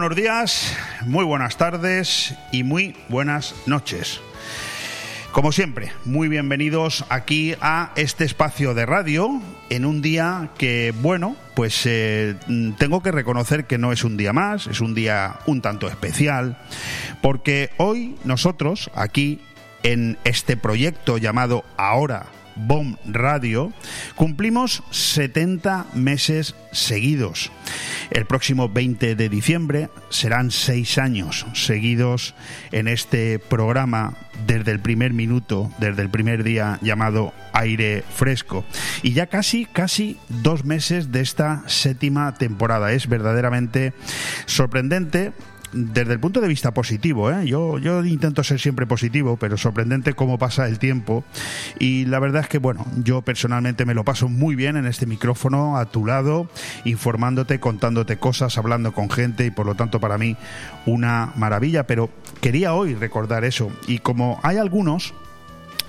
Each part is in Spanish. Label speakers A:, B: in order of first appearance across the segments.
A: Buenos días, muy buenas tardes y muy buenas noches. Como siempre, muy bienvenidos aquí a este espacio de radio en un día que, bueno, pues eh, tengo que reconocer que no es un día más, es un día un tanto especial, porque hoy nosotros aquí en este proyecto llamado Ahora BOM Radio, cumplimos 70 meses seguidos. El próximo 20 de diciembre serán seis años seguidos en este programa desde el primer minuto, desde el primer día llamado Aire Fresco. Y ya casi, casi dos meses de esta séptima temporada. Es verdaderamente sorprendente desde el punto de vista positivo, ¿eh? yo, yo intento ser siempre positivo, pero sorprendente cómo pasa el tiempo. Y la verdad es que, bueno, yo personalmente me lo paso muy bien en este micrófono a tu lado, informándote, contándote cosas, hablando con gente y por lo tanto para mí una maravilla. Pero quería hoy recordar eso. Y como hay algunos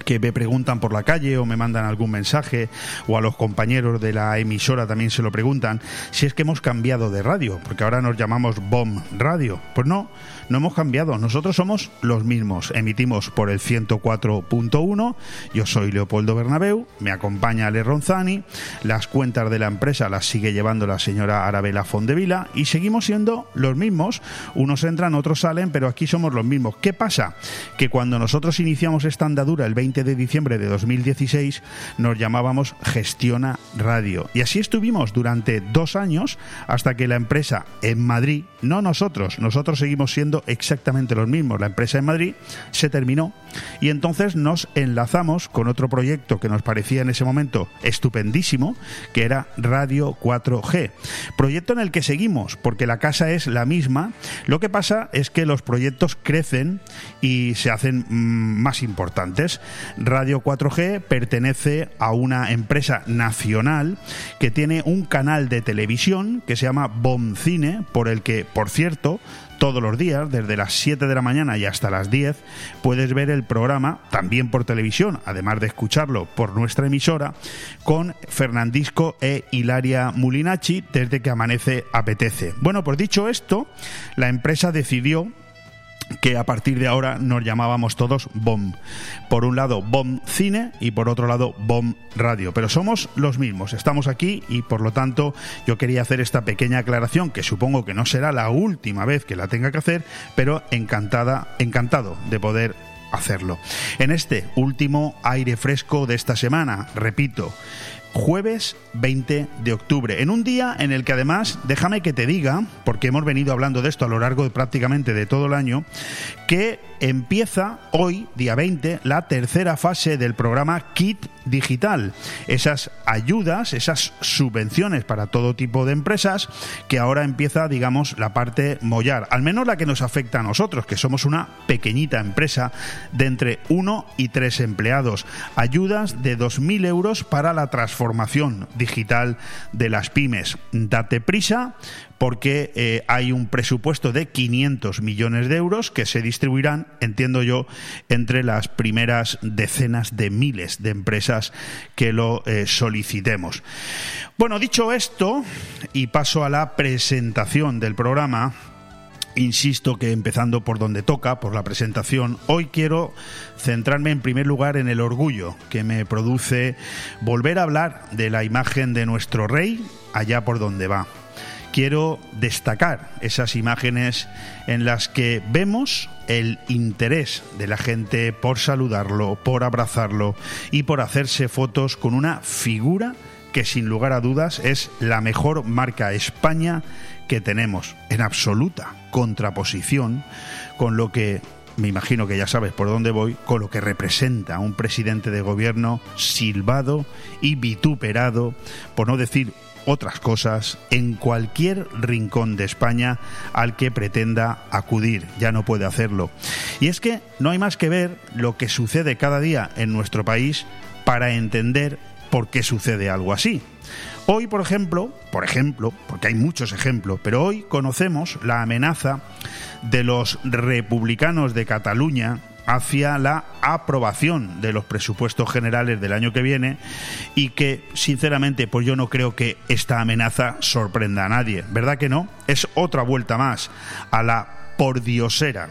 A: que me preguntan por la calle o me mandan algún mensaje o a los compañeros de la emisora también se lo preguntan si es que hemos cambiado de radio, porque ahora nos llamamos BOM Radio. Pues no, no hemos cambiado, nosotros somos los mismos. Emitimos por el 104.1, yo soy Leopoldo Bernabeu, me acompaña Ale Ronzani, las cuentas de la empresa las sigue llevando la señora Arabela Fondevila y seguimos siendo los mismos. Unos entran, otros salen, pero aquí somos los mismos. ¿Qué pasa? Que cuando nosotros iniciamos esta andadura el 20 de diciembre de 2016 nos llamábamos Gestiona Radio. Y así estuvimos durante dos años hasta que la empresa en Madrid, no nosotros, nosotros seguimos siendo exactamente los mismos, la empresa en Madrid se terminó y entonces nos enlazamos con otro proyecto que nos parecía en ese momento estupendísimo, que era Radio 4G. Proyecto en el que seguimos, porque la casa es la misma, lo que pasa es que los proyectos crecen y se hacen mm, más importantes. Radio 4G pertenece a una empresa nacional que tiene un canal de televisión que se llama Boncine, por el que, por cierto, todos los días, desde las 7 de la mañana y hasta las 10, puedes ver el programa también por televisión, además de escucharlo por nuestra emisora, con Fernandisco e Hilaria Mulinachi desde que amanece apetece. Bueno, pues dicho esto, la empresa decidió que a partir de ahora nos llamábamos todos BOM. Por un lado BOM Cine y por otro lado BOM Radio. Pero somos los mismos, estamos aquí y por lo tanto yo quería hacer esta pequeña aclaración que supongo que no será la última vez que la tenga que hacer, pero encantada, encantado de poder hacerlo. En este último aire fresco de esta semana, repito, jueves 20 de octubre, en un día en el que además, déjame que te diga, porque hemos venido hablando de esto a lo largo de prácticamente de todo el año, que empieza hoy, día 20, la tercera fase del programa Kit Digital. Esas ayudas, esas subvenciones para todo tipo de empresas, que ahora empieza, digamos, la parte mollar, al menos la que nos afecta a nosotros, que somos una pequeñita empresa de entre 1 y 3 empleados. Ayudas de 2.000 euros para la transformación digital de las pymes. Date prisa porque eh, hay un presupuesto de 500 millones de euros que se distribuirán, entiendo yo, entre las primeras decenas de miles de empresas que lo eh, solicitemos. Bueno, dicho esto, y paso a la presentación del programa, Insisto que empezando por donde toca, por la presentación, hoy quiero centrarme en primer lugar en el orgullo que me produce volver a hablar de la imagen de nuestro rey allá por donde va quiero destacar esas imágenes en las que vemos el interés de la gente por saludarlo, por abrazarlo y por hacerse fotos con una figura que sin lugar a dudas es la mejor marca España que tenemos, en absoluta contraposición con lo que me imagino que ya sabes por dónde voy, con lo que representa un presidente de gobierno silbado y vituperado, por no decir otras cosas en cualquier rincón de España al que pretenda acudir. Ya no puede hacerlo. Y es que no hay más que ver lo que sucede cada día en nuestro país para entender por qué sucede algo así. Hoy, por ejemplo, por ejemplo, porque hay muchos ejemplos, pero hoy conocemos la amenaza de los republicanos de Cataluña hacia la aprobación de los presupuestos generales del año que viene y que, sinceramente, pues yo no creo que esta amenaza sorprenda a nadie. ¿Verdad que no? Es otra vuelta más a la pordiosera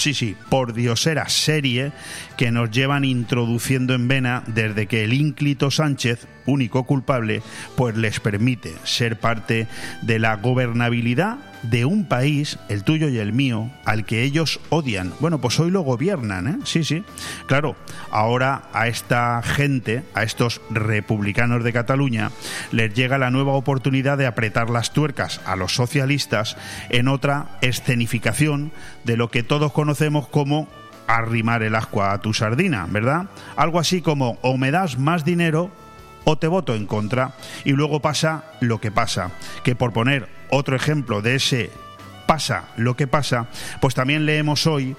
A: sí, sí, por diosera serie que nos llevan introduciendo en vena desde que el ínclito Sánchez, único culpable, pues les permite ser parte de la gobernabilidad de un país, el tuyo y el mío, al que ellos odian. Bueno, pues hoy lo gobiernan, ¿eh? Sí, sí. Claro, ahora a esta gente, a estos republicanos de Cataluña, les llega la nueva oportunidad de apretar las tuercas a los socialistas en otra escenificación de lo que todos conocemos como arrimar el ascua a tu sardina, ¿verdad? Algo así como o me das más dinero o te voto en contra. Y luego pasa lo que pasa, que por poner otro ejemplo de ese pasa lo que pasa, pues también leemos hoy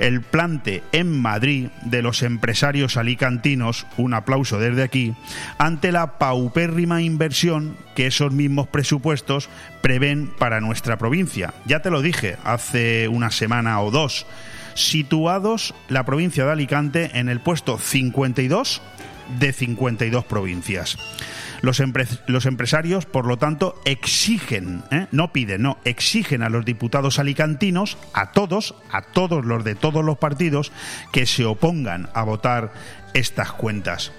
A: el plante en Madrid de los empresarios alicantinos, un aplauso desde aquí, ante la paupérrima inversión que esos mismos presupuestos prevén para nuestra provincia. Ya te lo dije hace una semana o dos, situados la provincia de Alicante en el puesto 52 de 52 provincias. Los, los empresarios, por lo tanto, exigen, ¿eh? no piden, no, exigen a los diputados alicantinos, a todos, a todos los de todos los partidos, que se opongan a votar estas cuentas.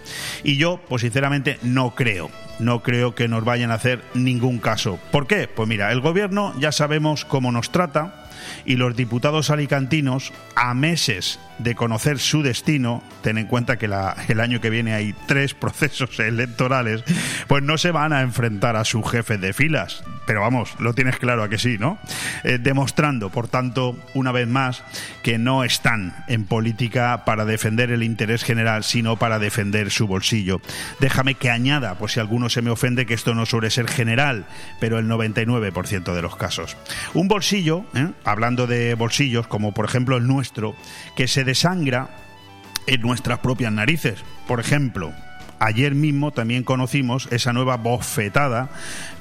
A: Y yo, pues sinceramente, no creo, no creo que nos vayan a hacer ningún caso. ¿Por qué? Pues mira, el gobierno ya sabemos cómo nos trata y los diputados alicantinos, a meses de conocer su destino, ten en cuenta que el año que viene hay tres procesos electorales, pues no se van a enfrentar a su jefe de filas. Pero vamos, lo tienes claro a que sí, ¿no? Eh, demostrando, por tanto, una vez más, que no están en política para defender el interés general, sino para defender su bolsillo. Déjame que añada, por si alguno se me ofende, que esto no suele ser general, pero el 99% de los casos. Un bolsillo, ¿eh? hablando de bolsillos, como por ejemplo el nuestro, que se desangra en nuestras propias narices. Por ejemplo, ayer mismo también conocimos esa nueva bofetada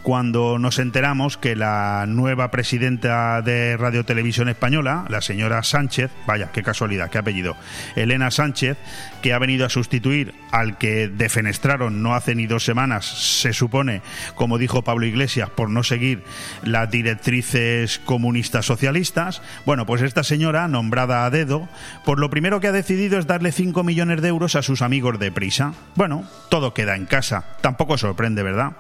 A: cuando nos enteramos que la nueva presidenta de Radio Televisión Española, la señora Sánchez, vaya, qué casualidad, qué apellido, Elena Sánchez, que ha venido a sustituir al que defenestraron no hace ni dos semanas, se supone, como dijo Pablo Iglesias, por no seguir las directrices comunistas socialistas. Bueno, pues esta señora, nombrada a dedo, por lo primero que ha decidido es darle 5 millones de euros a sus amigos de prisa. Bueno, todo queda en casa. Tampoco sorprende, ¿verdad?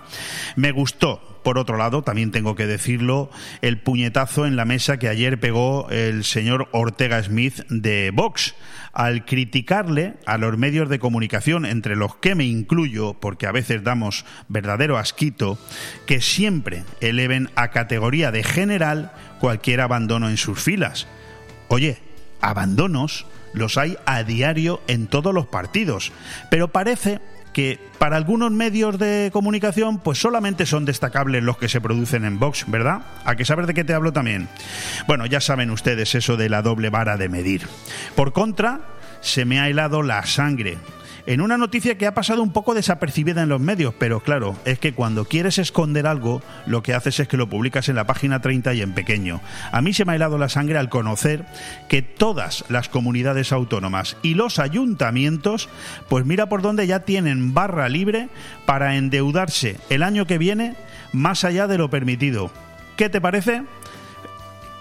A: Me gustó por otro lado, también tengo que decirlo, el puñetazo en la mesa que ayer pegó el señor Ortega Smith de Vox al criticarle a los medios de comunicación, entre los que me incluyo, porque a veces damos verdadero asquito, que siempre eleven a categoría de general cualquier abandono en sus filas. Oye, abandonos los hay a diario en todos los partidos, pero parece que para algunos medios de comunicación pues solamente son destacables los que se producen en Vox, ¿verdad? ¿A que saber de qué te hablo también? Bueno, ya saben ustedes eso de la doble vara de medir. Por contra, se me ha helado la sangre en una noticia que ha pasado un poco desapercibida en los medios, pero claro, es que cuando quieres esconder algo, lo que haces es que lo publicas en la página 30 y en pequeño. A mí se me ha helado la sangre al conocer que todas las comunidades autónomas y los ayuntamientos, pues mira por dónde ya tienen barra libre para endeudarse el año que viene más allá de lo permitido. ¿Qué te parece?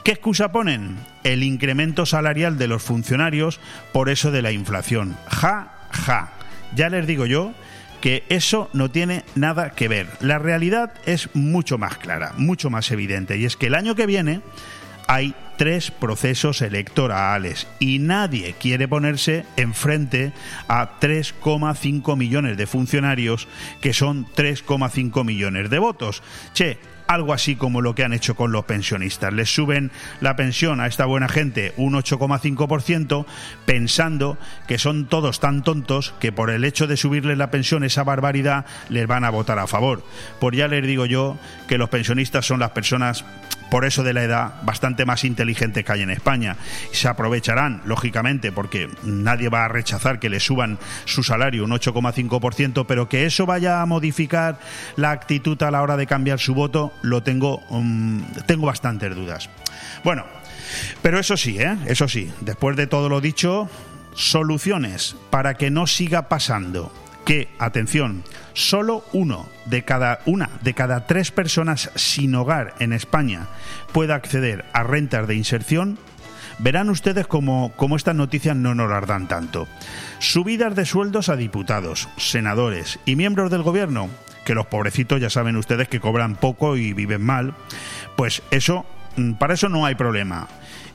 A: ¿Qué excusa ponen? El incremento salarial de los funcionarios por eso de la inflación. Ja, ja. Ya les digo yo que eso no tiene nada que ver. La realidad es mucho más clara, mucho más evidente, y es que el año que viene hay tres procesos electorales y nadie quiere ponerse enfrente a 3,5 millones de funcionarios que son 3,5 millones de votos. Che, algo así como lo que han hecho con los pensionistas. Les suben la pensión a esta buena gente un 8,5% pensando que son todos tan tontos que por el hecho de subirles la pensión esa barbaridad les van a votar a favor. Por ya les digo yo que los pensionistas son las personas por eso de la edad bastante más inteligente que hay en España. Se aprovecharán, lógicamente, porque nadie va a rechazar que le suban su salario un 8,5%, pero que eso vaya a modificar la actitud a la hora de cambiar su voto, lo tengo, um, tengo bastantes dudas. Bueno, pero eso sí, ¿eh? eso sí, después de todo lo dicho, soluciones para que no siga pasando que, atención, solo uno de cada una de cada tres personas sin hogar en España pueda acceder a rentas de inserción, verán ustedes cómo, cómo estas noticias no nos las dan tanto. Subidas de sueldos a diputados, senadores y miembros del gobierno, que los pobrecitos ya saben ustedes que cobran poco y viven mal, pues eso, mm, para eso no hay problema.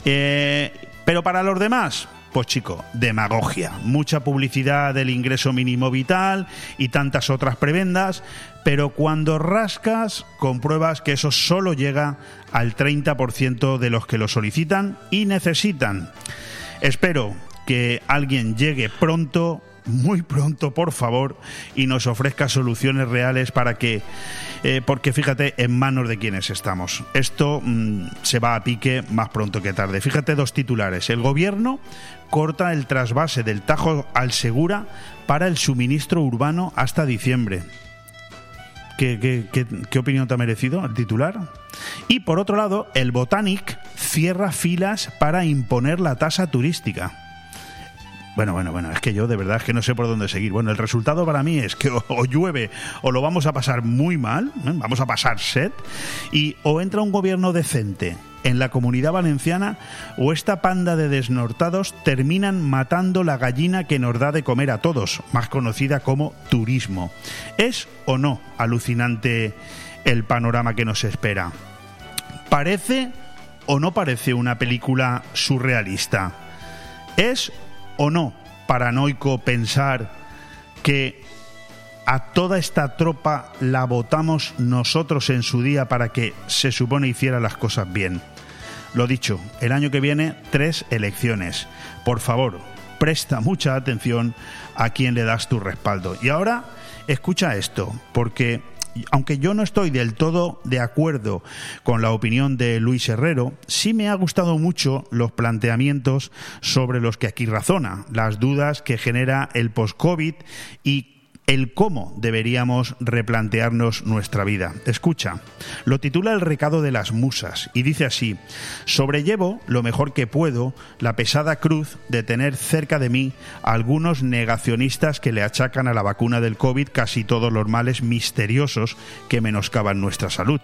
A: Eh, pero para los demás, pues chico, demagogia, mucha publicidad del ingreso mínimo vital y tantas otras prebendas, pero cuando rascas compruebas que eso solo llega al 30% de los que lo solicitan y necesitan. Espero que alguien llegue pronto muy pronto, por favor, y nos ofrezca soluciones reales para que, eh, porque fíjate, en manos de quienes estamos. Esto mm, se va a pique más pronto que tarde. Fíjate dos titulares. El gobierno corta el trasvase del Tajo al Segura para el suministro urbano hasta diciembre. ¿Qué, qué, qué, opinión te ha merecido el titular? Y por otro lado, el Botanic cierra filas para imponer la tasa turística. Bueno, bueno, bueno, es que yo de verdad es que no sé por dónde seguir. Bueno, el resultado para mí es que o, llueve o lo vamos a pasar muy mal, ¿eh? vamos a pasar set, y o entra un gobierno decente en la comunidad valenciana o esta panda de desnortados terminan matando la gallina que nos da de comer a todos, más conocida como turismo. ¿Es o no alucinante el panorama que nos espera? ¿Parece o no parece una película surrealista? ¿Es o no paranoico pensar que a toda esta tropa la votamos nosotros en su día para que se supone hiciera las cosas bien. Lo dicho, el año que viene tres elecciones. Por favor, presta mucha atención a quien le das tu respaldo. Y ahora, escucha esto, porque aunque yo no estoy del todo de acuerdo con la opinión de Luis Herrero, sí me ha gustado mucho los planteamientos sobre los que aquí razona, las dudas que genera el post-COVID y el cómo deberíamos replantearnos nuestra vida. Escucha, lo titula El recado de las musas y dice así, sobrellevo lo mejor que puedo la pesada cruz de tener cerca de mí a algunos negacionistas que le achacan a la vacuna del COVID casi todos los males misteriosos que menoscaban nuestra salud.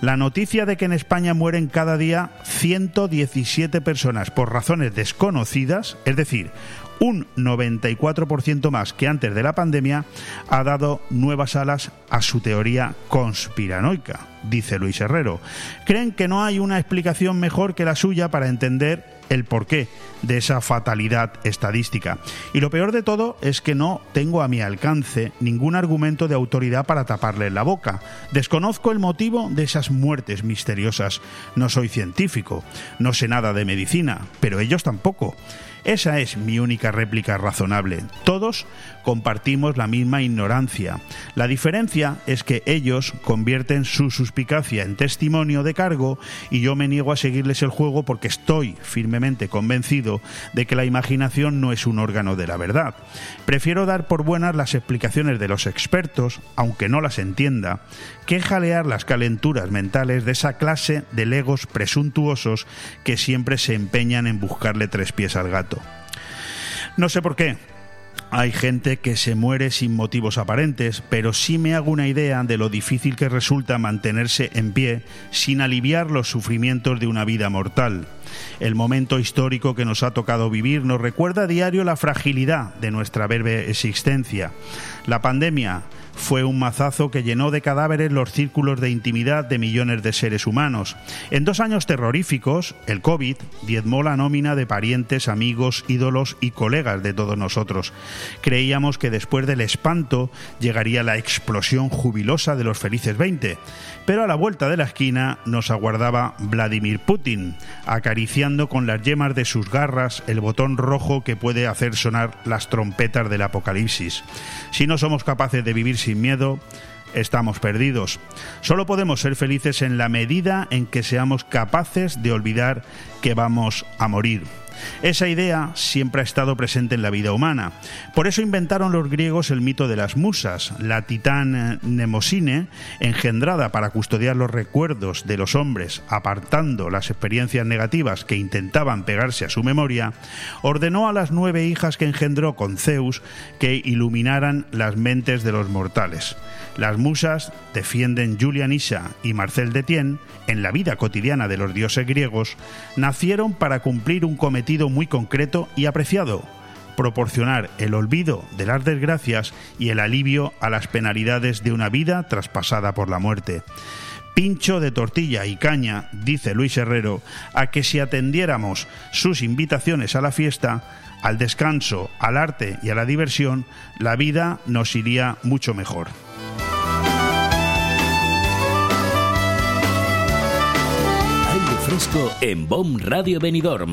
A: La noticia de que en España mueren cada día 117 personas por razones desconocidas, es decir, un 94% más que antes de la pandemia, ha dado nuevas alas a su teoría conspiranoica, dice Luis Herrero. Creen que no hay una explicación mejor que la suya para entender el porqué de esa fatalidad estadística. Y lo peor de todo es que no tengo a mi alcance ningún argumento de autoridad para taparle la boca. Desconozco el motivo de esas muertes misteriosas. No soy científico, no sé nada de medicina, pero ellos tampoco. Esa es mi única réplica razonable. Todos compartimos la misma ignorancia. La diferencia es que ellos convierten su suspicacia en testimonio de cargo y yo me niego a seguirles el juego porque estoy firmemente convencido de que la imaginación no es un órgano de la verdad. Prefiero dar por buenas las explicaciones de los expertos, aunque no las entienda, que jalear las calenturas mentales de esa clase de legos presuntuosos que siempre se empeñan en buscarle tres pies al gato. No sé por qué, hay gente que se muere sin motivos aparentes, pero sí me hago una idea de lo difícil que resulta mantenerse en pie sin aliviar los sufrimientos de una vida mortal. El momento histórico que nos ha tocado vivir nos recuerda a diario la fragilidad de nuestra breve existencia. La pandemia fue un mazazo que llenó de cadáveres los círculos de intimidad de millones de seres humanos. En dos años terroríficos, el COVID diezmó la nómina de parientes, amigos, ídolos y colegas de todos nosotros. Creíamos que después del espanto llegaría la explosión jubilosa de los felices 20, pero a la vuelta de la esquina nos aguardaba Vladimir Putin, acariciando con las yemas de sus garras el botón rojo que puede hacer sonar las trompetas del apocalipsis. Si no somos capaces de vivir sin miedo, estamos perdidos. Solo podemos ser felices en la medida en que seamos capaces de olvidar que vamos a morir. Esa idea siempre ha estado presente en la vida humana. Por eso inventaron los griegos el mito de las musas, la titán Nemosine, engendrada para custodiar los recuerdos de los hombres, apartando las experiencias negativas que intentaban pegarse a su memoria, ordenó a las nueve hijas que engendró con Zeus que iluminaran las mentes de los mortales. Las musas defienden Julian Isha y Marcel Detienne en la vida cotidiana de los dioses griegos, nacieron para cumplir un cometido muy concreto y apreciado, proporcionar el olvido de las desgracias y el alivio a las penalidades de una vida traspasada por la muerte. Pincho de tortilla y caña, dice Luis Herrero, a que si atendiéramos sus invitaciones a la fiesta, al descanso, al arte y a la diversión, la vida nos iría mucho mejor.
B: fresco en BOM Radio Benidorm.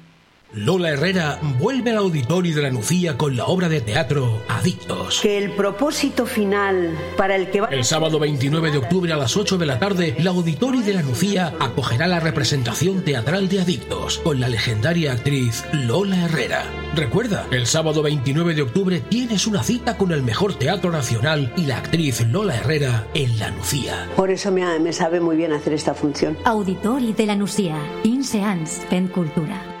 C: Lola Herrera vuelve al auditorio de la Nucía con la obra de teatro Adictos.
D: Que el propósito final para el que va...
C: El sábado 29 de octubre a las 8 de la tarde, la auditorio de la Nucía acogerá la representación teatral de Adictos con la legendaria actriz Lola Herrera. Recuerda, el sábado 29 de octubre tienes una cita con el mejor teatro nacional y la actriz Lola Herrera en la Nucía.
D: Por eso me, me sabe muy bien hacer esta función.
E: Auditori de la Nucía, 15 anys fent cultura.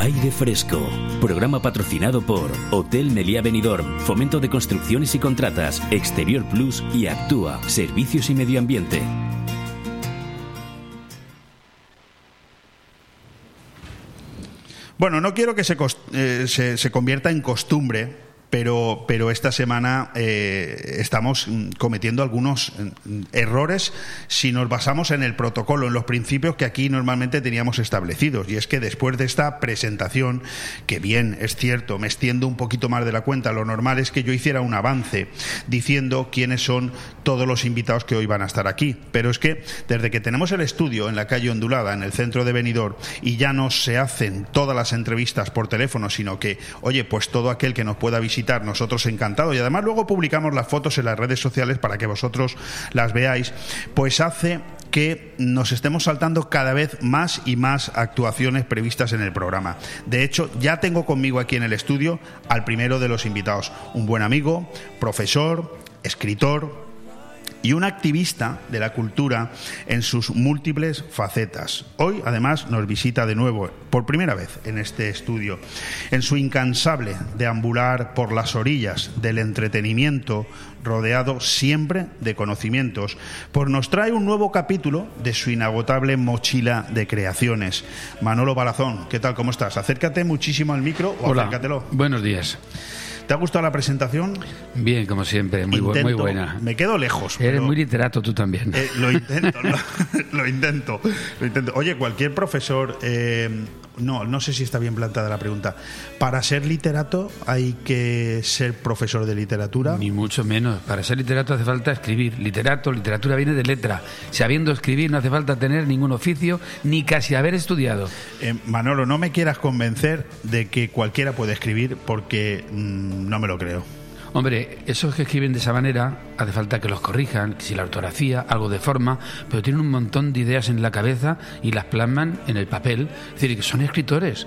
B: Aire Fresco, programa patrocinado por Hotel Meliá Benidorm, Fomento de Construcciones y Contratas, Exterior Plus y Actúa, Servicios y Medio Ambiente.
A: Bueno, no quiero que se, eh, se, se convierta en costumbre pero, pero esta semana eh, estamos cometiendo algunos mm, errores si nos basamos en el protocolo, en los principios que aquí normalmente teníamos establecidos. Y es que después de esta presentación, que bien es cierto, me extiendo un poquito más de la cuenta, lo normal es que yo hiciera un avance diciendo quiénes son todos los invitados que hoy van a estar aquí. Pero es que desde que tenemos el estudio en la calle Ondulada, en el centro de Benidorm, y ya no se hacen todas las entrevistas por teléfono, sino que, oye, pues todo aquel que nos pueda nosotros encantados. Y además luego publicamos las fotos en las redes sociales para que vosotros las veáis, pues hace que nos estemos saltando cada vez más y más actuaciones previstas en el programa. De hecho, ya tengo conmigo aquí en el estudio al primero de los invitados, un buen amigo, profesor, escritor, y un activista de la cultura en sus múltiples facetas. Hoy, además, nos visita de nuevo, por primera vez, en este estudio. En su incansable deambular por las orillas del entretenimiento, rodeado siempre de conocimientos, pues nos trae un nuevo capítulo de su inagotable mochila de creaciones. Manolo Balazón, ¿qué tal? ¿Cómo estás? Acércate muchísimo al micro o
F: Hola.
A: acércatelo.
F: Buenos días.
A: ¿Te ha gustado la presentación?
F: Bien, como siempre, muy,
A: Intento-
F: muy buena.
A: Me quedo lejos.
F: Eres
A: pero-
F: muy literato tú también.
A: Eh, lo intento, lo, lo intento, lo intento. Oye, cualquier profesor, eh, no, no sé si está bien plantada la pregunta. Para ser literato hay que ser profesor de literatura.
F: Ni mucho menos. Para ser literato hace falta escribir. Literato, literatura viene de letra. Sabiendo escribir no hace falta tener ningún oficio ni casi haber estudiado.
A: Eh, Manolo, no me quieras convencer de que cualquiera puede escribir porque mm, no me lo creo.
F: Hombre, esos que escriben de esa manera, hace falta que los corrijan, si la ortografía, algo de forma, pero tienen un montón de ideas en la cabeza y las plasman en el papel. Es decir, que son escritores.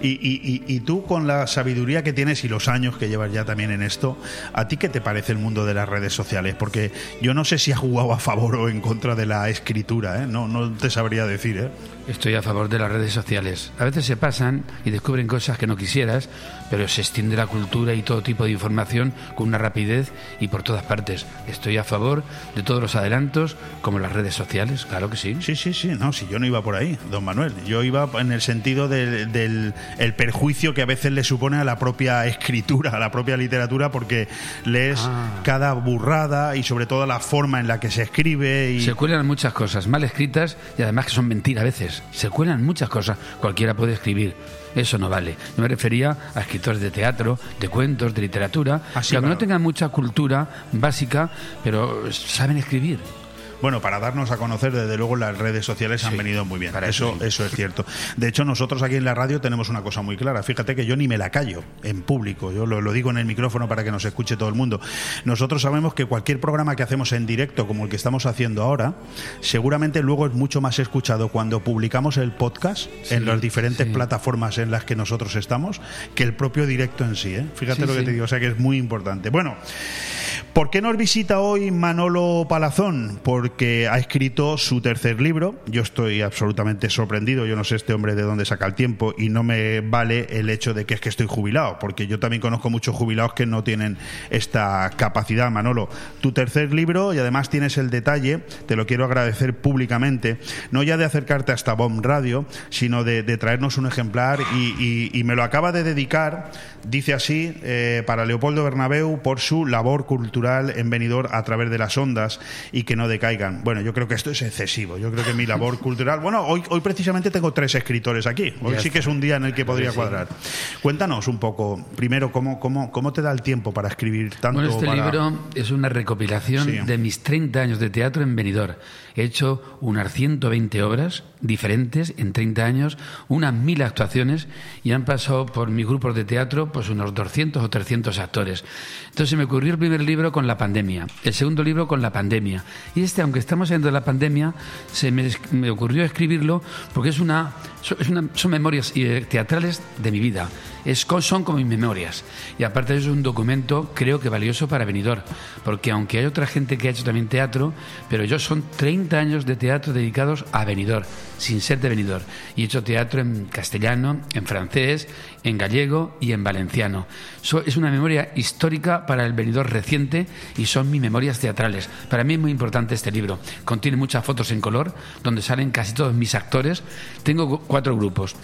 A: Y, y- y- y tú, con la sabiduría que tienes y los años que llevas ya también en esto, ¿a ti qué te parece el mundo de las redes sociales? Porque yo no sé si has jugado a favor o en contra de la escritura, ¿eh? No, no te sabría decir, ¿eh?
F: Estoy a favor de las redes sociales. A veces se pasan y descubren cosas que no quisieras, pero se extiende la cultura y todo tipo de información con una rapidez y por todas partes. Estoy a favor de todos los adelantos, como las redes sociales, claro que sí.
A: Sí, sí, sí, no, si yo no iba por ahí, don Manuel. Yo iba en el sentido del, del- el perjuicio que a veces le supone a la propia escritura, a la propia literatura, porque lees
F: Ah.
A: cada burrada y sobre todo la forma en la que se escribe. Y...
F: Se cuelan muchas cosas mal escritas y además que son mentiras a veces. Se cuelan muchas cosas. Cualquiera puede escribir. Eso no vale. Yo me refería a escritores de teatro, de cuentos, de literatura,
A: Ah, sí,
F: que aunque
A: claro.
F: no tengan mucha cultura básica, pero saben escribir.
A: Bueno, para darnos a conocer, desde luego las redes sociales han venido muy bien.
F: para
A: Eso,
F: eso sí.
A: eso es cierto. De hecho, nosotros aquí en la radio tenemos una cosa muy clara. Fíjate que yo ni me la callo en público. Yo lo, lo digo en el micrófono para que nos escuche todo el mundo. Nosotros sabemos que cualquier programa que hacemos en directo, como el que estamos haciendo ahora, seguramente luego es mucho más escuchado cuando publicamos el podcast en las diferentes plataformas en las que nosotros estamos que el propio directo en sí. ¿eh? Fíjate lo que te digo. O sea que es muy importante. Bueno. ¿Por qué nos visita hoy Manolo Palazón? Porque ha escrito su tercer libro. Yo estoy absolutamente sorprendido. Yo no sé este hombre de dónde saca el tiempo y no me vale el hecho de que es que estoy jubilado, porque yo también conozco muchos jubilados que no tienen esta capacidad. Manolo, tu tercer libro y además tienes el detalle, te lo quiero agradecer públicamente, no ya de acercarte hasta Bomb Radio, sino de, traernos un ejemplar y me lo acaba de dedicar, dice así, eh, para Leopoldo Bernabeu por su labor cultural en Benidorm a través de las ondas y que no decaigan. Bueno, yo creo que esto es excesivo. Yo creo que mi labor cultural. Bueno, hoy, hoy precisamente tengo tres escritores aquí. Hoy sí que es un día en el que podría cuadrar. Cuéntanos un poco, primero, cómo, cómo, cómo te da el tiempo para escribir tanto.
F: Bueno, este
A: para-
F: libro es una recopilación
A: Sí.
F: de mis 30 años de teatro en Benidorm. He hecho unas 120 obras diferentes en 30 años, unas mil actuaciones y han pasado por mis grupos de teatro pues unos 200 o 300 actores. Entonces me ocurrió el primer libro con la pandemia, el segundo libro con la pandemia y este, aunque estamos saliendo de la pandemia, se me, ocurrió escribirlo porque es una, es una- son memorias eh, teatrales de mi vida. Es, son como mis memorias. Y aparte de eso es un documento, creo que valioso para Benidorm. Porque aunque hay otra gente que ha hecho también teatro, pero yo son 30 años de teatro dedicados a Benidorm, sin ser de Benidorm. Y he hecho teatro en castellano, en francés, en gallego y en valenciano. So- es una memoria histórica para el Benidorm reciente y son mis memorias teatrales. Para mí es muy importante este libro. Contiene muchas fotos en color, donde salen casi todos mis actores. Tengo cuatro grupos.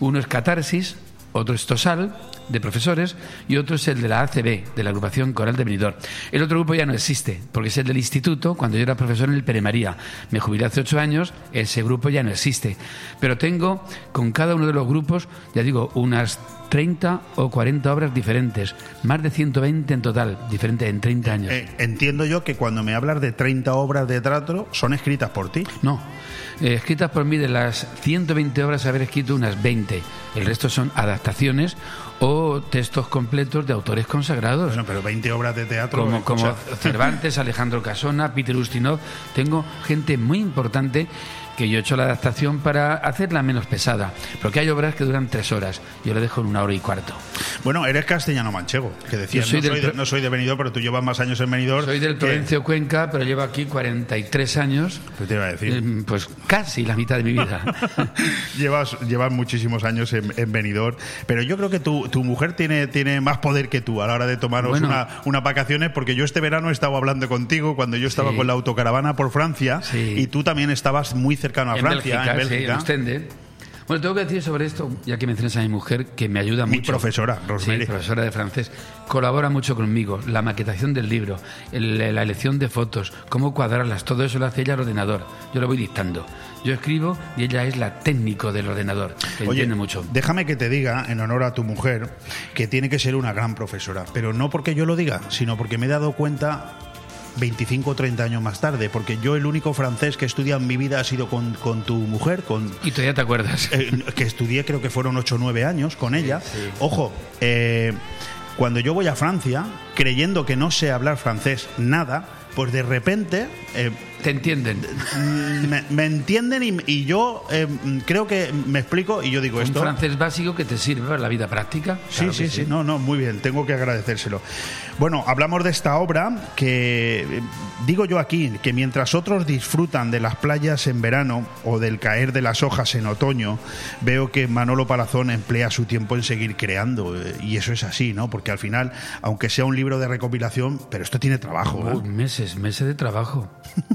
F: Uno es Catarsis, otro es Tosal, de profesores, y otro es el de la ACB, de la agrupación coral de Benidorm. El otro grupo ya no existe, porque es el del instituto, cuando yo era profesor en el Pere María. Me jubilé hace ocho años, ese grupo ya no existe. Pero tengo con cada uno de los grupos, ya digo, unas 30 o 40 obras diferentes, más de 120 en total, diferentes en 30 años.
A: Eh, entiendo yo que cuando me hablas de 30 obras de teatro, son escritas por ti.
F: No, eh, escritas por mí de las 120 obras, haber escrito unas 20. El resto son adaptaciones o textos completos de autores consagrados.
A: Bueno, pero 20 obras de teatro.
F: como, como Cervantes, Alejandro Casona, Peter Ustinov. Tengo gente muy importante que yo he hecho la adaptación para hacerla menos pesada. Porque hay obras que duran tres horas. Yo la dejo en una hora y cuarto.
A: Bueno, eres castellano manchego, que decías,
F: soy
A: no, soy
F: del-
A: de, no soy de Benidorm, pero tú llevas más años en Benidorm.
F: Soy del
A: que-
F: Provencio Cuenca, pero llevo aquí 43 años.
A: ¿Qué te iba a decir?
F: Eh, Pues casi la mitad de mi vida.
A: llevas, llevas muchísimos años en, en Benidorm, pero yo creo que tu, tu mujer tiene, tiene más poder que tú a la hora de tomaros
F: Bueno.
A: una- unas vacaciones, porque yo este verano he estado hablando contigo cuando yo estaba
F: Sí.
A: con la autocaravana por Francia
F: Sí.
A: y tú también estabas muy cercano a
F: en
A: Francia,
F: Bélgica,
A: en
F: sí,
A: Bélgica.
F: en Ostende. Bueno, tengo que decir sobre esto, ya que mencionas a mi mujer, que me ayuda
A: Mi
F: mucho.
A: profesora, Rosemary.
F: Sí, profesora de francés. Colabora mucho conmigo. La maquetación del libro, el- la elección de fotos, cómo cuadrarlas, todo eso lo hace ella al ordenador. Yo lo voy dictando. Yo escribo y ella es la técnico del ordenador, que
A: Oye,
F: entiende mucho.
A: déjame que te diga, en honor a tu mujer, que tiene que ser una gran profesora. Pero no porque yo lo diga, sino porque me he dado cuenta 25 o 30 años más tarde. Porque yo el único francés que he estudiado en mi vida ha sido con, con tu mujer, con,
F: Y todavía te acuerdas.
A: eh, que estudié creo que fueron 8 o 9 años con ella.
F: sí.
A: Ojo, eh, cuando yo voy a Francia, creyendo que no sé hablar francés nada, pues de repente eh,
F: Te entienden.
A: me, me entienden y, y yo eh, creo que me explico y yo digo
F: Un
A: esto.
F: francés básico que te sirve para la vida práctica.
A: Sí,
F: Claro
A: sí, sí, no, no, muy bien, tengo que agradecérselo. Bueno, hablamos de esta obra que eh, digo yo aquí, que mientras otros disfrutan de las playas en verano o del caer de las hojas en otoño, veo que Manolo Palazón emplea su tiempo en seguir creando eh, y eso es así, ¿no? Porque al final, aunque sea un libro de recopilación, pero esto tiene trabajo, ¿eh?
F: Uy, meses, meses de trabajo.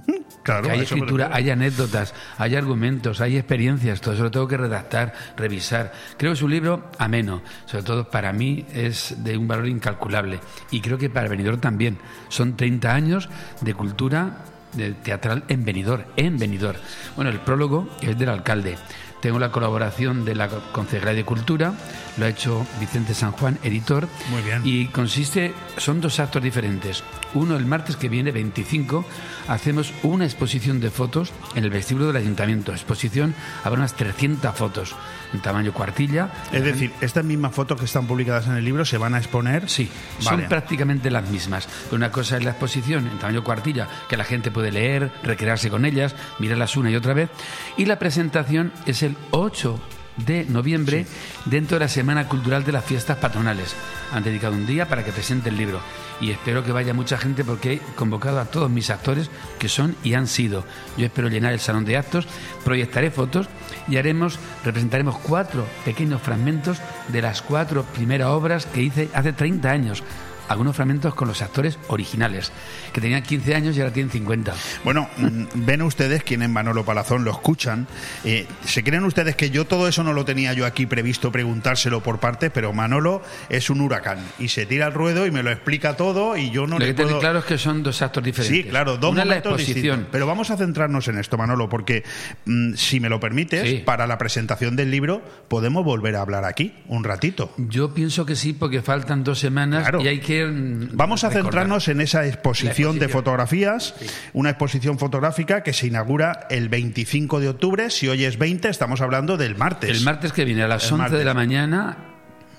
A: Claro,
F: hay escritura, hay anécdotas, hay argumentos, hay experiencias, todo eso lo tengo que redactar, revisar. Creo que es un libro ameno, sobre todo para mí es de un valor incalculable y creo que para Benidorm también. Son 30 años de cultura de teatral en Benidorm, en Benidorm. Bueno, el prólogo es del alcalde. Tengo la colaboración de la Concejalía de Cultura, lo ha hecho Vicente San Juan, editor.
A: Muy bien.
F: Y consiste, son dos actos diferentes. Uno, el martes que viene, 25, hacemos una exposición de fotos en el vestíbulo del ayuntamiento. Exposición, habrá unas 300 fotos en tamaño cuartilla.
A: Es decir, estas mismas fotos que están publicadas en el libro se van a exponer.
F: Sí,
A: Vale.
F: son prácticamente las mismas. Una cosa es la exposición en tamaño cuartilla, que la gente puede leer, recrearse con ellas, mirarlas una y otra vez. Y la presentación es el 8 de noviembre dentro de la Semana Cultural de las Fiestas Patronales. Han dedicado un día para que presente el libro. Y espero que vaya mucha gente porque he convocado a todos mis actores que son y han sido. Yo espero llenar el salón de actos, proyectaré fotos y haremos, representaremos cuatro pequeños fragmentos de las cuatro primeras obras que hice hace 30 años. Algunos fragmentos con los actores originales, que tenían 15 años y ahora tienen 50.
A: Bueno, mm, ven ustedes quienes Manolo Palazón lo escuchan. eh, ¿Se creen ustedes que yo todo eso no lo tenía yo aquí previsto preguntárselo por parte? Pero Manolo es un huracán y se tira al ruedo y me lo explica todo y yo no
F: Lo
A: le
F: que
A: puedo...
F: claro es que son dos actos diferentes.
A: Sí, claro, dos
F: Una la
A: momentos
F: exposición.
A: distintos. Pero vamos a centrarnos en esto, Manolo, porque mm, si me lo permites,
F: Sí.
A: para la presentación del libro podemos volver a hablar aquí un ratito.
F: Yo pienso que sí, porque faltan dos semanas
A: Claro.
F: y hay que.
A: Vamos a centrarnos en esa exposición, de fotografías, una exposición fotográfica que se inaugura el 25 de octubre. Si hoy es 20, estamos hablando del martes.
F: El martes que viene a las
A: El
F: 11
A: martes.
F: de la mañana.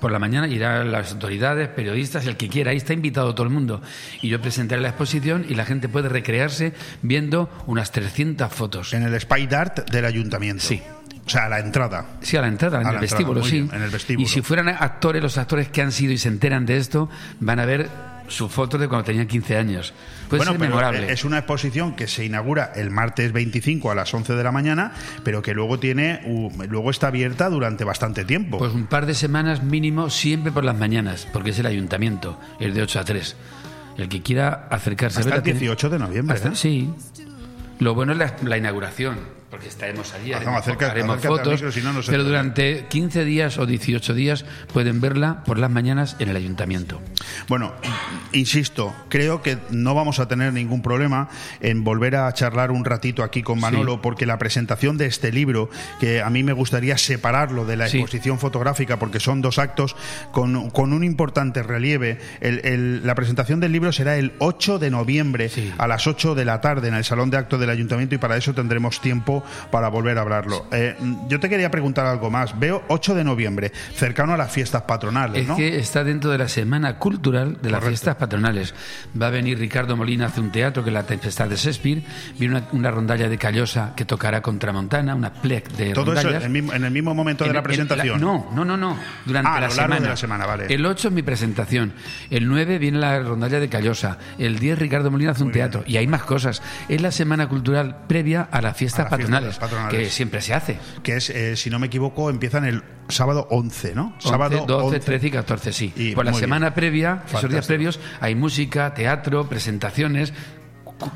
F: Por la mañana irán las autoridades, periodistas, el que quiera. Ahí está invitado todo el mundo. Y yo presentaré la exposición y la gente puede recrearse viendo unas 300 fotos.
A: En el Spy Dart del ayuntamiento.
F: Sí.
A: O sea, a la entrada.
F: Sí, a la entrada, en
A: A
F: el
A: entrada,
F: vestíbulo, sí.
A: bien, en el vestíbulo.
F: Y si fueran actores, los actores que han sido y se enteran de esto, van a ver su foto de cuando tenían 15 años. Puede
A: bueno,
F: ser memorable.
A: es una exposición que se inaugura el martes 25 a las 11 de la mañana, pero que luego tiene luego está abierta durante bastante tiempo.
F: Pues un par de semanas mínimo siempre por las mañanas, porque es el ayuntamiento, es de 8 a 3. El que quiera acercarse a
A: Hasta
F: verla
A: el
F: tiene-
A: 18 de noviembre,
F: Hasta-
A: ¿eh?
F: Sí. Lo bueno es la, la inauguración, porque estaremos allí, haremos, fotos,
A: micro, si no, no se
F: pero durante 15 días o 18 días pueden verla por las mañanas en el ayuntamiento.
A: Bueno, insisto, creo que no vamos a tener ningún problema en volver a charlar un ratito aquí con Manolo,
F: Sí.
A: porque la presentación de este libro, que a mí me gustaría separarlo de la
F: Sí.
A: exposición fotográfica, porque son dos actos con, con un importante relieve. El- el- la presentación del libro será el 8 de noviembre
F: Sí.
A: a las 8 de la tarde en el Salón de Actos del Ayuntamiento y para eso tendremos tiempo para volver a hablarlo. Eh, yo te quería preguntar algo más. Veo 8 de noviembre, cercano a las fiestas patronales,
F: Es
A: ¿no?
F: que está dentro de la semana cultural de las
A: Correcto.
F: fiestas patronales. Va a venir Ricardo Molina hace un teatro que es La Tempestad de Shakespeare. Viene una, una rondalla de Callosa que tocará Contramontana, una plec de
A: Todo eso en, mismo- en el mismo momento de la
F: en
A: presentación.
F: no, no, no, no. Durante
A: Ah, a
F: la
A: lo largo
F: semana.
A: de la semana, vale.
F: El 8 es mi presentación. El 9 viene la rondalla de Callosa. El 10 Ricardo Molina hace un
A: Muy bien.
F: teatro. Y hay más cosas. Es la semana cultural previa a las fiestas
A: A fiestas
F: patronales,
A: patronales.
F: que siempre se hace.
A: Que es, eh, si no me equivoco, empiezan el sábado 11, ¿no?
F: 11,
A: sábado
F: 12,
A: 11.
F: 13 y 14, sí.
A: Y
F: Por la semana
A: bien.
F: previa, esos días
A: Fantástico.
F: previos, hay música, teatro, presentaciones,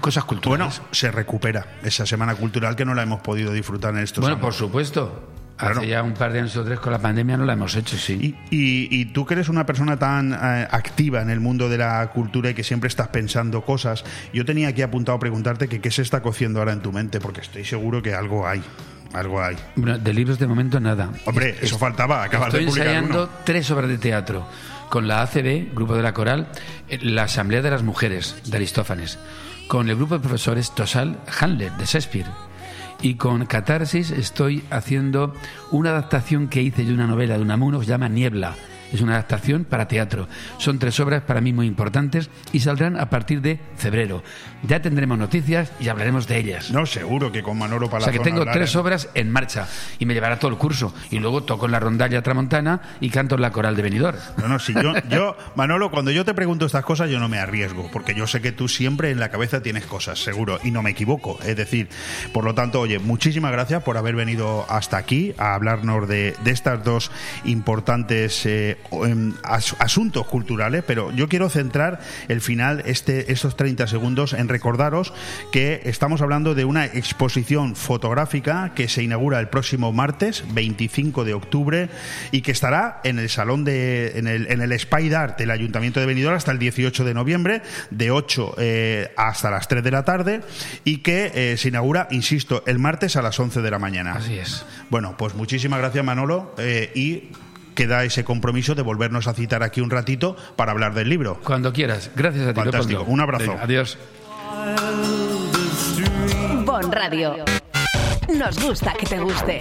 F: cosas
A: Bueno,
F: culturales.
A: se recupera esa semana cultural que no la hemos podido disfrutar en estos
F: Bueno,
A: años.
F: por supuesto.
A: Claro.
F: Hace ya un par de años o tres con la pandemia no la hemos hecho, sí.
A: Y, y- y tú que eres una persona tan eh, activa en el mundo de la cultura y que siempre estás pensando cosas, yo tenía aquí apuntado a preguntarte que qué se está cociendo ahora en tu mente, porque estoy seguro que algo hay. Algo hay.
F: Bueno, de libros de momento nada.
A: Hombre, eso faltaba,
F: Estoy
A: de publicar
F: ensayando
A: uno.
F: tres obras de teatro con la ACB, Grupo de la Coral, eh, la Asamblea de las Mujeres de Aristófanes, con el grupo de profesores Tosal Handler de Shakespeare. Y con Catarsis estoy haciendo una adaptación que hice de una novela de Unamuno que se llama Niebla, Es una adaptación para teatro. Son tres obras para mí muy importantes y saldrán a partir de febrero. Ya tendremos noticias y hablaremos de ellas.
A: No, seguro que con Manolo para
F: O sea que tengo tres obras en marcha y me llevará todo el curso. Y luego toco en la rondalla tramontana y canto en la coral de Benidorm.
A: No, no, yo, yo, Manolo, cuando yo te pregunto estas cosas, yo no me arriesgo, porque yo sé que tú siempre en la cabeza tienes cosas, seguro, y no me equivoco. Es decir, por lo tanto, oye, muchísimas gracias por haber venido hasta aquí a hablarnos de, de estas dos importantes eh, em, as- asuntos culturales, pero yo quiero centrar el final, este, estos 30 segundos, en recordaros que estamos hablando de una exposición fotográfica que se inaugura el próximo martes, 25 de octubre, y que estará en el salón de, en el, en el Spy Art del Ayuntamiento de Benidorm hasta el 18 de noviembre, de 8 eh, hasta las 3 de la tarde, y que eh, se inaugura, insisto, el martes a las 11 de la mañana.
F: Así es.
A: Bueno, pues muchísimas gracias Manolo eh, y queda ese compromiso de volvernos a citar aquí un ratito para hablar del libro.
F: Cuando quieras. Gracias a ti.
A: Fantástico.
F: Leopoldo.
A: Un abrazo.
F: Venga, adiós.
G: Bon Radio. Nos gusta que te guste.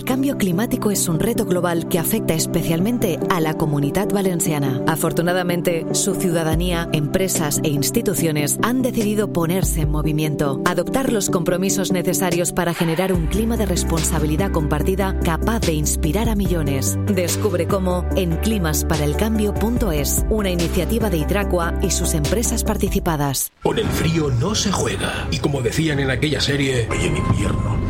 H: El cambio climático es un reto global que afecta especialmente a la comunidad valenciana. Afortunadamente, su ciudadanía, empresas e instituciones han decidido ponerse en movimiento, adoptar los compromisos necesarios para generar un clima de responsabilidad compartida capaz de inspirar a millones. Descubre cómo en climasparaelcambio.es, una iniciativa de Hidracua y sus empresas participadas.
C: Con el frío no se juega. Y como decían en aquella serie,
I: Y en invierno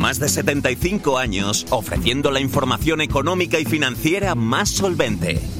J: Más de 75 años ofreciendo la información económica y financiera más solvente.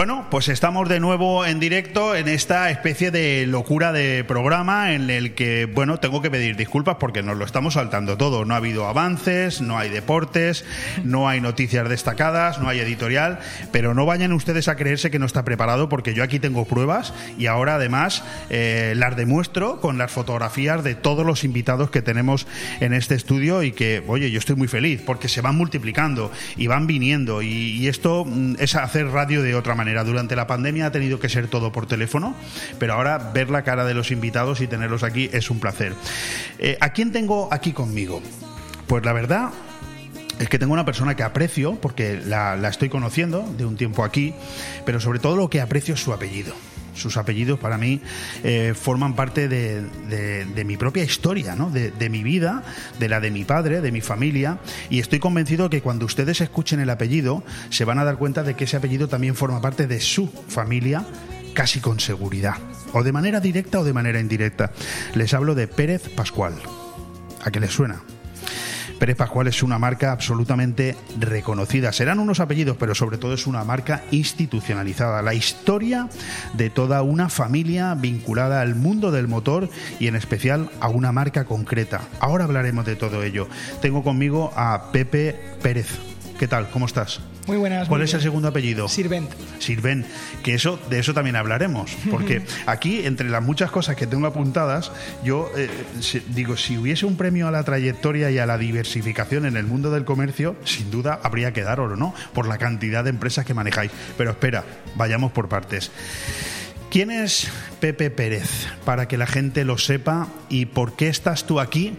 A: Bueno, pues estamos de nuevo en directo en esta especie de locura de programa en el que, bueno, tengo que pedir disculpas porque nos lo estamos saltando todo. No ha habido avances, no hay deportes, no hay noticias destacadas, no hay editorial, pero no vayan ustedes a creerse que no está preparado porque yo aquí tengo pruebas y ahora además eh, las demuestro con las fotografías de todos los invitados que tenemos en este estudio y que, oye, yo estoy muy feliz porque se van multiplicando y van viniendo y, esto mm, es hacer radio de otra manera. Durante la pandemia ha tenido que ser todo por teléfono, pero ahora ver la cara de los invitados y tenerlos aquí es un placer. Eh, ¿A quién tengo aquí conmigo? Pues la verdad es que tengo una persona que aprecio, porque la, la estoy conociendo de un tiempo aquí, pero sobre todo lo que aprecio es su apellido sus apellidos para mí eh, forman parte de, mi propia historia, ¿no? de, de mi vida, de la de mi padre, de mi familia, y estoy convencido que cuando ustedes escuchen el apellido se van a dar cuenta de que ese apellido también forma parte de su familia casi con seguridad, o de manera directa o de manera indirecta. Les hablo de Pérez Pascual. ¿A qué les suena? Pérez Pascual es una marca absolutamente reconocida. Serán unos apellidos, pero sobre todo es una marca institucionalizada. La historia de toda una familia vinculada al mundo del motor y en especial a una marca concreta. Ahora hablaremos de todo ello. Tengo conmigo a Pepe Pérez. ¿Qué tal? ¿Cómo estás?
K: Muy buenas.
A: ¿Cuál
K: muy
A: es el segundo apellido?
K: Sirvent.
A: Sirven, que eso de eso también hablaremos, porque aquí entre las muchas cosas que tengo apuntadas, yo eh, digo si hubiese un premio a la trayectoria y a la diversificación en el mundo del comercio, sin duda habría que dar oro, ¿no? Por la cantidad de empresas que manejáis. Pero espera, vayamos por partes. ¿Quién es Pepe Pérez? Para que la gente lo sepa y por qué estás tú aquí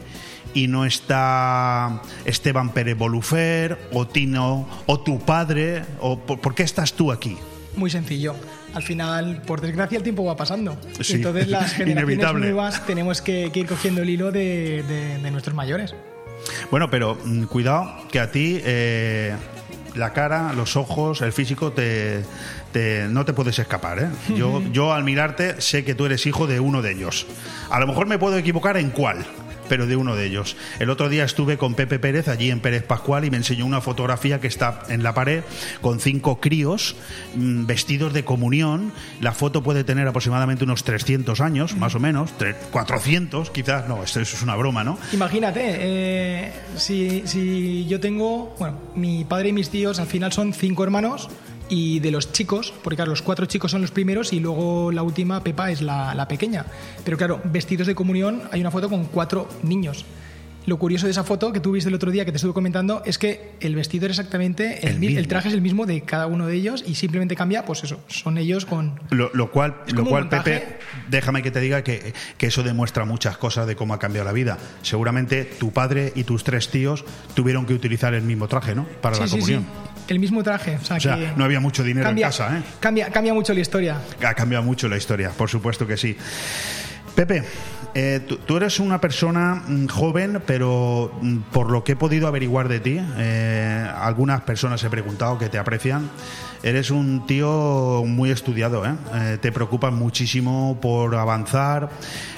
A: y no está Esteban Pérez Bolufer o Tino o tu padre o por, qué estás tú aquí?
K: Muy sencillo. Al final, por desgracia, el tiempo va pasando.
A: Sí,
K: Entonces, las generaciones
A: inevitable.
K: nuevas tenemos que, que ir cogiendo el hilo de, de- de nuestros mayores.
A: Bueno, pero mm, cuidado que a ti eh, la cara, los ojos, el físico te, te- no te puedes escapar. ¿eh? Yo, yo al mirarte sé que tú eres hijo de uno de ellos. A lo mejor me puedo equivocar en cuál pero de uno de ellos. El otro día estuve con Pepe Pérez allí en Pérez Pascual y me enseñó una fotografía que está en la pared con cinco críos mm, vestidos de comunión. La foto puede tener aproximadamente unos 300 años, más o menos, tre- 400 quizás, no, esto es una broma, ¿no?
K: Imagínate, eh, si, si yo tengo, bueno, mi padre y mis tíos al final son cinco hermanos y de los chicos, porque claro, los cuatro chicos son los primeros y luego la última, Pepa, es la, la pequeña. Pero claro, vestidos de comunión, hay una foto con cuatro niños. Lo curioso de esa foto que tú viste el otro día que te estuve comentando es que el vestido es exactamente el,
A: El
K: mi- el
A: mismo.
K: traje es el mismo de cada uno de ellos y simplemente cambia, pues eso, son ellos con
A: Lo, lo cual, lo cual. Pepe, déjame que te diga que, que eso demuestra muchas cosas de cómo ha cambiado la vida. Seguramente tu padre y tus tres tíos tuvieron que utilizar el mismo traje, ¿no? Para
K: Sí,
A: la
K: sí,
A: comunión.
K: sí. El mismo traje. O sea,
A: O sea,
K: que
A: no había mucho dinero
K: cambia,
A: en casa, ¿eh?
K: Cambia, cambia mucho la historia.
A: Ha cambiado mucho la historia, por supuesto que sí. Pepe, eh, tú, tú eres una persona mm, joven, pero mm, por lo que he podido averiguar de ti, eh, algunas personas he preguntado que te aprecian. Eres un tío muy estudiado, ¿eh? Eh, te preocupas muchísimo por avanzar.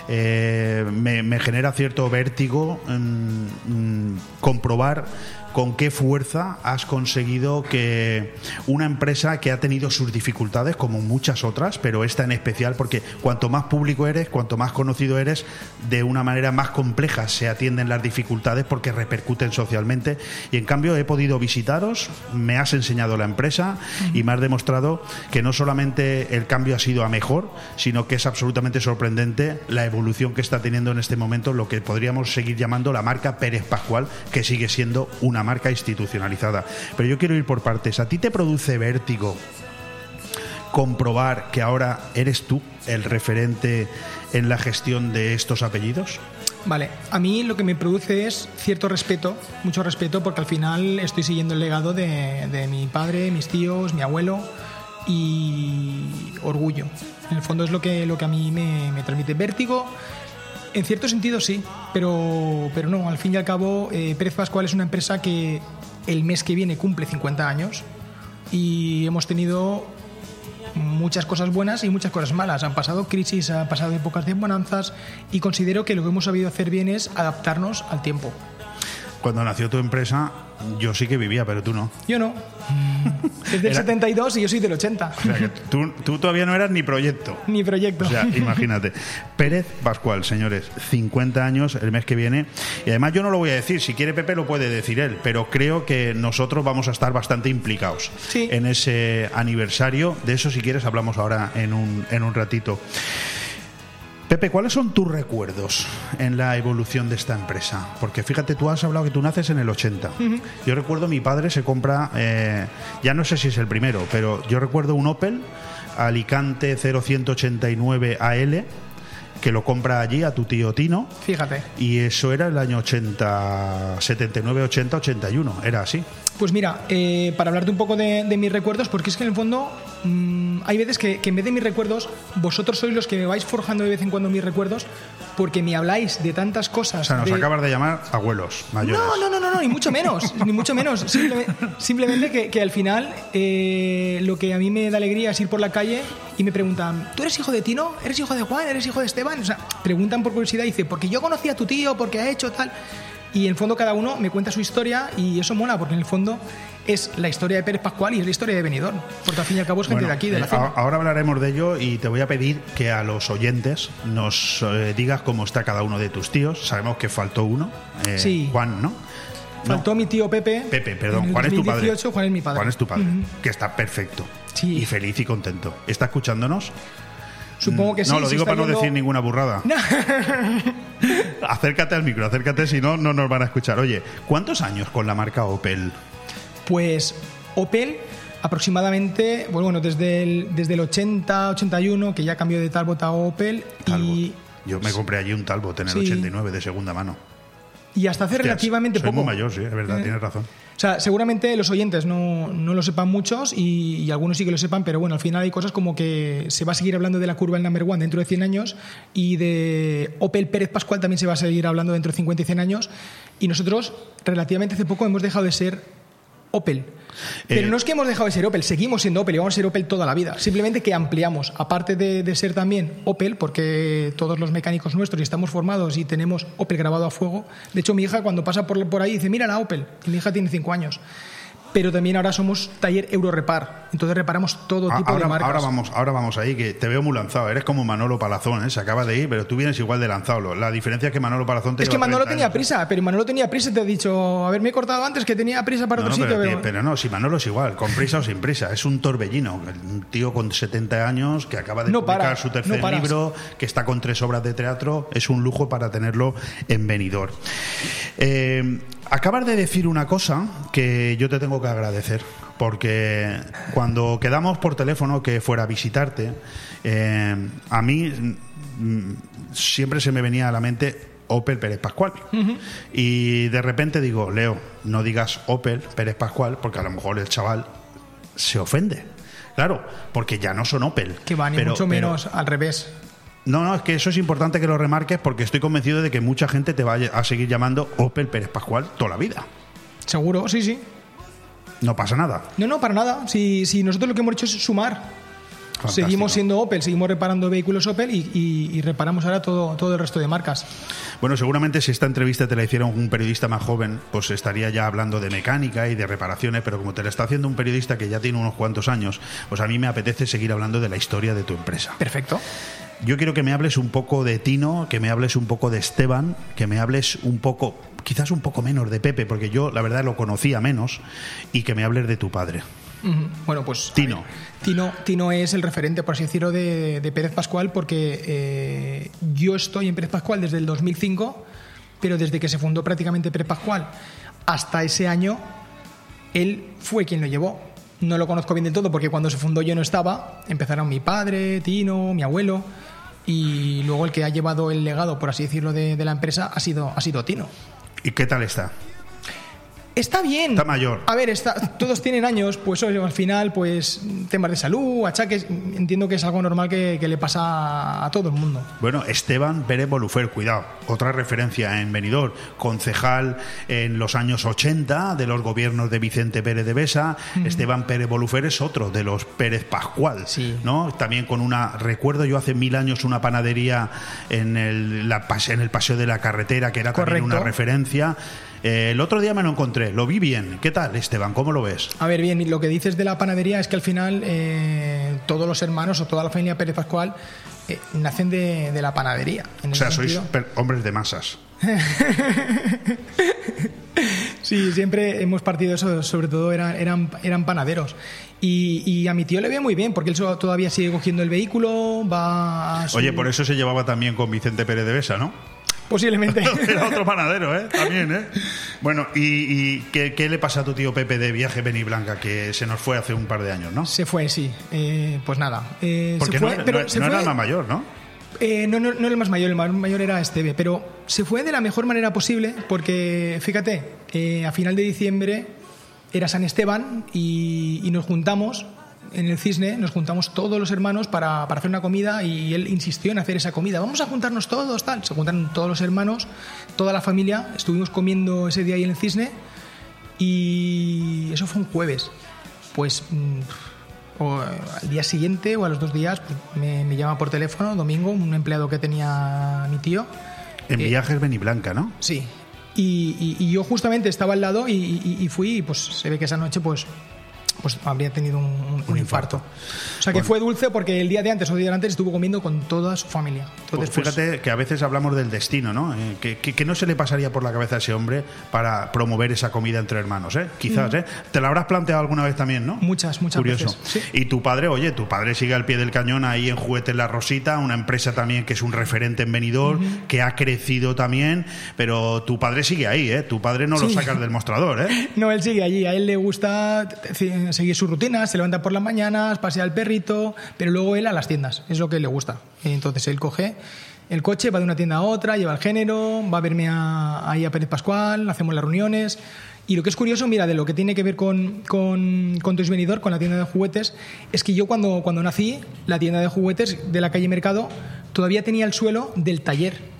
A: me, me genera cierto vértigo mm, comprobar con qué fuerza has conseguido que una empresa que ha tenido sus dificultades, como muchas otras, pero esta en especial, porque cuanto más público eres, cuanto más conocido eres, de una manera más compleja se atienden las dificultades porque repercuten socialmente. Y en cambio he podido visitaros, me has enseñado la empresa y me has demostrado que no solamente el cambio ha sido a mejor, sino que es absolutamente sorprendente la evolución que está teniendo en este momento lo que podríamos seguir llamando la marca Pérez Pascual, que sigue siendo una marca institucionalizada. Pero yo quiero ir por partes. ¿A ti te produce vértigo comprobar que ahora eres tú el referente en la gestión de estos apellidos?
K: Vale, a mí lo que me produce es cierto respeto, mucho respeto, porque al final estoy siguiendo el legado de, de mi padre, mis tíos, mi abuelo y orgullo. En el fondo es lo que, lo que a mí me, me transmite vértigo. En cierto sentido sí, pero, pero no, al fin y al cabo eh, Pérez Pascual es una empresa que el mes que viene cumple 50 años y hemos tenido muchas cosas buenas y muchas cosas malas. Han pasado crisis, han pasado épocas de bonanzas y considero que lo que hemos sabido hacer bien es adaptarnos al tiempo.
A: Cuando nació tu empresa, yo sí que vivía, pero tú no.
K: Yo no. Es del
A: Era-
K: 72 y yo soy del 80.
A: O sea, que tú, tú todavía no eras ni proyecto.
K: Ni proyecto.
A: O sea, imagínate. Pérez Pascual, señores, 50 años el mes que viene. Y además yo no lo voy a decir, si quiere Pepe lo puede decir él, pero creo que nosotros vamos a estar bastante implicados en ese aniversario. De eso si quieres hablamos ahora en un, en un ratito. Pepe, ¿cuáles son tus recuerdos en la evolución de esta empresa? Porque fíjate, tú has hablado que tú naces en el 80.
K: Ujú.
A: Yo recuerdo mi padre se compra, eh, ya no sé si es el primero, pero yo recuerdo un Opel Alicante 0189 AL que lo compra allí a tu tío Tino.
K: Fíjate.
A: Y eso era el año 80, 79, 80, 81. Era así.
K: Pues mira, eh, para hablarte un poco de, de mis recuerdos, porque es que en el fondo mm, hay veces que, que en vez de mis recuerdos, vosotros sois los que me vais forjando de vez en cuando mis recuerdos, porque me habláis de tantas cosas.
A: O sea, nos
K: de-
A: acabas de llamar abuelos mayores.
K: No, no, no, no, no, ni mucho menos, ni mucho menos. Simple- simplemente que, que al final eh, lo que a mí me da alegría es ir por la calle y me preguntan, ¿tú eres hijo de Tino? ¿Eres hijo de Juan? ¿Eres hijo de Esteban? O sea, preguntan por curiosidad y dice, porque yo conocí a tu tío, porque ha hecho tal. Y en el fondo cada uno me cuenta su historia y eso mola, porque en el fondo es la historia de Pérez Pascual y es la historia de Benidorm. Porque al fin y al cabo es gente
A: Bueno,
K: de aquí, de la
A: eh,
K: zona.
A: ahora hablaremos de ello y te voy a pedir que a los oyentes nos eh, digas cómo está cada uno de tus tíos. Sabemos que faltó uno, eh,
K: Sí.
A: Juan, ¿no?
K: Faltó mi tío Pepe.
A: Pepe, perdón, Juan es tu padre.
K: 2018, Juan es mi padre.
A: Juan es tu padre,
K: Ujú.
A: que está perfecto
K: Sí.
A: y feliz y contento. ¿Está escuchándonos?
K: Supongo que sí.
A: No, lo
K: si
A: digo para no decir ninguna burrada. acércate al micro, acércate, si no, no nos van a escuchar. Oye, ¿cuántos años con la marca Opel?
K: Pues Opel aproximadamente, bueno, desde el, desde el 80, 81, que ya cambió de Talbot a Opel, y,
A: Yo me compré allí un Talbot en el
K: Sí.
A: 89 de segunda mano.
K: y hasta hace
A: Hostias,
K: relativamente
A: soy
K: poco.
A: muy mayor, sí, es verdad,
K: Eh.
A: tienes razón.
K: O sea, seguramente los oyentes no, no lo sepan muchos y, algunos sí que lo sepan, pero bueno, al final hay cosas como que se va a seguir hablando de la curva del number one dentro de 100 años y de Opel Pérez Pascual también se va a seguir hablando dentro de 50 y 100 años. Y nosotros relativamente hace poco hemos dejado de ser Opel. Pero
A: Eh,
K: no es que hemos dejado de ser Opel, seguimos siendo Opel y vamos a ser Opel toda la vida. Simplemente que ampliamos, aparte de, de ser también Opel, porque todos los mecánicos nuestros y estamos formados y tenemos Opel grabado a fuego. De hecho, mi hija cuando pasa por, por ahí dice, mira la Opel. Y mi hija tiene 5 años. Pero también ahora somos taller Eurorepar. Entonces reparamos todo tipo
A: ahora,
K: de marcas.
A: ahora vamos, ahora vamos ahí, que te veo muy lanzado. Eres como Manolo Palazón, ¿eh? se acaba de ir, pero tú vienes igual de lanzado. La diferencia es que Manolo Palazón te
K: Es que Manolo
A: 30
K: tenía
A: años.
K: prisa, pero Manolo tenía prisa y te ha dicho, haberme cortado antes que tenía prisa para
A: No,
K: otro
A: no,
K: sitio.
A: pero,
K: pero-
A: pero no, si Manolo es igual, con prisa o sin prisa. Es un torbellino, un tío con 70 años que acaba de
K: No
A: publicar
K: para,
A: su tercer libro, que está con tres obras de teatro. Es un lujo para tenerlo en venidor. Eh, acabas de decir una cosa que yo te tengo que agradecer. Porque cuando quedamos por teléfono que fuera a visitarte, eh, a mí mm, siempre se me venía a la mente Opel Pérez Pascual. Y de repente digo, Leo, no digas Opel Pérez Pascual, porque a lo mejor el chaval se ofende. Claro, porque ya no son Opel.
K: Que va, ni
A: Pero-
K: mucho
A: pero-
K: menos al revés.
A: No, no, es que eso es importante que lo remarques porque estoy convencido de que mucha gente te va a seguir llamando Opel Pérez Pascual toda la vida.
K: Seguro, sí, sí.
A: No pasa nada.
K: No, no, para nada. Si, si nosotros lo que hemos hecho es sumar.
A: Fantástico.
K: Seguimos siendo Opel, seguimos reparando vehículos Opel y, y- y reparamos ahora todo, todo el resto de marcas.
A: Bueno, seguramente si esta entrevista te la hiciera un periodista más joven, pues estaría ya hablando de mecánica y de reparaciones, pero como te la está haciendo un periodista que ya tiene unos cuantos años, pues a mí me apetece seguir hablando de la historia de tu empresa.
K: Perfecto.
A: Yo quiero que me hables un poco de Tino, que me hables un poco de Esteban, que me hables un poco, quizás un poco menos de Pepe, porque yo la verdad lo conocía menos, y que me hables de tu padre.
K: Bueno, pues.
A: Tino.
K: Tino, Tino es el referente, por así decirlo, de, de Pérez Pascual, porque eh, yo estoy en Pérez Pascual desde el 2005, pero desde que se fundó prácticamente Pérez Pascual hasta ese año, él fue quien lo llevó. No lo conozco bien del todo porque cuando se fundó yo no estaba. Empezaron mi padre, Tino, mi abuelo. Y luego el que ha llevado el legado, por así decirlo, de, de la empresa ha sido, ha sido Tino.
A: ¿Y qué tal está?
K: Está bien.
A: Está mayor.
K: A ver, está, todos tienen años, pues al final, pues temas de salud, achaques, entiendo que es algo normal que, que le pasa a todo el mundo.
A: Bueno, Esteban Pérez Bolufer, cuidado, otra referencia en Benidorm, concejal en los años 80 de los gobiernos de Vicente Pérez de Besa. Esteban Pérez Bolufer es otro de los Pérez Pascual, ¿no? También con una, recuerdo yo hace mil años una panadería en el, la en el paseo de la carretera que era también una referencia. Eh, el otro día me lo encontré, lo vi bien. ¿Qué tal, Esteban? ¿Cómo lo ves?
K: A ver, bien, lo que dices de la panadería es que al final eh, todos los hermanos o toda la familia Pérez Pascual eh, nacen de, de la panadería.
A: O sea, sois hombres de masas.
K: Sí, siempre hemos partido eso, sobre todo eran, eran, eran panaderos. Y, y a mi tío le ve muy bien, porque él todavía sigue cogiendo el vehículo, va a su-
A: Oye, por eso se llevaba también con Vicente Pérez de Besa, ¿no?
K: Posiblemente.
A: Era otro panadero, ¿eh? También, ¿eh? Bueno, ¿y, y qué, qué le pasa a tu tío Pepe de viaje Beniblanca que se nos fue hace un par de años, no?
K: Se fue, sí. Eh, pues nada. eh,
A: Porque
K: se fue,
A: no,
K: pero
A: no-
K: se
A: no
K: fue-
A: era más mayor, ¿no?
K: Eh, no, no, no el más mayor, el más mayor era Esteve, pero se fue de la mejor manera posible porque, fíjate, eh, a final de diciembre era San Esteban y, y nos juntamos en el cisne, nos juntamos todos los hermanos para, para, hacer una comida y él insistió en hacer esa comida. Vamos a juntarnos todos, tal. Se juntaron todos los hermanos, toda la familia, estuvimos comiendo ese día ahí en el cisne y eso fue un jueves. Pues o al día siguiente o a los dos días pues, me, me, llama por teléfono, domingo, un empleado que tenía mi tío.
A: En eh, viajes Beniblanca, ¿no?
K: Sí. Y, y, y, yo justamente estaba al lado y, y, fui y pues se ve que esa noche pues pues habría tenido un, un, un infarto. O sea que bueno. fue dulce porque el día de antes o el día de antes estuvo comiendo con toda su familia.
A: Entonces, pues fíjate pues, que a veces hablamos del destino, ¿no? Eh, que, que, que, no se le pasaría por la cabeza a ese hombre para promover esa comida entre hermanos, ¿eh? Quizás, mm. ¿eh? Te la habrás planteado alguna vez también, ¿no?
K: Muchas, muchas
A: Curioso.
K: veces. Sí.
A: Y tu padre, oye, tu padre sigue al pie del cañón ahí en Juguetes La Rosita, una empresa también que es un referente en Benidorm, uh -huh. que ha crecido también, pero tu padre sigue ahí, ¿eh? Tu padre no sí. lo sacas del mostrador, ¿eh?
K: No, él sigue allí, a él le gusta seguir sus rutinas, se levanta por las mañanas, pasea al perrito, pero luego él a las tiendas, es lo que le gusta. Entonces él coge el coche, va de una tienda a otra, lleva el género, va a verme a, ahí a Pérez Pascual, hacemos las reuniones. Y lo que es curioso, mira, de lo que tiene que ver con, con, con Toys Venidor, con la tienda de juguetes, es que yo cuando, cuando nací, la tienda de juguetes de la calle Mercado todavía tenía el suelo del taller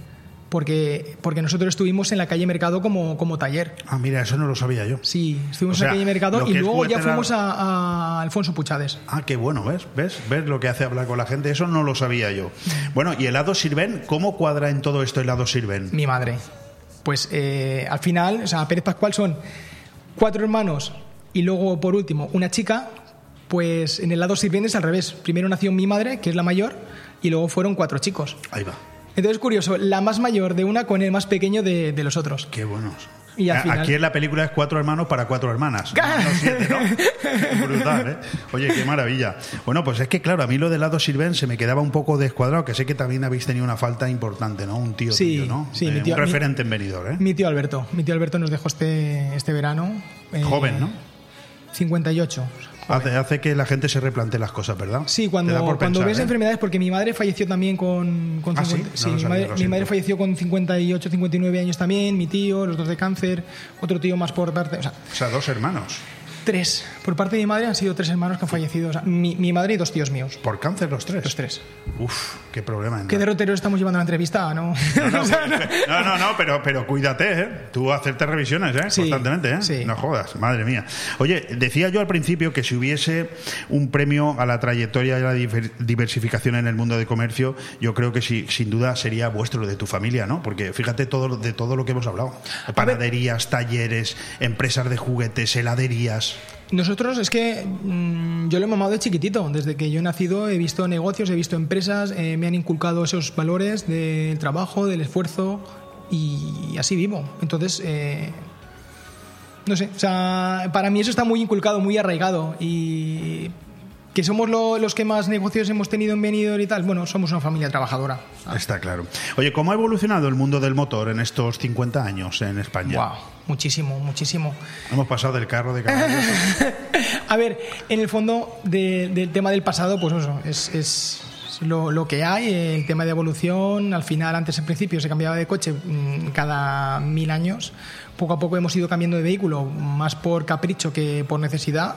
K: porque, porque nosotros estuvimos en la calle Mercado como, como taller.
A: Ah, mira, eso no lo sabía yo.
K: Sí, estuvimos o sea, en la calle Mercado y luego ya fuimos a, a, Alfonso Puchades.
A: Ah, qué bueno, ¿ves? ¿ves? ¿Ves lo que hace hablar con la gente? Eso no lo sabía yo. Bueno, ¿y helado Sirven? ¿Cómo cuadra en todo esto helado Sirven?
K: Mi madre. Pues eh, al final, o sea, Pérez Pascual son cuatro hermanos y luego, por último, una chica. Pues en el lado Sirven es al revés. Primero nació mi madre, que es la mayor, y luego fueron cuatro chicos.
A: Ahí va.
K: Entonces, curioso, la más mayor de una con el más pequeño de, de los otros.
A: Qué buenos. Y al final... Aquí en la película es cuatro hermanos para cuatro hermanas. No siete, ¿no? Brutal, ¿eh? Oye, qué maravilla. Bueno, pues es que, claro, a mí lo del lado Sirven se me quedaba un poco descuadrado, que sé que también habéis tenido una falta importante, ¿no? Un tío
K: sí,
A: tuyo, ¿no?
K: Sí,
A: eh,
K: mi tío,
A: un referente
K: mi,
A: en venidor, ¿eh?
K: Mi tío Alberto. Mi tío Alberto nos dejó este, este verano.
A: Eh, Joven, ¿no?
K: 58.
A: Hace, hace, que la gente se replantee las cosas, ¿verdad?
K: Sí, cuando, cuando
A: pensar,
K: ves
A: ¿eh?
K: enfermedades, porque mi madre falleció también con, con
A: ¿Ah,
K: 50,
A: sí? No
K: sí mi, madre, mi, madre, falleció con 58, 59 años también, mi tío, los dos de cáncer, otro tío más por parte. O sea,
A: o sea dos hermanos.
K: Tres. Por parte de mi madre han sido tres hermanos que han fallecido. O sea, mi, mi, madre y dos tíos míos.
A: ¿Por cáncer los tres?
K: Los tres.
A: Uf, qué problema.
K: ¿Qué derrotero estamos llevando la entrevista? No,
A: no, no, no, no, no pero, pero cuídate, ¿eh? Tú hacerte revisiones, ¿eh? Sí, Constantemente, ¿eh?
K: Sí.
A: No jodas, madre mía. Oye, decía yo al principio que si hubiese un premio a la trayectoria y a la diversificación en el mundo de comercio, yo creo que sí, sin duda sería vuestro, de tu familia, ¿no? Porque fíjate todo, de todo lo que hemos hablado. Panaderías, talleres, empresas de juguetes, heladerías.
K: Nosotros es que mmm, yo lo he mamado de chiquitito. Desde que yo he nacido he visto negocios, he visto empresas, eh, me han inculcado esos valores del trabajo, del esfuerzo y así vivo. Entonces, eh, no sé, o sea, para mí eso está muy inculcado, muy arraigado y que somos lo, los que más negocios hemos tenido en Benidorm y tal, bueno, somos una familia trabajadora.
A: Está claro. Oye, ¿cómo ha evolucionado el mundo del motor en estos 50 años en España?
K: Wow, muchísimo, muchísimo.
A: Hemos pasado del carro de.
K: A ver, en el fondo de, del tema del pasado, pues eso, es, es lo, lo, que hay, el tema de evolución, al final, antes en principio se cambiaba de coche mm, cada mil años, poco a poco hemos ido cambiando de vehículo, más por capricho que por necesidad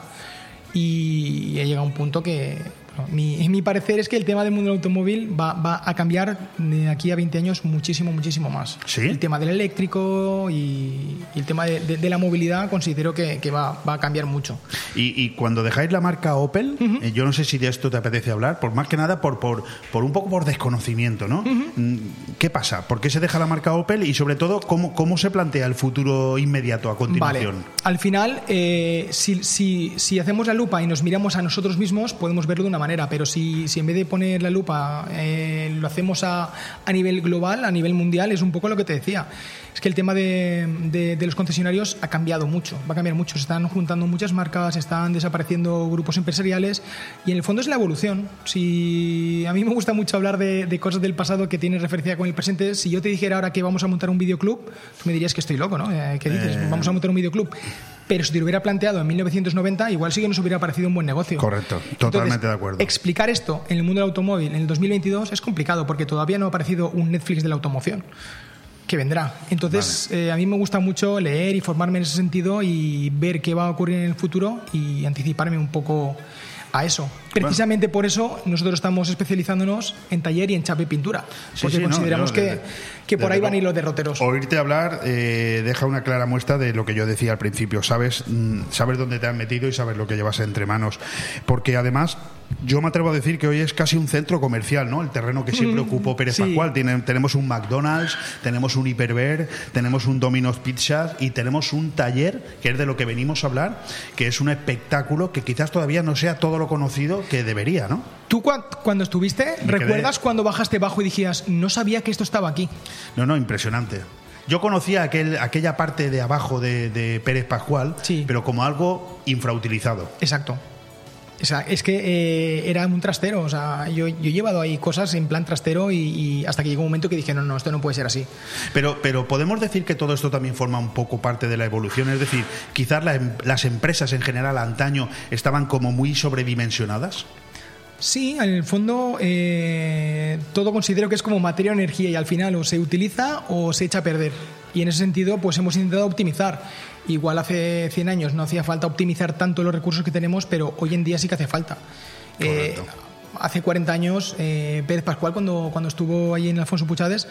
K: y ha llegado un punto que bueno, mi, mi, parecer es que el tema del mundo del automóvil va, va, a cambiar de aquí a 20 años muchísimo, muchísimo más.
A: ¿Sí?
K: El tema del eléctrico y, y el tema de, de, de, la movilidad considero que, que va, va, a cambiar mucho.
A: Y, y, cuando dejáis la marca Opel, uh -huh. eh, yo no sé si de esto te apetece hablar, por más que nada por, por, por un poco por desconocimiento, ¿no? Uh -huh. ¿Qué pasa? ¿Por qué se deja la marca Opel? Y sobre todo, ¿cómo, cómo se plantea el futuro inmediato a continuación?
K: Vale. Al final, eh, si, si, si hacemos la lupa y nos miramos a nosotros mismos, podemos verlo de una manera, pero si, si en vez de poner la lupa eh, lo hacemos a, a, nivel global, a nivel mundial, es un poco lo que te decía. Es que el tema de, de, de, los concesionarios ha cambiado mucho, va a cambiar mucho. Se están juntando muchas marcas, están desapareciendo grupos empresariales y en el fondo es la evolución. Si a mí me gusta mucho hablar de, de cosas del pasado que tienen referencia con el presente, si yo te dijera ahora que vamos a montar un videoclub, tú me dirías que estoy loco, ¿no? Eh, ¿Qué dices? Eh... Vamos a montar un videoclub pero si te lo hubiera planteado en 1990, igual sí que nos hubiera parecido un buen negocio.
A: Correcto, totalmente
K: Entonces,
A: de acuerdo.
K: Explicar esto en el mundo del automóvil en el 2022 es complicado porque todavía no ha aparecido un Netflix de la automoción que vendrá. Entonces, eh, a mí me gusta mucho leer y formarme en ese sentido y ver qué va a ocurrir en el futuro y anticiparme un poco a eso. Precisamente por eso nosotros estamos especializándonos en taller y en chapa y pintura, porque
A: sí,
K: consideramos que,
A: desde-
K: que por ahí van a ir los derroteros.
A: Oírte hablar eh, deja una clara muestra de lo que yo decía al principio. Sabes, mm, sabes dónde te has metido y sabes lo que llevas entre manos. Porque además, yo me atrevo a decir que hoy es casi un centro comercial, ¿no? El terreno que siempre
K: Mm,
A: ocupó Pérez
K: sí.
A: Pascual. Tiene- tenemos un McDonald's, tenemos un Hiperver, tenemos un Domino's Pizzas y tenemos un taller, que es de lo que venimos a hablar, que es un espectáculo que quizás todavía no sea todo lo conocido que debería, ¿no?
K: ¿Tú cua- cuando estuviste,
A: Me quedé-
K: recuerdas cuando bajaste bajo y dijías, no sabía que esto estaba aquí?
A: No, no, impresionante. Yo conocía aquel, aquella parte de abajo de, de Pérez Pascual, pero como algo infrautilizado.
K: Exacto. O sea, es que eh, era un trastero. O sea, yo, yo he llevado ahí cosas en plan trastero y, y hasta que llegó un momento que dije, no, no, esto no puede ser así.
A: Pero, pero podemos decir que todo esto también forma un poco parte de la evolución. Es decir, quizás la em- las empresas en general antaño estaban como muy sobredimensionadas.
K: Sí, en el fondo eh, todo considero que es como materia o energía y al final o se utiliza o se echa a perder. Y en ese sentido, pues hemos intentado optimizar. Igual hace 100 años no hacía falta optimizar tanto los recursos que tenemos, pero hoy en día sí que hace falta. Eh, hace 40 años, eh, Pérez Pascual, cuando, cuando estuvo ahí en Alfonso Puchades,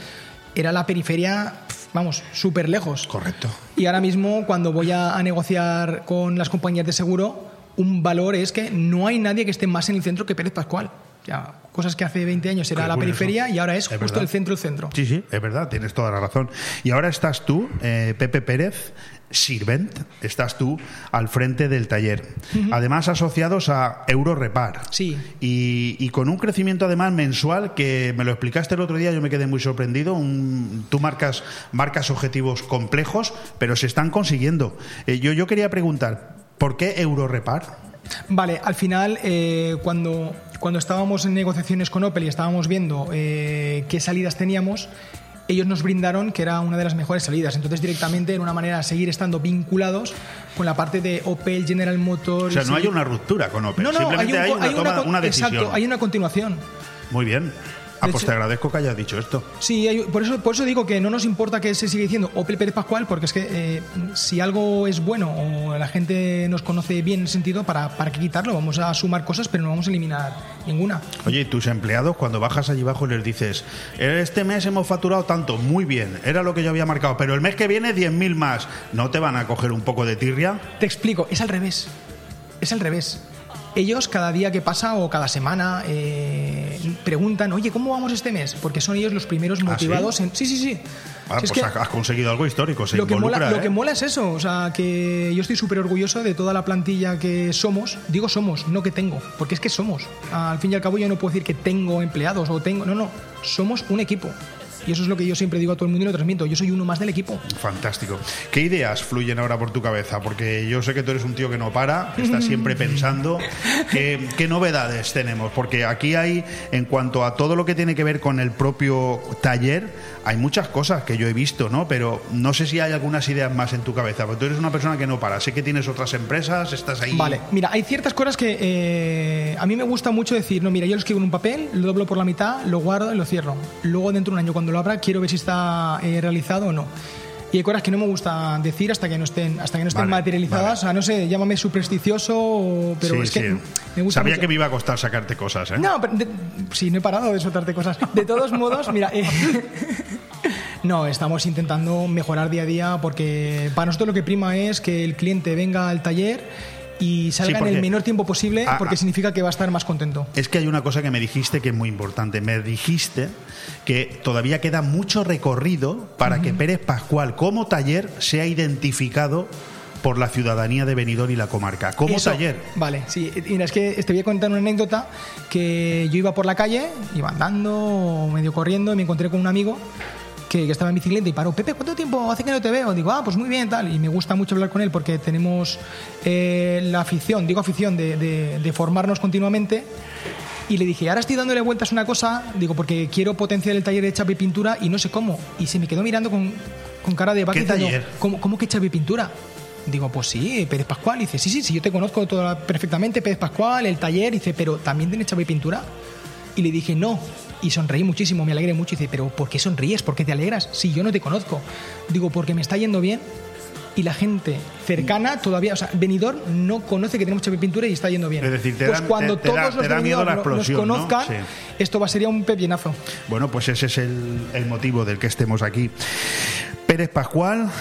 K: era la periferia, vamos, súper lejos.
A: Correcto.
K: Y ahora mismo, cuando voy a, a negociar con las compañías de seguro, un valor es que no hay nadie que esté más en el centro que Pérez Pascual. Ya, cosas que hace 20 años era la periferia y ahora es,
A: Es
K: justo
A: verdad.
K: el centro, el centro.
A: Sí, sí, es verdad, tienes toda la razón. Y ahora estás tú, eh, Pepe Pérez, Sirvent, estás tú al frente del taller. Además, asociados a Eurorepar.
K: Sí.
A: Y, y con un crecimiento además mensual que me lo explicaste el otro día, yo me quedé muy sorprendido. Un- tú marcas, marcas objetivos complejos, pero se están consiguiendo. Eh, yo, yo quería preguntar, ¿por qué Eurorepar?
K: Vale, al final, eh, cuando, cuando estábamos en negociaciones con Opel y estábamos viendo eh, qué salidas teníamos, ellos nos brindaron que era una de las mejores salidas. Entonces, directamente, era una manera de seguir estando vinculados con la parte de Opel, General Motors.
A: O sea, no hay una ruptura con Opel,
K: No, no,
A: simplemente hay,
K: un-
A: una, toma-
K: con-
A: una decisión.
K: Exacto, hay una continuación.
A: Muy bien. Ah, pues
K: hecho-
A: te agradezco que hayas dicho esto.
K: Sí, hay- por eso, por eso digo que no nos importa que se siga diciendo Opel Pérez Pascual, porque es que eh, si algo es bueno o la gente nos conoce bien en ese sentido, ¿para, ¿para qué quitarlo? Vamos a sumar cosas, pero no vamos a eliminar ninguna.
A: Oye, ¿y tus empleados, cuando bajas allí abajo les dices, este mes hemos facturado tanto, muy bien, era lo que yo había marcado, pero el mes que viene 10.000 más, ¿no te van a coger un poco de tirria?
K: Te explico, es al revés. Es al revés. Ellos cada día que pasa o cada semana eh, preguntan, oye, ¿cómo vamos este mes? Porque son ellos los primeros
A: ¿Ah,
K: motivados
A: sí?
K: en... Sí, sí, sí.
A: Ah,
K: Si es
A: pues
K: que-
A: has- conseguido algo histórico, se
K: lo que, mola, lo
A: ¿eh?
K: que mola es eso, o sea, que yo estoy súper orgulloso de toda la plantilla que somos. Digo somos, no que tengo, porque es que somos. Al fin y al cabo yo no puedo decir que tengo empleados o tengo... No, no, somos un equipo. Y eso es lo que yo siempre digo a todo el mundo y lo transmito. Yo soy uno más del equipo.
A: Fantástico. ¿Qué ideas fluyen ahora por tu cabeza? Porque yo sé que tú eres un tío que no para, que está siempre pensando. ¿Qué, qué novedades tenemos? Porque aquí hay, en cuanto a todo lo que tiene que ver con el propio taller, hay muchas cosas que yo he visto, ¿no? Pero no sé si hay algunas ideas más en tu cabeza. Porque tú eres una persona que no para. Sé que tienes otras empresas, estás ahí.
K: Vale, mira, hay ciertas cosas que eh, a mí me gusta mucho decir, no, mira, yo lo escribo en un papel, lo doblo por la mitad, lo guardo y lo cierro. Luego dentro de un año cuando lo abra quiero ver si está eh, realizado o no. Y hay cosas que no me gusta decir hasta que no estén, hasta que no estén
A: Vale,
K: materializadas. O sea, no sé, llámame supersticioso, pero
A: Sí,
K: es que
A: sí.
K: me gusta
A: Sabía
K: mucho.
A: que me iba a costar sacarte cosas, ¿eh?
K: No, pero de- sí, no he parado de soltarte cosas. De todos modos, mira, eh, no, estamos intentando mejorar día a día porque para nosotros lo que prima es que el cliente venga al taller y salga en el menor tiempo posible
A: Ah,
K: porque
A: ah.
K: significa que va a estar más contento.
A: Es que hay una cosa que me dijiste que es muy importante. Me dijiste que todavía queda mucho recorrido para que Pérez Pascual como taller sea identificado por la ciudadanía de Benidorm y la comarca. Como
K: Eso,
A: taller.
K: Vale, sí. Mira, es que te voy a contar una anécdota que yo iba por la calle, iba andando, medio corriendo, y me encontré con un amigo que, que estaba en bicicleta y paró. Pepe, ¿cuánto tiempo hace que no te veo? Digo, ah, pues muy bien, tal. Y me gusta mucho hablar con él porque tenemos eh, la afición, digo afición, de, de- de formarnos continuamente. Y le dije, ahora estoy dándole vueltas a una cosa, digo, porque quiero potenciar el taller de chapa y pintura y no sé cómo. Y se me quedó mirando con, con cara de vaca
A: ¿Qué taller?
K: ¿Cómo, ¿Cómo que chapa y pintura? Digo, pues sí, Pérez Pascual. dice, sí, sí, sí, yo te conozco toda, perfectamente, Pérez Pascual, el taller. dice, pero ¿también tienes chapa y pintura? Y le dije, no. Y sonreí muchísimo, me alegré mucho. Y dice, pero ¿por qué sonríes? ¿Por qué te alegras? Si yo no te conozco. Digo, porque me está yendo bien y la gente cercana todavía, o sea, venidor no conoce que tenemos chapa y pintura y está yendo bien.
A: Es decir, te
K: pues
A: da-
K: cuando
A: te- te
K: todos los
A: da la
K: venidores lo- nos
A: explosión, ¿no?
K: conozcan,
A: Sí.
K: esto va sería un pepinazo.
A: Bueno, pues ese es el, el motivo del que estemos aquí. Pérez Pascual,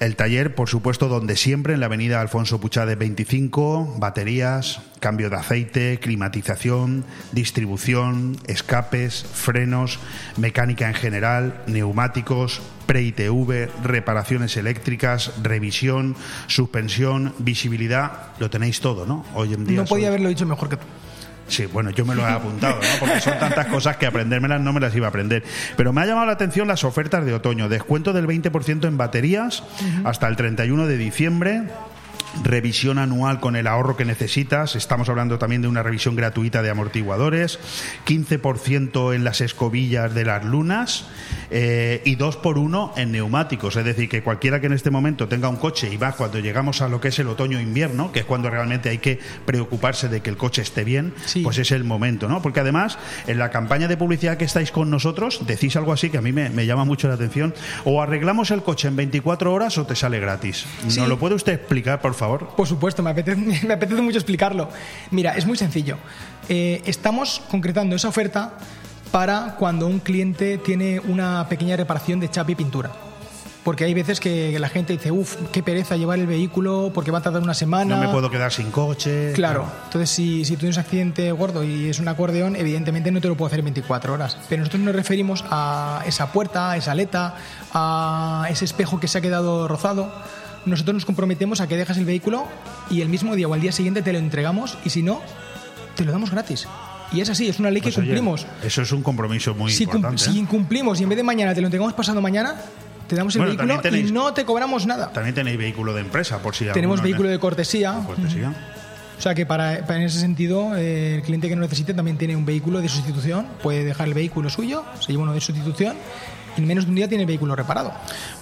A: el taller, por supuesto, donde siempre, en la avenida Alfonso Puchades 25, baterías, cambio de aceite, climatización, distribución, escapes, frenos, mecánica en general, neumáticos, pre-ITV, reparaciones eléctricas, revisión, suspensión, visibilidad, lo tenéis todo, ¿no? Hoy en día
K: No podía haberlo dicho mejor que tú.
A: Sí, bueno, yo me lo he apuntado, ¿no? Porque son tantas cosas que aprendérmelas no me las iba a aprender. Pero me ha llamado la atención las ofertas de otoño. Descuento del 20% en baterías hasta el 31 de diciembre. Revisión anual con el ahorro que necesitas. Estamos hablando también de una revisión gratuita de amortiguadores. 15% en las escobillas de las lunas. eh, y 2 por 1 en neumáticos. Es decir, que cualquiera que en este momento tenga un coche y va cuando llegamos a lo que es el otoño-invierno, que es cuando realmente hay que preocuparse de que el coche esté bien, pues es el momento, ¿no? Porque además, en la campaña de publicidad que estáis con nosotros, decís algo así que a mí me, me llama mucho la atención. O arreglamos el coche en 24 horas o te sale gratis.
K: Sí.
A: ¿Nos lo puede usted explicar, por favor?
K: Por supuesto, me apetece, me apetece mucho explicarlo. Mira, es muy sencillo. Eh, estamos concretando esa oferta para cuando un cliente tiene una pequeña reparación de chapa y pintura. Porque hay veces que la gente dice, uff, qué pereza llevar el vehículo porque va a tardar una semana.
A: No me puedo quedar sin coche.
K: Claro, entonces si, si tú tienes un accidente gordo y es un acordeón, evidentemente no te lo puedo hacer en 24 horas. Pero nosotros nos referimos a esa puerta, a esa aleta, a ese espejo que se ha quedado rozado. Nosotros nos comprometemos a que dejas el vehículo y el mismo día o al día siguiente te lo entregamos y si no, te lo damos gratis. Y es así, es una ley
A: Pues,
K: que
A: oye,
K: cumplimos.
A: eso es un compromiso muy
K: Si,
A: importante.
K: si
A: ¿eh?
K: incumplimos y en vez de mañana te lo entregamos pasado mañana, te damos el
A: Bueno,
K: vehículo
A: tenéis-
K: y no te cobramos nada.
A: También tenéis vehículo de empresa, por si
K: Tenemos vehículo de cortesía.
A: cortesía.
K: O sea que para, para en ese sentido, eh, el cliente que no necesite también tiene un vehículo de sustitución, puede dejar el vehículo suyo, se lleva uno de sustitución en menos de un día tiene el vehículo reparado.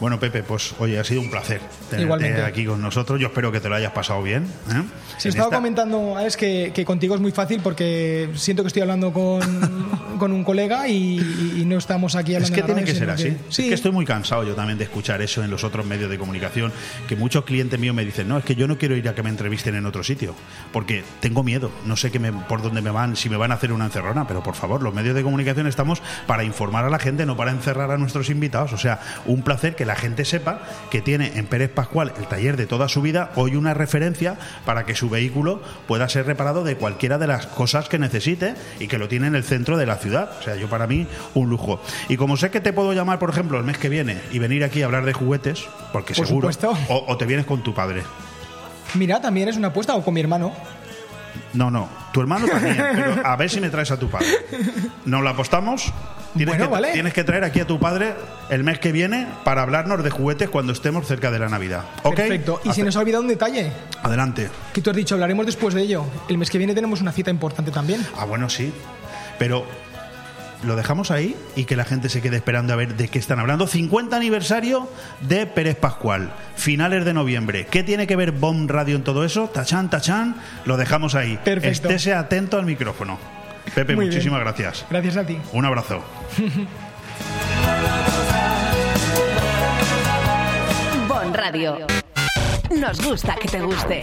A: Bueno, Pepe, pues oye, ha sido un placer tenerte
K: Igualmente.
A: aquí con nosotros. Yo espero que te lo hayas pasado bien. ¿eh?
K: Se
A: En
K: estaba
A: esta-
K: comentando, Alex, que, que contigo es muy fácil porque siento que estoy hablando con, con un colega y, y no estamos aquí
A: Es
K: hablando
A: que
K: en la
A: tiene que ser así.
K: Sí,
A: Es que estoy muy cansado yo también de escuchar eso en los otros medios de comunicación, que muchos clientes míos me dicen, no, es que yo no quiero ir a que me entrevisten en otro sitio, porque tengo miedo, no sé qué me- por dónde me van, si me van a hacer una encerrona, pero por favor, los medios de comunicación estamos para informar a la gente, no para encerrar a nuestros invitados. O sea, un placer que la gente sepa que tiene en Pérez Pascual el taller de toda su vida, hoy una referencia para que su vehículo pueda ser reparado de cualquiera de las cosas que necesite y que lo tiene en el centro de la ciudad. O sea, yo para mí un lujo. Y como sé que te puedo llamar, por ejemplo, el mes que viene y venir aquí a hablar de juguetes, porque
K: Por
A: seguro, o, o te vienes con tu padre.
K: Mira, también es una apuesta o con mi hermano.
A: No, no, tu hermano también, pero a ver si me traes a tu padre. ¿Nos la apostamos? Tienes,
K: Bueno,
A: que,
K: vale.
A: tienes que traer aquí a tu padre el mes que viene para hablarnos de juguetes cuando estemos cerca de la Navidad. ¿Ok?
K: Perfecto. Y se nos ha olvidado un detalle.
A: Adelante.
K: Que tú has dicho, hablaremos después de ello. El mes que viene tenemos una cita importante también.
A: Ah, bueno, sí. Pero lo dejamos ahí y que la gente se quede esperando a ver de qué están hablando. 50 aniversario de Pérez Pascual, finales de noviembre. ¿Qué tiene que ver Bomb Radio en todo eso? Tachán, tachán, lo dejamos ahí.
K: Perfecto.
A: Estése atento al micrófono. Pepe,
K: Muy bien.
A: muchísimas gracias.
K: Gracias a ti.
A: Un abrazo.
G: Bon Radio. Nos gusta que te guste.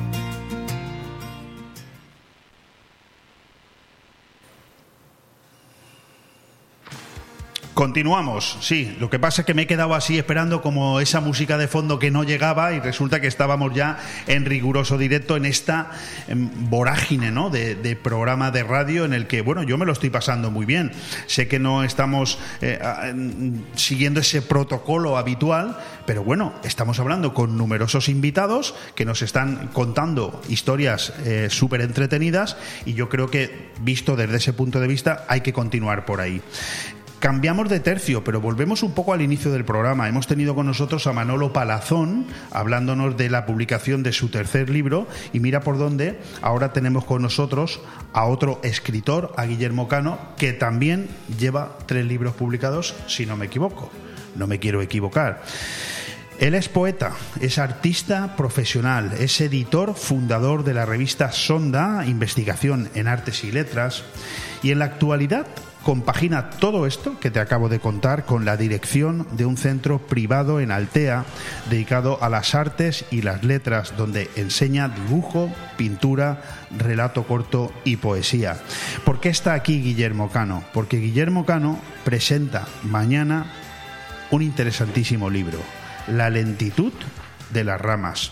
A: Continuamos, sí. Lo que pasa es que me he quedado así esperando como esa música de fondo que no llegaba y resulta que estábamos ya en riguroso directo en esta em, vorágine ¿no? de, programa de radio en el que, bueno, yo me lo estoy pasando muy bien. Sé que no estamos eh, siguiendo ese protocolo habitual, pero bueno, estamos hablando con numerosos invitados que nos están contando historias eh, súper entretenidas y yo creo que, visto desde ese punto de vista, hay que continuar por ahí. Cambiamos de tercio, pero volvemos un poco al inicio del programa. Hemos tenido con nosotros a Manolo Palazón hablándonos de la publicación de su tercer libro y mira por dónde ahora tenemos con nosotros a otro escritor, a Guillermo Cano, que también lleva tres libros publicados, si no me equivoco. No me quiero equivocar. Él es poeta, es artista profesional, es editor, fundador de la revista Sonda, Investigación en Artes y Letras, y en la actualidad compagina todo esto que te acabo de contar con la dirección de un centro privado en Altea dedicado a las artes y las letras, donde enseña dibujo, pintura, relato corto y poesía. ¿Por qué está aquí Guillermo Cano? Porque Guillermo Cano presenta mañana un interesantísimo libro, La lentitud de las ramas.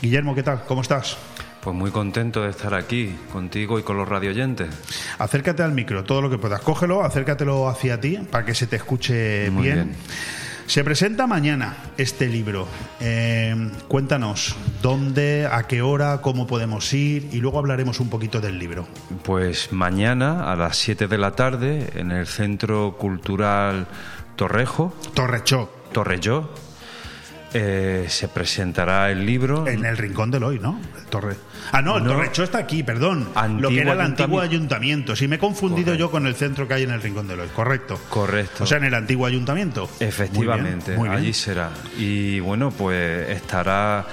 A: Guillermo, ¿qué tal? ¿Cómo estás?
L: Pues muy contento de estar aquí contigo y con los radioyentes.
A: Acércate al micro, todo lo que puedas. Cógelo, acércatelo hacia ti para que se te escuche
L: Muy
A: bien.
L: bien.
A: Se presenta mañana este libro. Eh, cuéntanos dónde, a qué hora, cómo podemos ir y luego hablaremos un poquito del libro.
L: Pues mañana a las 7 de la tarde en el Centro Cultural Torrejo.
A: Torrechó.
L: Torrelló. Eh, se presentará el libro.
A: En el rincón del hoy, ¿no? El Torre. Ah, no, el
L: No.
A: Torrechó está aquí, perdón. lo que era el antiguo
L: ayuntamiento.
A: ayuntamiento. Sí, me he confundido yo con el centro que hay en el rincón del hoy. Correcto.
L: Correcto.
A: O sea, en el antiguo ayuntamiento.
L: Efectivamente,
A: Muy bien, muy bien.
L: allí será. Y bueno, pues estará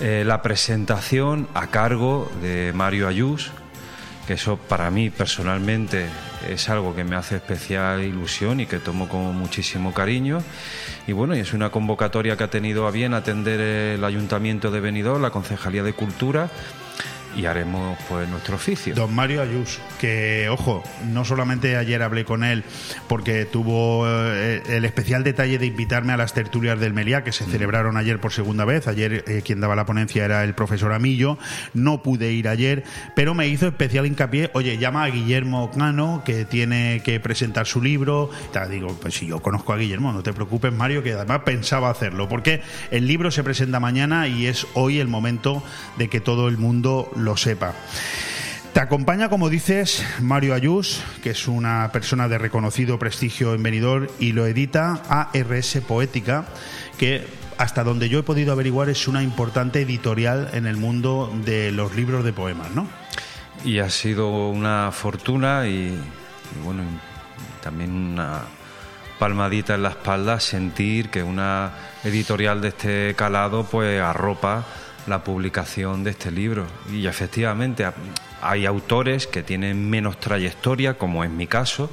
L: eh, la presentación a cargo de Mario Ayús, que eso para mí personalmente es algo que me hace especial ilusión y que tomo con muchísimo cariño. Y bueno, y es una convocatoria que ha tenido a bien atender el Ayuntamiento de Benidorm, la Concejalía de Cultura. Y haremos pues nuestro oficio.
A: Don Mario Ayus, que ojo, no solamente ayer hablé con él porque tuvo eh, el especial detalle de invitarme a las tertulias del Meliá que se
L: Mm.
A: celebraron ayer por segunda vez. Ayer eh, quien daba la ponencia era el profesor Amillo. No pude ir ayer, pero me hizo especial hincapié. Oye, llama a Guillermo Cano que tiene que presentar su libro. Te digo, pues si yo conozco a Guillermo, no te preocupes, Mario, que además pensaba hacerlo, porque el libro se presenta mañana y es hoy el momento de que todo el mundo lo sepa. Te acompaña, como dices, Mario Ayús, que es una persona de reconocido prestigio en Benidorm y lo edita ARS Poética, que hasta donde yo he podido averiguar es una importante editorial en el mundo de los libros de poemas, ¿no?
L: Y ha sido una fortuna y, y bueno, también una palmadita en la espalda sentir que una editorial de este calado pues arropa la publicación de este libro. Y efectivamente ha- hay autores que tienen menos trayectoria, como es mi caso,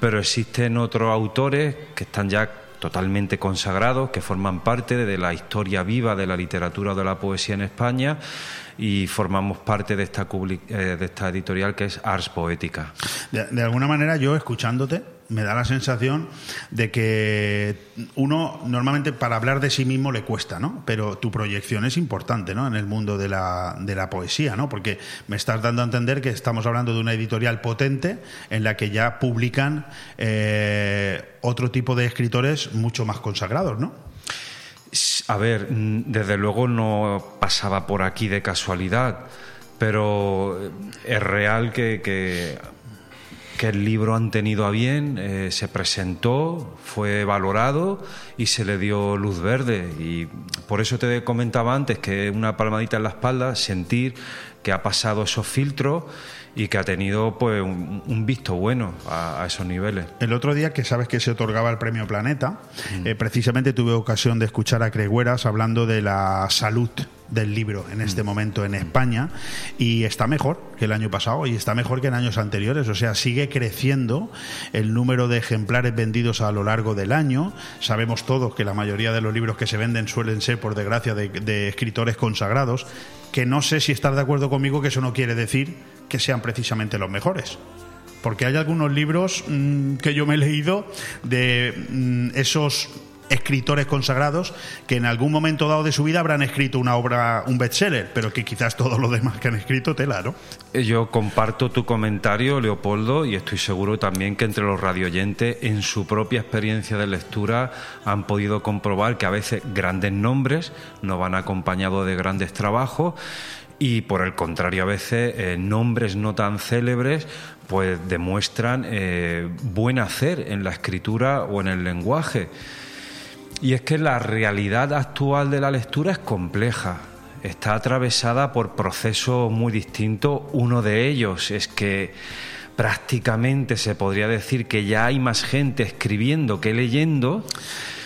L: pero existen otros autores que están ya totalmente consagrados, que forman parte de la historia viva de la literatura o de la poesía en España y formamos parte de esta, eh, editorial que es Ars Poética.
A: De alguna manera, yo escuchándote, me da la sensación de que uno normalmente para hablar de sí mismo le cuesta, ¿no? Pero tu proyección es importante, ¿no? En el mundo de la, de la poesía, ¿no? Porque me estás dando a entender que estamos hablando de una editorial potente en la que ya publican eh, otro tipo de escritores mucho más consagrados, ¿no?
L: A ver, desde luego no pasaba por aquí de casualidad, pero eh, es real que, que, que el libro han tenido a bien, eh, se presentó, fue valorado y se le dio luz verde. Y por eso te comentaba antes que una palmadita en la espalda, sentir que ha pasado esos filtros y que ha tenido pues un, un visto bueno a- a esos niveles.
A: El otro día, que sabes que se otorgaba el premio Planeta, eh, precisamente tuve ocasión de escuchar a Cregueras hablando de la salud del libro en este momento en España y está mejor que el año pasado y está mejor que en años anteriores. O sea, sigue creciendo el número de ejemplares vendidos a lo largo del año. Sabemos todos que la mayoría de los libros que se venden suelen ser, por desgracia, de, de escritores consagrados, que no sé si estás de acuerdo conmigo que eso no quiere decir que sean precisamente los mejores. Porque hay algunos libros mm, que yo me he leído de mm, esos escritores consagrados que en algún momento dado de su vida habrán escrito una obra, un bestseller, pero que quizás todos los demás que han escrito tela, ¿no?
L: Eh, Yo comparto tu comentario, Leopoldo, y estoy seguro también que entre los radioyentes, en su propia experiencia de lectura, han podido comprobar que a veces grandes nombres no van acompañados de grandes trabajos y por el contrario a veces eh, nombres no tan célebres pues demuestran eh, buen hacer en la escritura o en el lenguaje. Y es que la realidad actual de la lectura es compleja. Está atravesada por procesos muy distintos. Uno de ellos es que prácticamente se podría decir que ya hay más gente escribiendo que leyendo.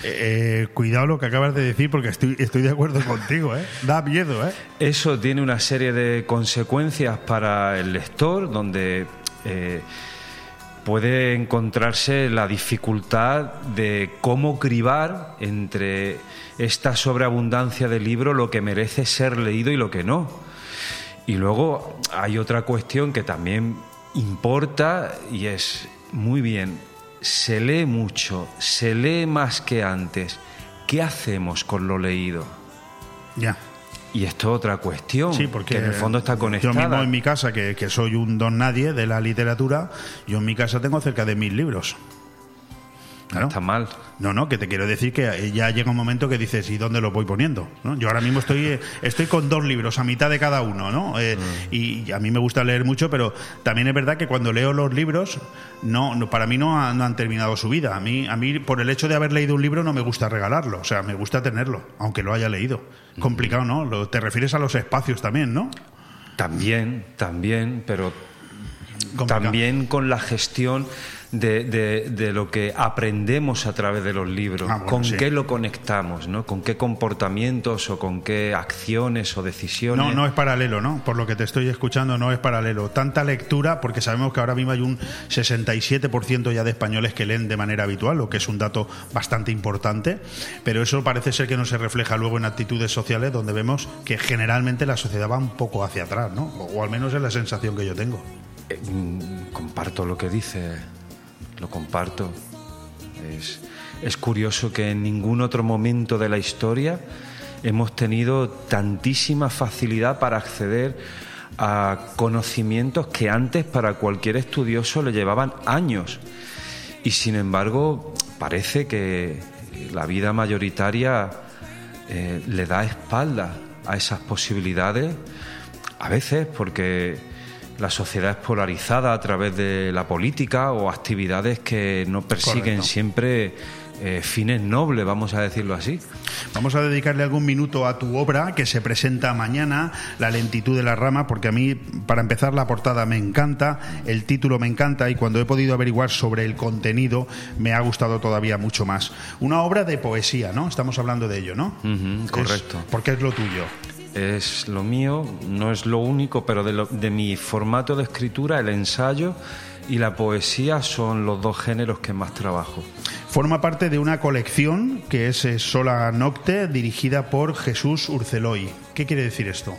A: Eh, cuidado lo que acabas de decir porque estoy, estoy de acuerdo contigo, ¿eh? Da miedo, ¿eh?
L: Eso tiene una serie de consecuencias para el lector, donde eh, puede encontrarse la dificultad de cómo cribar entre esta sobreabundancia de libro lo que merece ser leído y lo que no. Y luego hay otra cuestión que también importa y es muy bien, se lee mucho, se lee más que antes. ¿Qué hacemos con lo leído?
A: Ya.
L: Y esto es otra cuestión,
A: Sí, porque
L: que en el fondo está
A: Yo
L: conectada.
A: mismo en mi casa, que, que soy un don nadie de la literatura, yo en mi casa tengo cerca de mil libros. Claro.
L: Está mal.
A: No, no, que te quiero decir que ya llega un momento que dices, ¿y dónde los voy poniendo? ¿No? Yo ahora mismo estoy, estoy con dos libros, a mitad de cada uno, ¿no? Eh, Y a mí me gusta leer mucho, pero también es verdad que cuando leo los libros, no, no para mí no, ha- no han terminado su vida. A mí, a mí, por el hecho de haber leído un libro, no me gusta regalarlo, o sea, me gusta tenerlo, aunque lo haya leído. Complicado, ¿no? Lo- te refieres a los espacios también, ¿no?
L: También, también, pero también con la gestión de, de, de, lo que aprendemos a través de los libros,
A: Ah, bueno,
L: con
A: sí.
L: qué lo conectamos, ¿no? con qué comportamientos o con qué acciones o decisiones.
A: No, no es paralelo, ¿no? Por lo que te estoy escuchando, no es paralelo. Tanta lectura, porque sabemos que ahora mismo hay un 67% ya de españoles que leen de manera habitual, lo que es un dato bastante importante, pero eso parece ser que no se refleja luego en actitudes sociales donde vemos que generalmente la sociedad va un poco hacia atrás, ¿no? O, o al menos es la sensación que yo tengo.
L: Eh, mm, comparto lo que dice, lo comparto. Es, es curioso que en ningún otro momento de la historia hemos tenido tantísima facilidad para acceder a conocimientos que antes para cualquier estudioso le llevaban años. Y sin embargo, parece que la vida mayoritaria eh, le da espalda a esas posibilidades, a veces porque la sociedad es polarizada a través de la política o actividades que no persiguen
A: Correcto.
L: siempre eh, fines nobles, vamos a decirlo así.
A: Vamos a dedicarle algún minuto a tu obra que se presenta mañana, La lentitud de la rama, porque a mí, para empezar, la portada me encanta, el título me encanta y cuando he podido averiguar sobre el contenido me ha gustado todavía mucho más. Una obra de poesía, ¿no? Estamos hablando de ello, ¿no?
L: Correcto.
A: porque es lo tuyo.
L: Es lo mío, no es lo único, pero de, lo- de mi formato de escritura, el ensayo y la poesía son los dos géneros que más trabajo.
A: Forma parte de una colección que es eh, Sola Nocte, dirigida por Jesús Urceloy. ¿Qué quiere decir esto?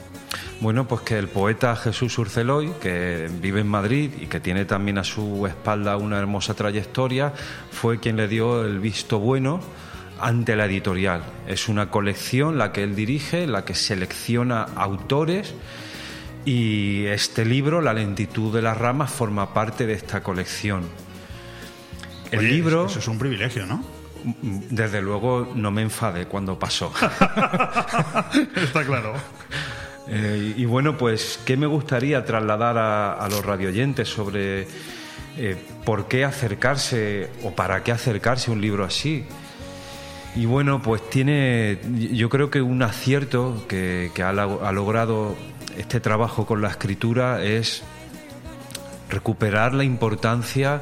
L: Bueno, pues que el poeta Jesús Urceloy, que vive en Madrid y que tiene también a su espalda una hermosa trayectoria, fue quien le dio el visto bueno ante la editorial. Es una colección la que él dirige, la que selecciona autores y este libro, La lentitud de las ramas, forma parte de esta colección. El
A: Oye,
L: libro...
A: Eso es un privilegio, ¿no?
L: Desde luego no me enfadé cuando pasó.
A: Está claro.
L: Eh, y bueno, pues, ¿qué me gustaría trasladar a, a los radioyentes sobre eh, por qué acercarse o para qué acercarse a un libro así? Y bueno, pues tiene, yo creo que un acierto que, ha logrado este trabajo con la escritura es recuperar la importancia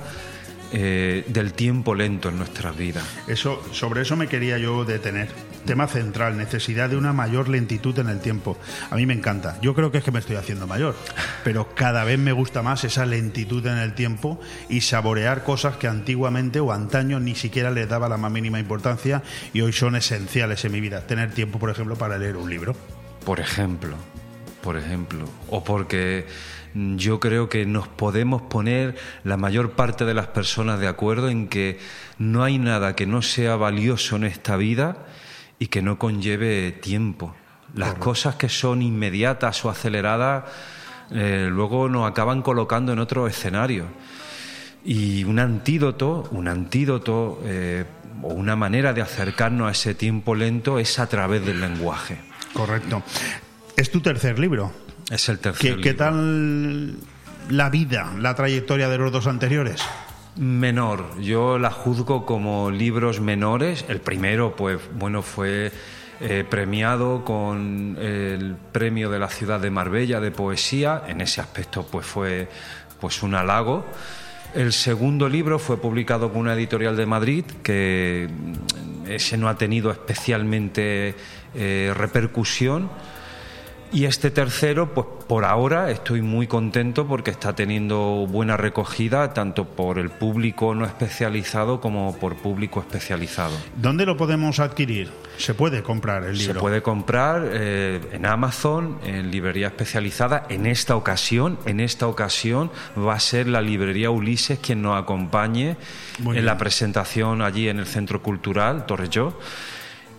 L: eh, del tiempo lento en nuestras vidas.
A: Eso, sobre eso me quería yo detener. Tema central, necesidad de una mayor lentitud en el tiempo. A mí me encanta. Yo creo que es que me estoy haciendo mayor, pero cada vez me gusta más esa lentitud en el tiempo y saborear cosas que antiguamente o antaño ni siquiera les daba la más mínima importancia y hoy son esenciales en mi vida. Tener tiempo, por ejemplo, para leer un libro.
L: Por ejemplo, por ejemplo, o porque yo creo que nos podemos poner la mayor parte de las personas de acuerdo en que no hay nada que no sea valioso en esta vida y que no conlleve tiempo. Las cosas que son inmediatas o aceleradas eh, luego nos acaban colocando en otro escenario. Y un antídoto, un antídoto eh, o una manera de acercarnos a ese tiempo lento es a través del lenguaje.
A: Correcto. Es tu tercer libro.
L: Es el tercer
A: ¿Qué, qué
L: libro.
A: tal la vida, la trayectoria de los dos anteriores?
L: Menor, yo la juzgo como libros menores. El primero, pues bueno, fue eh, premiado con el premio de la ciudad de Marbella de poesía. En ese aspecto, pues fue pues un halago. El segundo libro fue publicado con una editorial de Madrid que mm, ese no ha tenido especialmente eh, repercusión. Y este tercero, pues por ahora estoy muy contento porque está teniendo buena recogida tanto por el público no especializado como por público especializado.
A: ¿Dónde lo podemos adquirir? ¿Se puede comprar el libro?
L: Se puede comprar eh, en Amazon, en librería especializada. En esta ocasión, en esta ocasión va a ser la librería Ulises quien nos acompañe en la presentación allí en el Centro Cultural Torrelló.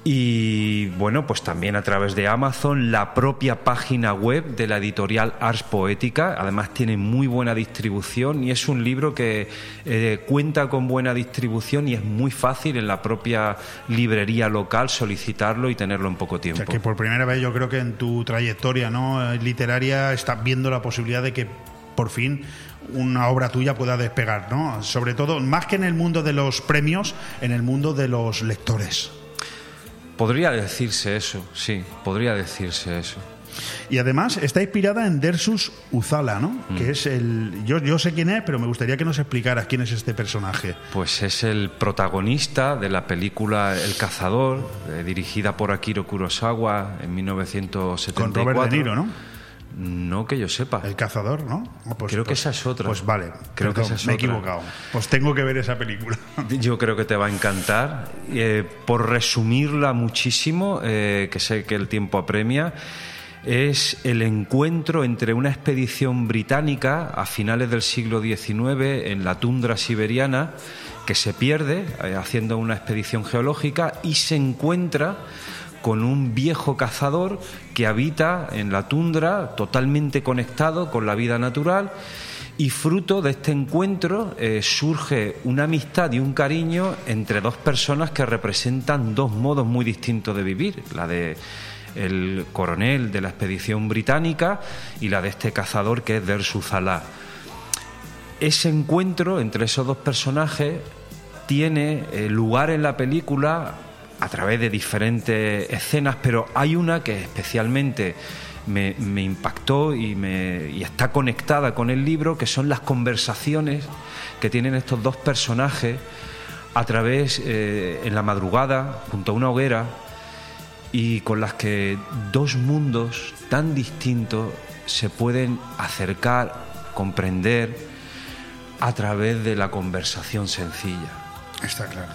L: Y bueno, pues también a través de Amazon, la propia página web de la editorial Ars Poética, además tiene muy buena distribución y es un libro que eh, cuenta con buena distribución y es muy fácil en la propia librería local solicitarlo y tenerlo en poco
A: O
L: tiempo.
A: sea, que por primera vez yo creo que en tu trayectoria ¿no? Eh, literaria estás viendo la posibilidad de que por fin una obra tuya pueda despegar, ¿no? Sobre todo, más que en el mundo de los premios, en el mundo de los lectores.
L: Podría decirse eso, sí, podría decirse eso.
A: Y además está inspirada en Dersus Uzala, ¿no?
L: Mm.
A: Que es el. Yo, yo sé quién es, pero me gustaría que nos explicaras quién es este personaje.
L: Pues es el protagonista de la película El cazador, eh, dirigida por Akiro Kurosawa en 1974.
A: Con Robert De Niro, ¿no?
L: No que yo sepa.
A: El cazador, ¿no? Ah, pues-
L: creo que
A: pues-
L: esa es otra.
A: Pues vale,
L: creo que esa es
A: me he
L: otra.
A: equivocado. Pues tengo que ver esa película.
L: Yo creo que te va a encantar. Eh, por resumirla muchísimo, eh, que sé que el tiempo apremia, es el encuentro entre una expedición británica a finales del siglo XIX en la tundra siberiana que se pierde eh, haciendo una expedición geológica y se encuentra con un viejo cazador que habita en la tundra totalmente conectado con la vida natural y fruto de este encuentro eh, surge una amistad y un cariño entre dos personas que representan dos modos muy distintos de vivir, la de el coronel de la expedición británica y la de este cazador que es Dersu Zalá. Ese encuentro entre esos dos personajes tiene eh, lugar en la película a través de diferentes escenas, pero hay una que especialmente me, impactó y, me, está conectada con el libro, que son las conversaciones que tienen estos dos personajes a través, eh, en la madrugada, junto a una hoguera, y con las que dos mundos tan distintos se pueden acercar, comprender a través de la conversación sencilla.
A: Está claro.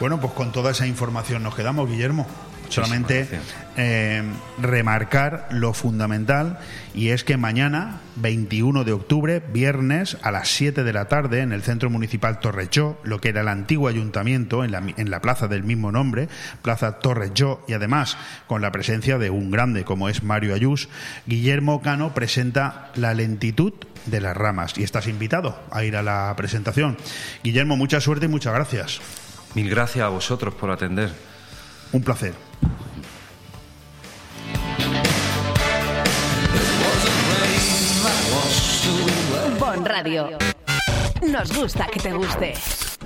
A: Bueno, pues con toda esa información nos quedamos, Guillermo. Solamente eh, remarcar lo fundamental y es que mañana, 21 de octubre, viernes, a las 7 de la tarde, en el Centro Municipal Torrechó, lo que era el antiguo ayuntamiento, en la, en la plaza del mismo nombre, Plaza Torrechó, y además con la presencia de un grande como es Mario Ayús, Guillermo Cano presenta La lentitud de las ramas y estás invitado a ir a la presentación. Guillermo, mucha suerte y muchas gracias.
L: Mil gracias a vosotros por atender.
A: Un placer.
G: Bon Radio. Nos gusta que te guste.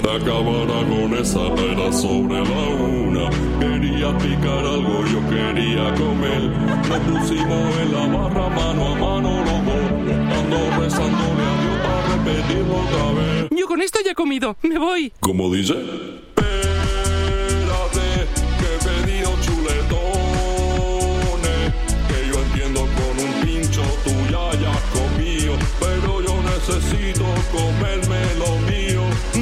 M: La cámara con esa era sobre la una. Quería picar algo, yo quería comer. Nos pusimos en la barra mano a mano los dos. Ando rezándole a Dios para repetirlo otra vez.
N: Yo con esto ya he comido. Me voy.
M: ¿Cómo dice? Espérate, que he pedido chuletones. Que yo entiendo con un pincho tú ya hayas comido. Pero yo necesito comerme lo mío.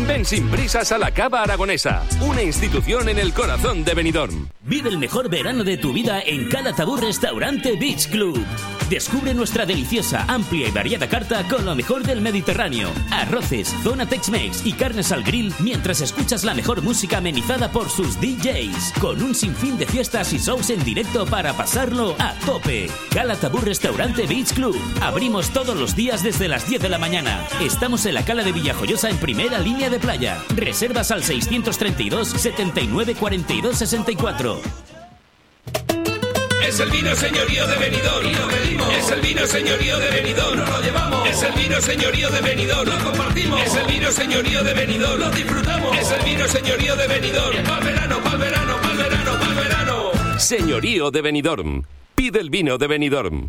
N: Ven sin prisas a la Cava Aragonesa, una institución en el corazón de Benidorm.
B: Vive el mejor verano de tu vida en Calatabú Restaurante Beach Club. Descubre nuestra deliciosa, amplia y variada carta con lo mejor del Mediterráneo. Arroces, zona Tex-Mex y carnes al grill mientras escuchas la mejor música amenizada por sus DJs. Con un sinfín de fiestas y shows en directo para pasarlo a tope. Calatabú Restaurante Beach Club. Abrimos todos los días desde las 10 de la mañana. Estamos en la cala de Villajoyosa en primera línea de playa. Reservas al 632 79 42 64.
O: Es el vino señorío de Benidorm y lo medimos. Es el vino señorío de Benidorm, nos lo llevamos. Es el vino señorío de Benidorm, lo compartimos. Es el vino señorío de Benidorm, lo disfrutamos. Es el vino señorío de Benidorm, pa'l verano, pa'l verano, pa'l verano, pa'l verano.
N: Señorío de Benidorm. Pide el vino de Benidorm.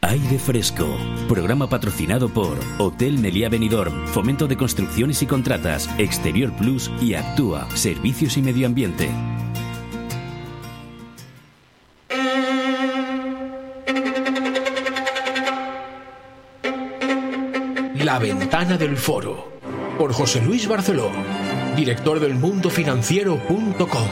B: Aire Fresco, programa patrocinado por Hotel Meliá Benidorm, Fomento de Construcciones y Contratas, Exterior Plus y Actúa, Servicios y Medio Ambiente.
C: La ventana del foro, por José Luis Barceló, director del mundofinanciero.com.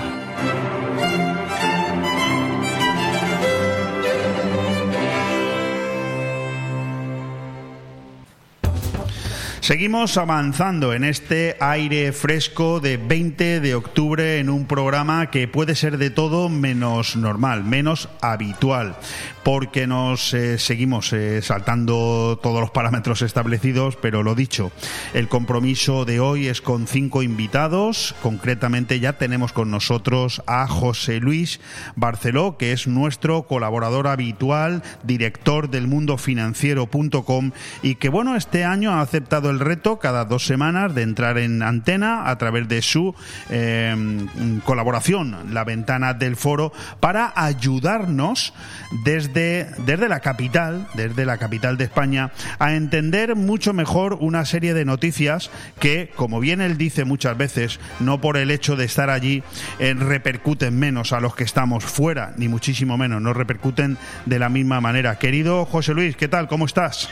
A: Seguimos avanzando en este aire fresco de 20 de octubre en un programa que puede ser de todo menos normal, menos habitual, porque nos eh, seguimos eh, saltando todos los parámetros establecidos, pero lo dicho, el compromiso de hoy es con cinco invitados, concretamente ya tenemos con nosotros a José Luis Barceló, que es nuestro colaborador habitual, director del mundofinanciero.com y que bueno, este año ha aceptado el reto cada dos semanas de entrar en antena a través de su eh, colaboración, la ventana del foro, para ayudarnos desde, desde la capital, desde la capital de España, a entender mucho mejor una serie de noticias que, como bien él dice muchas veces, no por el hecho de estar allí eh, repercuten menos a los que estamos fuera, ni muchísimo menos, no repercuten de la misma manera. Querido José Luis, ¿qué tal? ¿Cómo estás?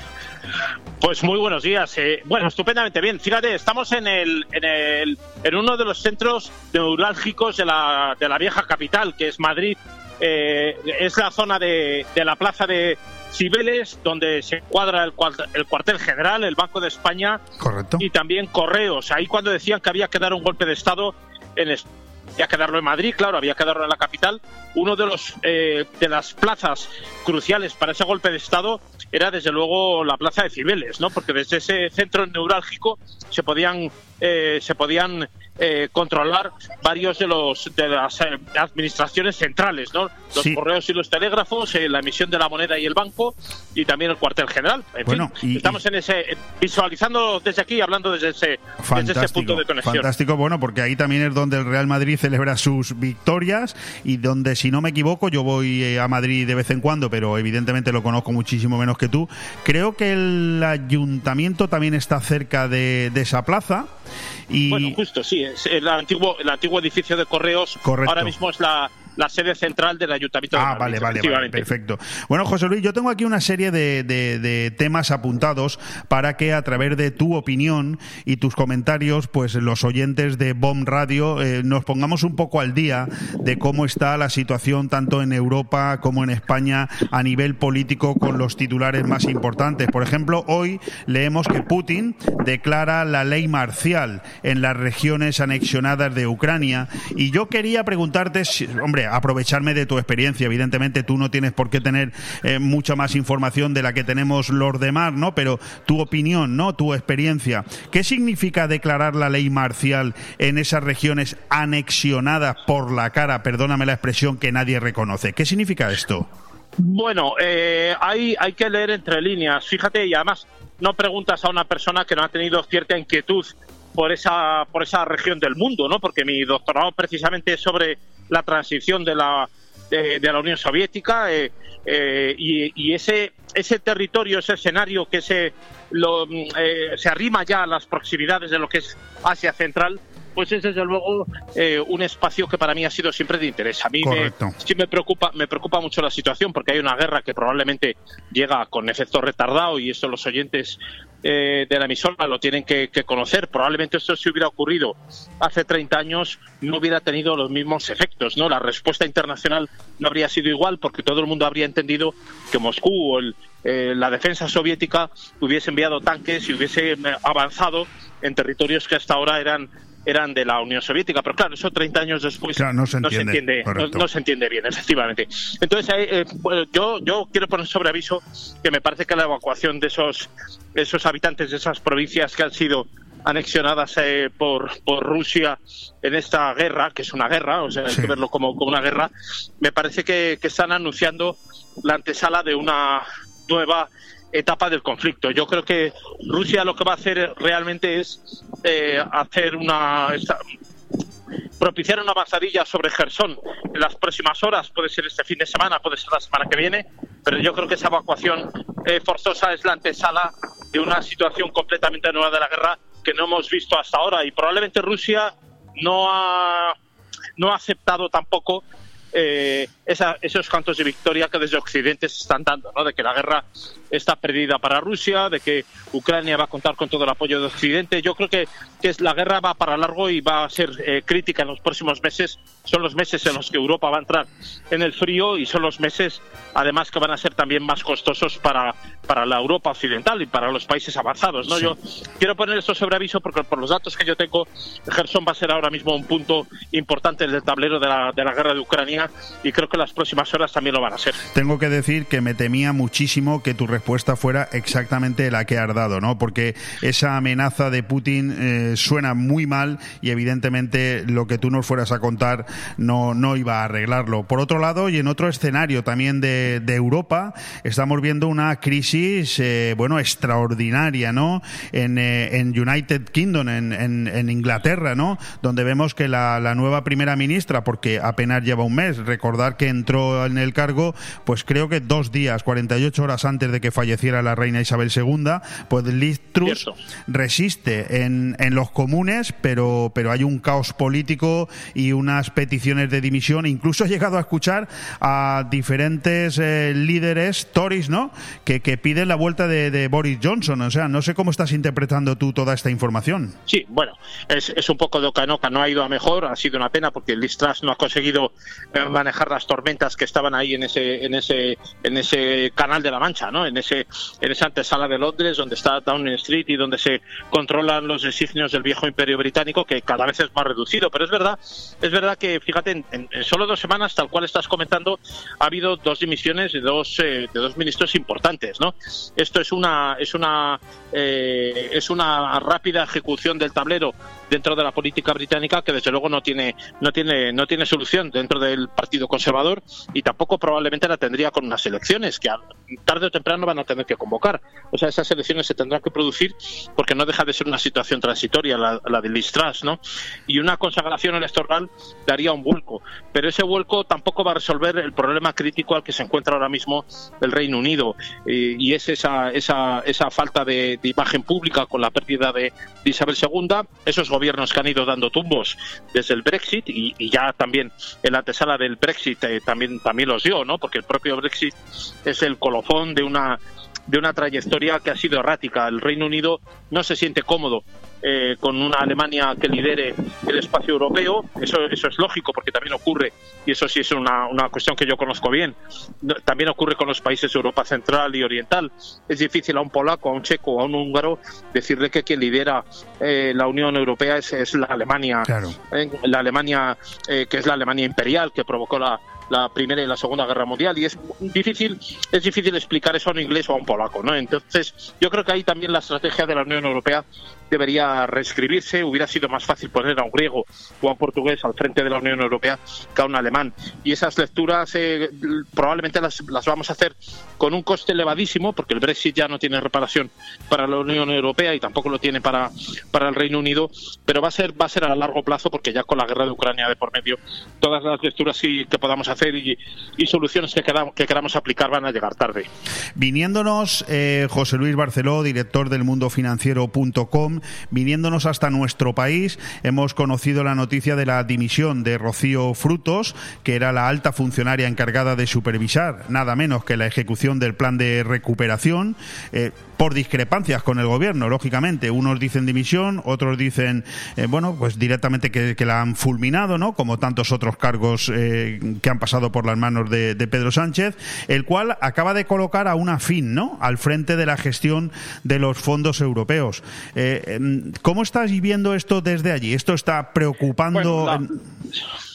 P: Pues muy buenos días. Eh, bueno, estupendamente bien. Fíjate, estamos en el, en el en uno de los centros neurálgicos de la, de la vieja capital, que es Madrid. Eh, es la zona de, de la plaza de Cibeles, donde se encuadra el, el cuartel general, el Banco de España
A: Correcto.
P: y también Correos. Ahí cuando decían que había que dar un golpe de Estado en había que darlo en Madrid, claro, había que darlo en la capital. Uno de los eh, de las plazas cruciales para ese golpe de Estado era desde luego la plaza de Cibeles, ¿no? Porque desde ese centro neurálgico se podían eh, se podían eh, controlar varios de los de las eh, administraciones centrales, ¿no? Los
A: Sí.
P: correos y los telégrafos, eh, la emisión de la moneda y el banco y también el cuartel general. En
A: Bueno,
P: fin,
A: y-
P: estamos en ese visualizando desde aquí, hablando desde ese desde ese
A: Fantástico,
P: punto de conexión.
A: fantástico, bueno, porque ahí también es donde el Real Madrid celebra sus victorias y donde, si no me equivoco, yo voy eh, a Madrid de vez en cuando, pero evidentemente lo conozco muchísimo menos que tú. Creo que el ayuntamiento también está cerca de, de esa plaza y
P: Bueno, justo, sí, es el antiguo, el antiguo edificio de correos.
A: Correcto.
P: Ahora mismo es la, la sede central del Ayuntamiento de
A: Ah,
P: Madrid,
A: vale, vale, vale, perfecto. Bueno, José Luis, yo tengo aquí una serie de, de- de temas apuntados para que a través de tu opinión y tus comentarios, pues los oyentes de BOM Radio eh, nos pongamos un poco al día de cómo está la situación tanto en Europa como en España a nivel político con los titulares más importantes. Por ejemplo, hoy leemos que Putin declara la ley marcial en las regiones anexionadas de Ucrania y yo quería preguntarte, si- hombre, aprovecharme de tu experiencia, evidentemente tú no tienes por qué tener eh, mucha más información de la que tenemos los demás, ¿no? Pero tu opinión, ¿no? Tu experiencia, ¿qué significa declarar la ley marcial en esas regiones anexionadas por la cara, perdóname la expresión, que nadie reconoce? ¿Qué significa esto?
P: Bueno, eh, hay, hay que leer entre líneas, fíjate, y además no preguntas a una persona que no ha tenido cierta inquietud por esa, por esa región del mundo, ¿no? Porque mi doctorado precisamente es sobre la transición de la, de, de la Unión Soviética eh, eh, y, y ese, ese territorio, ese escenario que se, lo, mm, eh, se arrima ya a las proximidades de lo que es Asia Central, pues es desde luego eh, un espacio que para mí ha sido siempre de interés. A mí me, sí me preocupa, me preocupa mucho la situación porque hay una guerra que probablemente llega con efecto retardado y eso los oyentes eh, de la emisora lo tienen que, conocer. Probablemente esto si hubiera ocurrido hace 30 años no hubiera tenido los mismos efectos, ¿no? La respuesta internacional no habría sido igual porque todo el mundo habría entendido que Moscú o el, eh, la defensa soviética hubiese enviado tanques y hubiese eh, avanzado en territorios que hasta ahora eran eran de la Unión Soviética, pero claro, eso 30 años después
A: Claro, no se entiende,
P: no, se entiende bien, efectivamente. Entonces, eh, bueno, yo, yo quiero poner sobre aviso que me parece que la evacuación de esos, esos habitantes de esas provincias que han sido anexionadas eh, por, por Rusia en esta guerra, que es una guerra, o sea, hay que verlo como, como una guerra, me parece que, que están anunciando la antesala de una nueva etapa del conflicto. Yo creo que Rusia lo que va a hacer realmente es eh, hacer una propiciar una avanzadilla sobre Gerson en las próximas horas, puede ser este fin de semana, puede ser la semana que viene, pero yo creo que esa evacuación eh, forzosa es la antesala de una situación completamente nueva de la guerra que no hemos visto hasta ahora y probablemente Rusia no ha, no ha aceptado tampoco eh, esos cantos de victoria que desde Occidente se están dando, ¿no? de que la guerra está perdida para Rusia, de que Ucrania va a contar con todo el apoyo de Occidente. Yo creo que, que la guerra va para largo y va a ser eh, crítica en los próximos meses. Son los meses en los que Europa va a entrar en el frío y son los meses, además, que van a ser también más costosos para, para la Europa occidental y para los países avanzados. ¿no? Yo quiero poner esto sobre aviso porque por los datos que yo tengo, Gerson va a ser ahora mismo un punto importante del tablero de la, de la guerra de Ucrania y creo que las próximas horas también lo van a ser.
A: Tengo que decir que me temía muchísimo que tu respuesta fuera exactamente la que has dado, ¿no? Porque esa amenaza de Putin eh, suena muy mal y evidentemente lo que tú nos fueras a contar no, no iba a arreglarlo. Por otro lado, y en otro escenario también de, de Europa, estamos viendo una crisis, eh, bueno, extraordinaria, ¿no? En, eh, en United Kingdom, en, en, en, Inglaterra, ¿no? Donde vemos que la, la nueva primera ministra, porque apenas lleva un mes, recordar que entró en el cargo, pues creo que dos días, 48 horas antes de que falleciera la reina Isabel II, pues Liz Truss resiste en, en los comunes, pero, pero hay un caos político y unas peticiones de dimisión. Incluso he llegado a escuchar a diferentes eh, líderes Tories, ¿no? Que, que piden la vuelta de, de, Boris Johnson. O sea, no sé cómo estás interpretando tú toda esta información.
P: Sí, bueno, es, es un poco de ocanoca. No ha ido a mejor. Ha sido una pena porque Liz Truss no ha conseguido eh, manejar las tormentas que estaban ahí en ese, en ese, en ese canal de la Mancha, ¿no? En ese, en esa antesala de Londres donde está Downing Street y donde se controlan los designios del viejo imperio británico que cada vez es más reducido. Pero es verdad, es verdad que, fíjate, en, en solo dos semanas, tal cual estás comentando, ha habido dos dimisiones de dos, eh, de dos ministros importantes, ¿no? Esto es una, es una, eh, es una rápida ejecución del tablero dentro de la política británica que desde luego no tiene, no tiene, no tiene solución dentro del Partido Conservador y tampoco probablemente la tendría con unas elecciones que tarde o temprano van a tener que convocar. O sea, esas elecciones se tendrán que producir porque no deja de ser una situación transitoria la, la de Liz Truss, ¿no? Y una consagración electoral daría un vuelco, pero ese vuelco tampoco va a resolver el problema crítico al que se encuentra ahora mismo el Reino Unido eh, y es esa, esa, esa falta de, de, imagen pública con la pérdida de, de Isabel II, esos gobiernos que han ido dando tumbos desde el Brexit y, y ya también en la antesala del Brexit eh, también, también los dio, ¿no? Porque el propio Brexit es el colofón de una de una trayectoria que ha sido errática. El Reino Unido no se siente cómodo eh, con una Alemania que lidere el espacio europeo. Eso, eso es lógico porque también ocurre, y eso sí es una, una cuestión que yo conozco bien, también ocurre con los países de Europa Central y Oriental. Es difícil a un polaco, a un checo, a un húngaro decirle que quien lidera eh, la Unión Europea es, es la Alemania,
A: claro.
P: eh, la Alemania que es la Alemania imperial que provocó la, la primera y la segunda guerra mundial y es difícil es difícil explicar eso a un inglés o a un polaco no entonces yo creo que ahí también la estrategia de la Unión Europea debería reescribirse hubiera sido más fácil poner a un griego o a un portugués al frente de la Unión Europea que a un alemán y esas lecturas eh, probablemente las, las vamos a hacer con un coste elevadísimo porque el Brexit ya no tiene reparación para la Unión Europea y tampoco lo tiene para, para el Reino Unido pero va a ser va a ser a largo plazo porque ya con la guerra de Ucrania de por medio todas las lecturas que, que podamos hacer y, y soluciones que, queramos, que queramos aplicar van a llegar tarde.
A: Viniéndonos, eh, José Luis Barceló, director del mundofinanciero.com, viniéndonos hasta nuestro país, hemos conocido la noticia de la dimisión de Rocío Frutos, que era la alta funcionaria encargada de supervisar nada menos que la ejecución del plan de recuperación. Eh, por discrepancias con el gobierno, lógicamente. Unos dicen dimisión, otros dicen, eh, bueno, pues directamente que, que, la han fulminado, ¿no? Como tantos otros cargos eh, que han pasado por las manos de, de, Pedro Sánchez, el cual acaba de colocar a una fin, ¿no? Al frente de la gestión de los fondos europeos. Eh, ¿Cómo estás viviendo esto desde allí? ¿Esto está preocupando?
P: Bueno, la...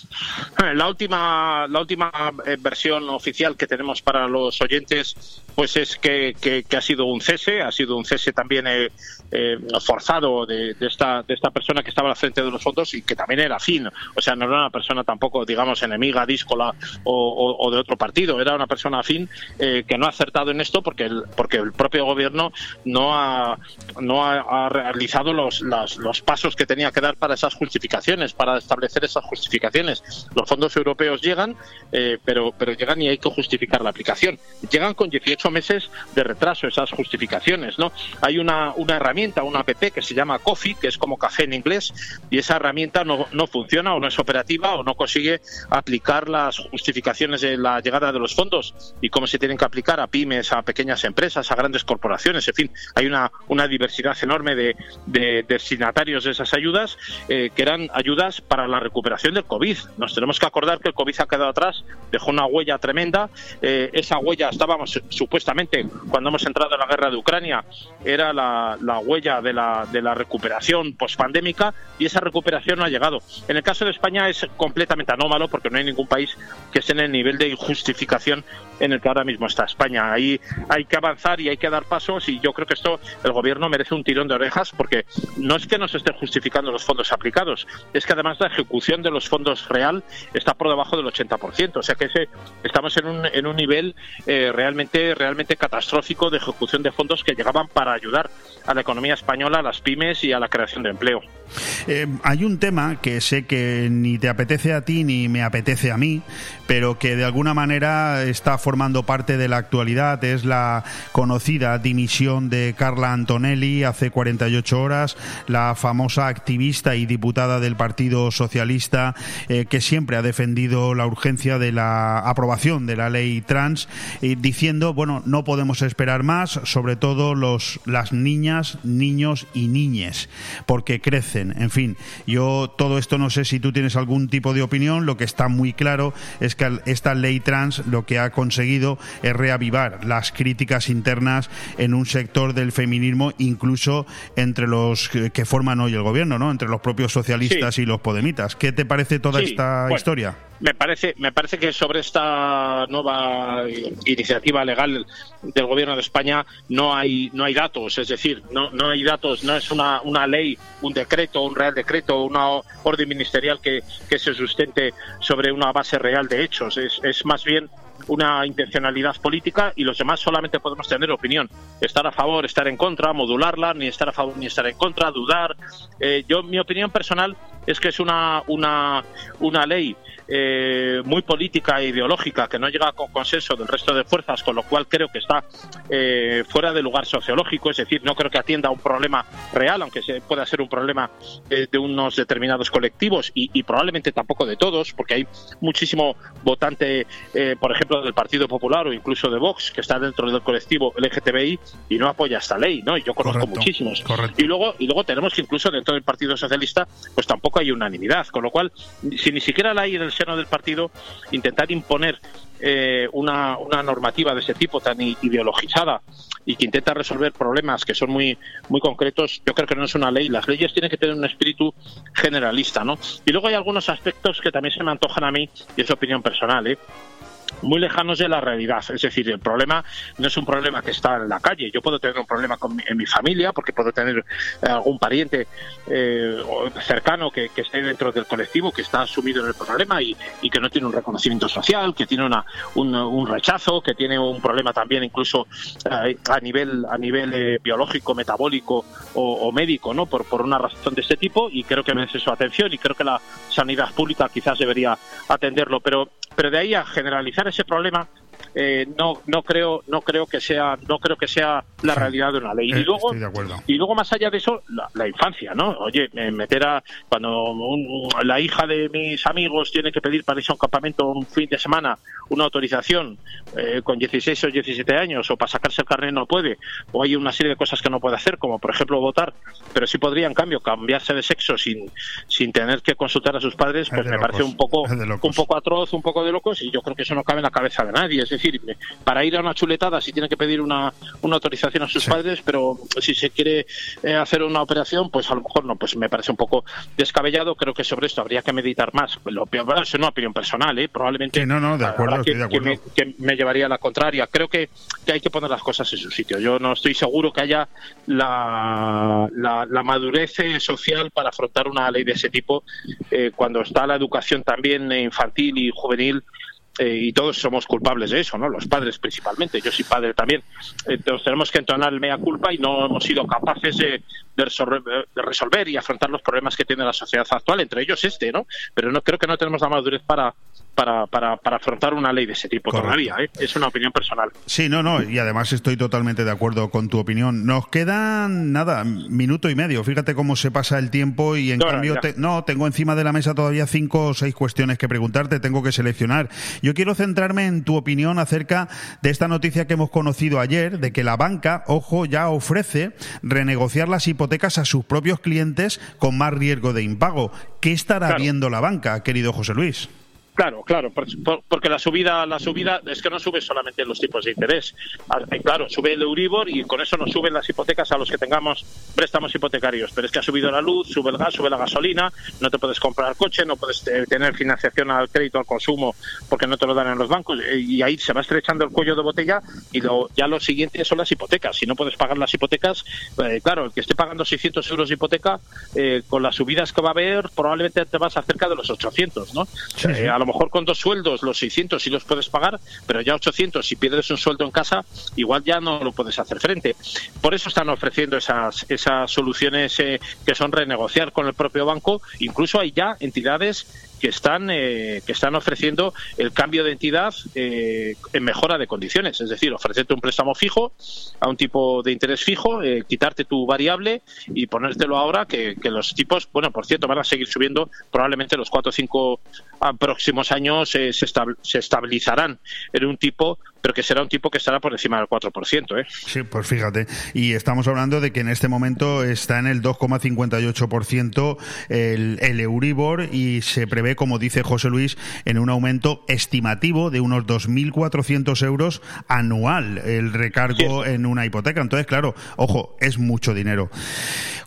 P: La última, la última versión oficial que tenemos para los oyentes pues es que, que, ha sido un cese, ha sido un cese también eh, eh, forzado de, esta, de esta persona que estaba al frente de los fondos y que también era fin, o sea, no era una persona tampoco, digamos, enemiga, díscola o, o, o de otro partido, era una persona afín eh, que no ha acertado en esto porque el, porque el propio gobierno no ha, no ha, ha realizado los, las, los pasos que tenía que dar para esas justificaciones, para establecer esas justificaciones. Los fondos europeos llegan, eh, pero, pero llegan y hay que justificar la aplicación. Llegan con 18 meses de retraso esas justificaciones, ¿no? Hay una, una herramienta, una app que se llama Coffee, que es como café en inglés, y esa herramienta no, no funciona o no es operativa o no consigue aplicar las justificaciones de la llegada de los fondos y cómo se tienen que aplicar a pymes, a pequeñas empresas, a grandes corporaciones, en fin, hay una, una diversidad enorme de, de destinatarios de esas ayudas eh, que eran ayudas para la recuperación del COVID. Nos tenemos que acordar que el COVID ha quedado atrás, dejó una huella tremenda, eh, esa huella estábamos supuestamente cuando hemos entrado en la guerra de Ucrania, era la, la huella de la, de la recuperación pospandémica y esa recuperación no ha llegado. En el caso de España es completamente anómalo porque no hay ningún país que esté en el nivel de injustificación en el que ahora mismo está España. Ahí hay que avanzar y hay que dar pasos y yo creo que esto el gobierno merece un tirón de orejas porque no es que no se estén justificando los fondos aplicados, es que además la ejecución de los fondos está por debajo del 80%, o sea que ese, estamos en un, en un nivel eh, realmente realmente catastrófico de ejecución de fondos que llegaban para ayudar a la economía española, a las pymes y a la creación de empleo.
A: Eh, hay un tema que sé que ni te apetece a ti ni me apetece a mí, pero que de alguna manera está formando parte de la actualidad. Es la conocida dimisión de Carla Antonelli hace 48 horas, la famosa activista y diputada del Partido Socialista eh, que siempre ha defendido la urgencia de la aprobación de la ley trans, eh, diciendo, bueno, no podemos esperar más, sobre todo los, las niñas, niños y niñes, porque crecen. En fin, yo todo esto no sé si tú tienes algún tipo de opinión, lo que está muy claro es que esta ley trans lo que ha conseguido es reavivar las críticas internas en un sector del feminismo, incluso entre los que, forman hoy el gobierno, ¿no? Entre los propios socialistas
P: Sí.
A: y los podemitas. ¿Qué te parece toda
P: Sí,
A: esta
P: bueno,
A: historia?
P: Me parece, me parece que sobre esta nueva iniciativa legal del Gobierno de España no hay, no hay datos, es decir, no, no hay datos, no es una, una ley, un decreto, un real decreto, una orden ministerial que, que se sustente sobre una base real de hechos. Es, es más bien una intencionalidad política y los demás solamente podemos tener opinión. Estar a favor, estar en contra, modularla, ni estar a favor ni estar en contra, dudar. Eh, yo, mi opinión personal es que es una, una, una ley eh, muy política e ideológica que no llega con consenso del resto de fuerzas, con lo cual creo que está eh, fuera de lugar sociológico, es decir, no creo que atienda a un problema real, aunque se pueda ser un problema eh, de unos determinados colectivos y, y probablemente tampoco de todos, porque hay muchísimo votante, eh, por ejemplo, del Partido Popular o incluso de Vox, que está dentro del colectivo LGTBI y no apoya esta ley, ¿no? Y yo conozco
A: Correcto,
P: muchísimos.
A: correcto.
P: Y luego, y luego tenemos que incluso dentro del Partido Socialista, pues tampoco hay unanimidad, con lo cual, si ni siquiera la hay en el del partido, intentar imponer eh, una, una normativa de ese tipo tan ideologizada y que intenta resolver problemas que son muy muy concretos, yo creo que no es una ley. Las leyes tienen que tener un espíritu generalista, ¿no? Y luego hay algunos aspectos que también se me antojan a mí, y es opinión personal, ¿eh? Muy lejanos de la realidad. Es decir, el problema no es un problema que está en la calle. Yo puedo tener un problema con mi- en mi familia porque puedo tener eh, algún pariente eh, cercano que, que esté dentro del colectivo, que está sumido en el problema y, y que no tiene un reconocimiento social, que tiene una, un, rechazo, que tiene un problema también incluso eh, a nivel, a nivel eh, biológico, metabólico o, o médico, ¿no? Por, por una razón de este tipo y creo que merece su atención y creo que la sanidad pública quizás debería atenderlo. Pero, pero de ahí a generalizar ese problema eh, no no creo no creo que sea no creo que sea la realidad de una ley.
A: Eh,
P: y luego
A: de acuerdo.
P: y luego más allá de eso la, la infancia no oye eh, meter a cuando un- la hija de mis amigos tiene que pedir para irse a un campamento un fin de semana una autorización eh, con 16 o 17 años o para sacarse el carnet no puede o hay una serie de cosas que no puede hacer como por ejemplo votar pero sí podría en cambio cambiarse de sexo sin sin tener que consultar a sus padres pues me parece un poco un poco atroz un poco de locos y yo creo que eso no cabe en la cabeza de nadie es decir me- para ir a una chuletada sí tiene que pedir una, una autorización a sus padres pero si se quiere eh, hacer una operación pues a lo mejor no pues me parece un poco descabellado creo que sobre esto habría que meditar más lo bueno, es una opinión personal ¿eh? probablemente
A: Sí, no, no, de acuerdo,
P: que,
A: estoy de
P: que
A: acuerdo.
P: me, que me llevaría a la contraria creo que, que hay que poner las cosas en su sitio yo no estoy seguro que haya la, la, la madurez eh, social para afrontar una ley de ese tipo eh, cuando está la educación también infantil y juvenil eh, y todos somos culpables de eso, ¿no? Los padres principalmente, yo soy padre también. Entonces tenemos que entonar el mea culpa y no hemos sido capaces de, de, resolver, de resolver y afrontar los problemas que tiene la sociedad actual, entre ellos este, ¿no? Pero no creo que no tenemos la madurez para, para, para, para afrontar una ley de ese tipo
A: Correcto.
P: todavía, ¿eh? Es una opinión personal.
A: Sí, no, no, y además estoy totalmente de acuerdo con tu opinión. Nos quedan, nada, minuto y medio. Fíjate cómo se pasa el tiempo y en
P: No,
A: cambio, te- no, tengo encima de la mesa todavía cinco o seis cuestiones que preguntarte, tengo que seleccionar. Yo quiero centrarme en tu opinión acerca de esta noticia que hemos conocido ayer, de que la banca, ojo, ya ofrece renegociar las hipotecas a sus propios clientes con más riesgo de impago. ¿Qué estará
P: Claro.
A: viendo la banca, querido José Luis?
P: Claro, claro, por- por- porque la subida, la subida es que no sube solamente los tipos de interés. Ah, eh, Claro, sube el Euribor y con eso nos suben las hipotecas a los que tengamos préstamos hipotecarios. Pero es que ha subido la luz, sube el gas, sube la gasolina, no te puedes comprar coche, no puedes eh, tener financiación al crédito al consumo porque no te lo dan en los bancos eh, y ahí se va estrechando el cuello de botella y lo- ya lo siguiente son las hipotecas. Si no puedes pagar las hipotecas, eh, claro, el que esté pagando 600 euros de hipoteca eh, con las subidas que va a haber probablemente te vas acerca de los 800, ¿no? Eh, a lo mejor con dos sueldos los 600 sí los puedes pagar, pero ya 800 si pierdes un sueldo en casa igual ya no lo puedes hacer frente. Por eso están ofreciendo esas esas soluciones eh, que son renegociar con el propio banco. Incluso hay ya entidades que están eh, que están ofreciendo el cambio de entidad eh, en mejora de condiciones, es decir, ofrecerte un préstamo fijo a un tipo de interés fijo, eh, quitarte tu variable y ponértelo ahora que, que los tipos, bueno, por cierto, van a seguir subiendo, probablemente los cuatro o cinco ah, próximos años eh, se, estab- se estabilizarán en un tipo, pero que será un tipo que estará por encima del 4%. ¿eh?
A: Sí, pues fíjate. Y estamos hablando de que en este momento está en el 2,58% el, el Euribor y se prevé, como dice José Luis, en un aumento estimativo de unos 2.400 euros anual el recargo en una hipoteca. Entonces, claro, ojo, es mucho dinero.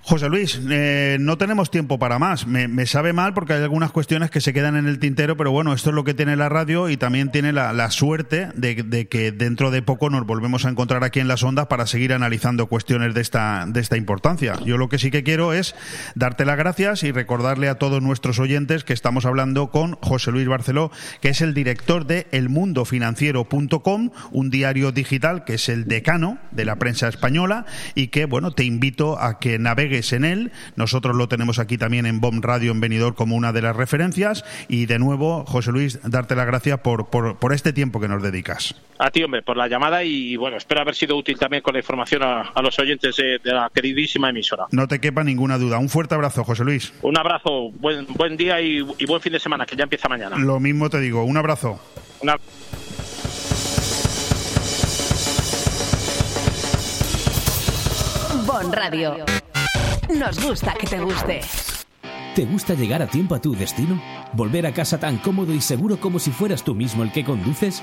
A: José Luis, eh, no tenemos tiempo para más. Me, me sabe mal porque hay algunas cuestiones que se quedan en el tintero, pero bueno, esto es lo que tiene la radio y también tiene la, la suerte de, de que dentro de poco nos volvemos a encontrar aquí en las ondas para seguir analizando cuestiones de esta, de esta importancia. Yo lo que sí que quiero es darte las gracias y recordarle a todos nuestros oyentes que estamos hablando con José Luis Barceló, que es el director de elmundofinanciero.com, un diario digital que es el decano de la prensa española y que, bueno, te invito a que navegues en él. Nosotros lo tenemos aquí también en BOM Radio en Benidorm como una de las referencias y de nuevo, José Luis, darte las gracias por, por, por este tiempo que nos dedicas.
P: A ti, hombre, por la llamada y bueno, espero haber sido útil también con la información a, a los oyentes de, de la queridísima emisora.
A: No te quepa ninguna duda. Un fuerte abrazo, José Luis.
P: Un abrazo, buen, buen día y, y buen fin de semana, que ya empieza mañana.
A: Lo mismo te digo. Un abrazo.
P: Una-
G: Bon Radio. Nos gusta que te guste.
B: ¿Te gusta llegar a tiempo a tu destino? ¿Volver a casa tan cómodo y seguro como si fueras tú mismo el que conduces?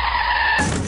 Q: Thank you.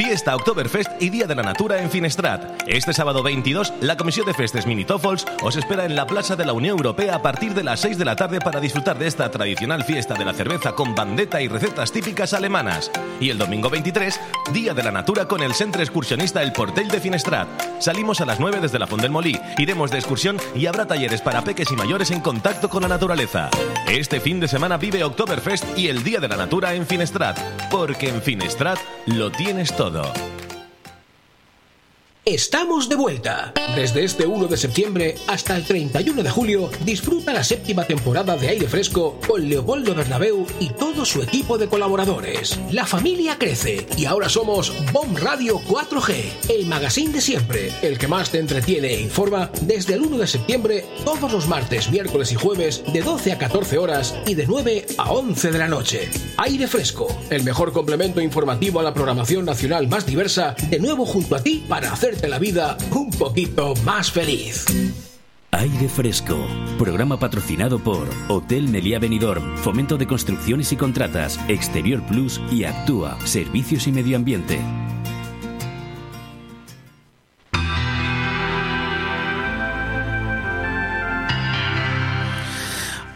R: Fiesta Oktoberfest y Día de la Natura en Finestrat. Este sábado 22, la Comisión de Festes Minitofols os espera en la Plaza de la Unión Europea a partir de las 6 de la tarde para disfrutar de esta tradicional fiesta de la cerveza con bandeta y recetas típicas alemanas. Y el domingo 23, Día de la Natura con el Centro Excursionista El Portel de Finestrat. Salimos a las 9 desde la Font del Molí, iremos de excursión y habrá talleres para peques y mayores en contacto con la naturaleza. Este fin de semana vive Oktoberfest y el Día de la Natura en Finestrat, porque en Finestrat lo tienes todo. ただ。
C: Estamos de vuelta. Desde este 1 de septiembre hasta el 31 de julio, disfruta la séptima temporada de Aire Fresco con Leopoldo Bernabeu y todo su equipo de colaboradores. La familia crece y ahora somos Bomb Radio 4G, el magazine de siempre, el que más te entretiene e informa desde el 1 de septiembre todos los martes, miércoles y jueves de 12 a 14 horas y de 9 a 11 de la noche. Aire Fresco, el mejor complemento informativo a la programación nacional más diversa, de nuevo junto a ti para hacerte la vida un poquito más feliz.
B: Aire Fresco, programa patrocinado por Hotel Meliá Benidorm, Fomento de Construcciones y Contratas, Exterior Plus y Actúa, Servicios y Medio Ambiente.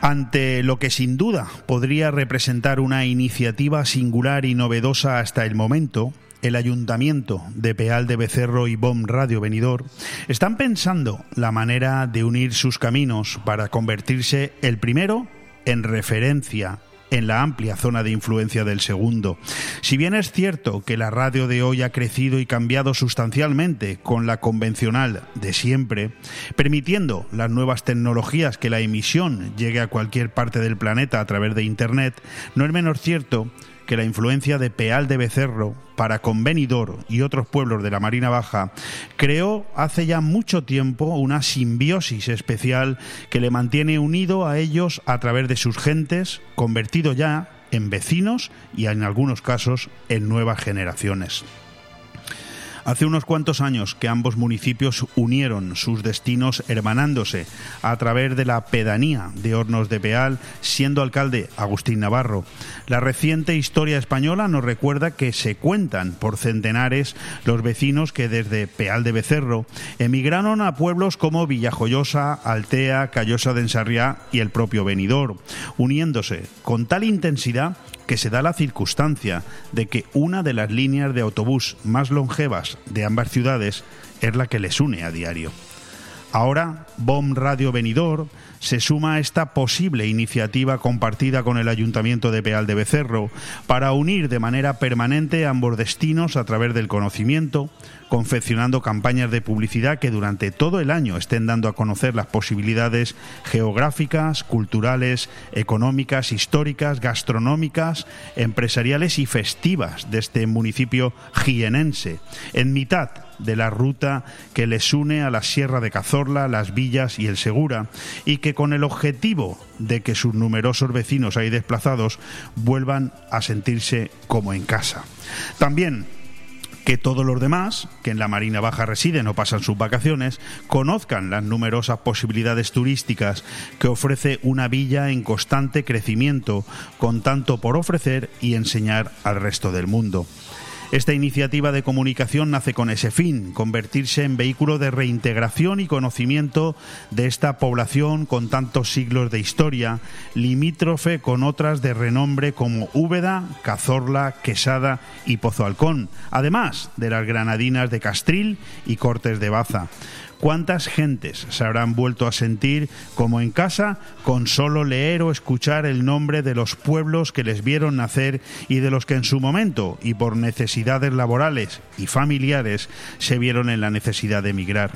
A: Ante lo que sin duda podría representar una iniciativa singular y novedosa hasta el momento, el Ayuntamiento de Peal de Becerro y BOM Radio Venidor están pensando la manera de unir sus caminos para convertirse el primero en referencia en la amplia zona de influencia del segundo. Si bien es cierto que la radio de hoy ha crecido y cambiado sustancialmente con la convencional de siempre, permitiendo las nuevas tecnologías que la emisión llegue a cualquier parte del planeta a través de Internet, no es menos cierto que la influencia de Peal de Becerro para Convenidor y otros pueblos de la Marina Baja creó hace ya mucho tiempo una simbiosis especial que le mantiene unido a ellos a través de sus gentes, convertido ya en vecinos y en algunos casos en nuevas generaciones. Hace unos cuantos años que ambos municipios unieron sus destinos hermanándose a través de la pedanía de Hornos de Peal, siendo alcalde Agustín Navarro. La reciente historia española nos recuerda que se cuentan por centenares los vecinos que desde Peal de Becerro emigraron a pueblos como Villajoyosa, Altea, Callosa de Ensarriá y el propio Benidorm, uniéndose con tal intensidad que se da la circunstancia de que una de las líneas de autobús más longevas de ambas ciudades es la que les une a diario. Ahora, BOM Radio Venidor se suma a esta posible iniciativa compartida con el Ayuntamiento de Peal de Becerro para unir de manera permanente ambos destinos a través del conocimiento, confeccionando campañas de publicidad que durante todo el año estén dando a conocer las posibilidades geográficas, culturales, económicas, históricas, gastronómicas, empresariales y festivas de este municipio jienense, en mitad de la ruta que les une a la Sierra de Cazorla, Las Villas y el Segura, y que con el objetivo de que sus numerosos vecinos ahí desplazados vuelvan a sentirse como en casa. También que todos los demás, que en la Marina Baja residen o pasan sus vacaciones, conozcan las numerosas posibilidades turísticas que ofrece una villa en constante crecimiento, con tanto por ofrecer y enseñar al resto del mundo. Esta iniciativa de comunicación nace con ese fin, convertirse en vehículo de reintegración y conocimiento de esta población con tantos siglos de historia, limítrofe con otras de renombre como Úbeda, Cazorla, Quesada y Pozo Halcón, además de las granadinas de Castril y Cortes de Baza. ¿Cuántas gentes se habrán vuelto a sentir como en casa con solo leer o escuchar el nombre de los pueblos que les vieron nacer y de los que en su momento y por necesidades laborales y familiares se vieron en la necesidad de emigrar?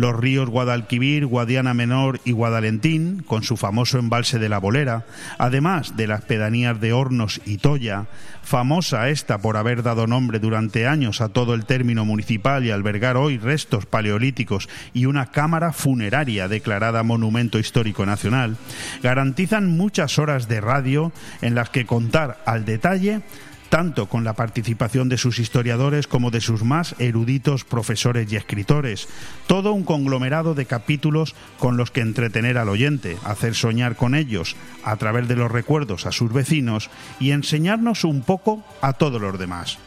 A: Los ríos Guadalquivir, Guadiana Menor y Guadalentín, con su famoso embalse de la Bolera, además de las pedanías de Hornos y Toya, famosa esta por haber dado nombre durante años a todo el término municipal y albergar hoy restos paleolíticos y una cámara funeraria declarada Monumento Histórico Nacional, garantizan muchas horas de radio en las que contar al detalle tanto con la participación de sus historiadores como de sus más eruditos profesores y escritores. Todo un conglomerado de capítulos con los que entretener al oyente, hacer soñar con ellos a través de los recuerdos a sus vecinos y enseñarnos un poco a todos los demás.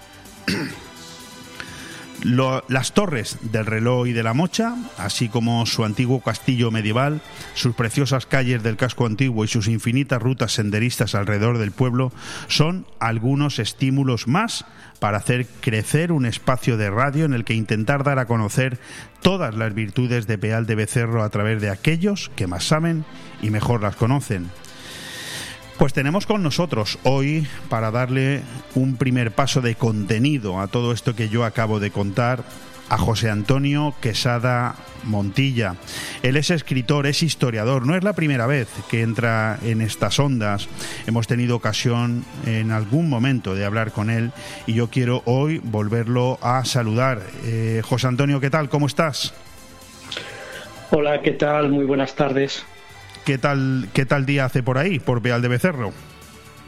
A: Las torres del reloj y de la mocha, así como su antiguo castillo medieval, sus preciosas calles del casco antiguo y sus infinitas rutas senderistas alrededor del pueblo, son algunos estímulos más para hacer crecer un espacio de radio en el que intentar dar a conocer todas las virtudes de Peal de Becerro a través de aquellos que más saben y mejor las conocen. Pues tenemos con nosotros hoy para darle un primer paso de contenido a todo esto que yo acabo de contar a José Antonio Quesada Montilla. Él es escritor, es historiador, no es la primera vez que entra en estas ondas. Hemos tenido ocasión en algún momento de hablar con él y yo quiero hoy volverlo a saludar. Eh, José Antonio, ¿qué tal? ¿Cómo estás?
S: Hola, ¿qué tal? Muy buenas tardes.
A: ¿Qué tal, qué tal día hace por ahí, por Beal de Becerro?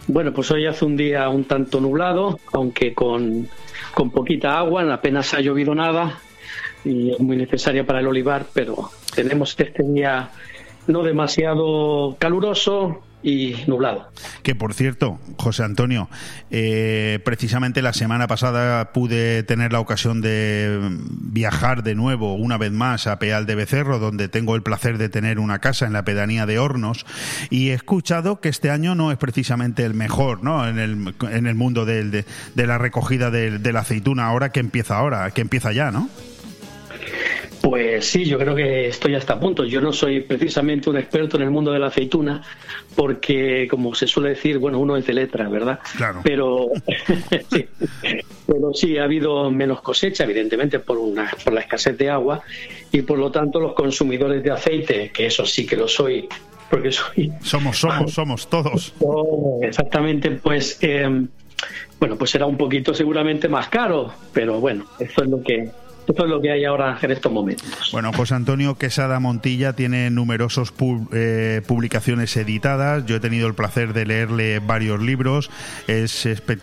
S: Bueno, pues hoy hace un día un tanto nublado, aunque con, con poquita agua, apenas ha llovido nada y es muy necesaria para el olivar, pero tenemos este día no demasiado caluroso y nublado.
A: Que por cierto, José Antonio, eh, precisamente la semana pasada pude tener la ocasión de viajar de nuevo, una vez más, a Peal de Becerro, donde tengo el placer de tener una casa en la pedanía de Hornos, y he escuchado que este año no es precisamente el mejor ¿no? en, el, en el mundo de, de la recogida del- de, la aceituna, ahora que empieza ahora, que empieza ya, ¿no?
S: Pues sí, yo creo que estoy hasta a punto. Yo no soy precisamente un experto en el mundo de la aceituna, porque, como se suele decir, bueno, uno es de letras, ¿verdad?
A: Claro.
S: Pero sí, pero sí ha habido menos cosecha, evidentemente, por, una, por la escasez de agua, y por lo tanto los consumidores de aceite, que eso sí que lo soy, porque soy
A: Somos, somos, somos todos.
S: Oh, exactamente, pues eh, bueno, pues será un poquito seguramente más caro, pero bueno, eso es lo que eso es lo que hay ahora en estos momentos.
A: Bueno, José Antonio Quesada Montilla tiene numerosos pu- eh, publicaciones editadas. Yo he tenido el placer de leerle varios libros. Es espe-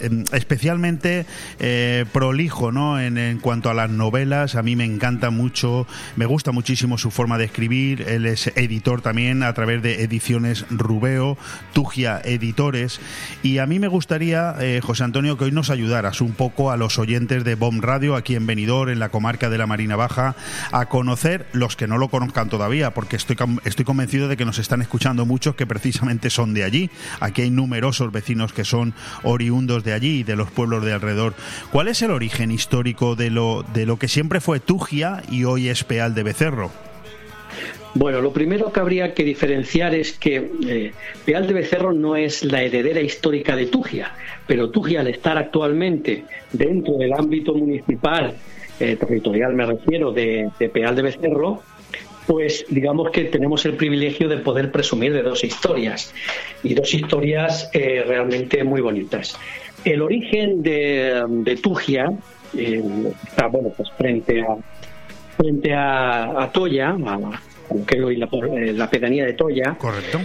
A: em, especialmente eh, prolijo ¿no? En, cuanto a las novelas. A mí me encanta mucho, me gusta muchísimo su forma de escribir. Él es editor también a través de Ediciones Rubeo, Tugia Editores. Y a mí me gustaría, eh, José Antonio, que hoy nos ayudaras un poco a los oyentes de BOM Radio aquí en En la comarca de la Marina Baja, a conocer los que no lo conozcan todavía, porque estoy, estoy convencido de que nos están escuchando muchos que precisamente son de allí. Aquí hay numerosos vecinos que son oriundos de allí y de los pueblos de alrededor. ¿Cuál es el origen histórico de lo, de lo que siempre fue Tugia y hoy es Peal de Becerro?
S: Bueno, lo primero que habría que diferenciar es que eh, Peal de Becerro no es la heredera histórica de Tugia, pero Tugia al estar actualmente dentro del ámbito municipal, eh, territorial me refiero, de, Peal de Becerro, pues digamos que tenemos el privilegio de poder presumir de dos historias y dos historias eh, realmente muy bonitas. El origen de, de Tugia eh, está bueno pues frente a frente a, a Toya, a, hoy la, eh, la pedanía de Toya.
A: Correcto.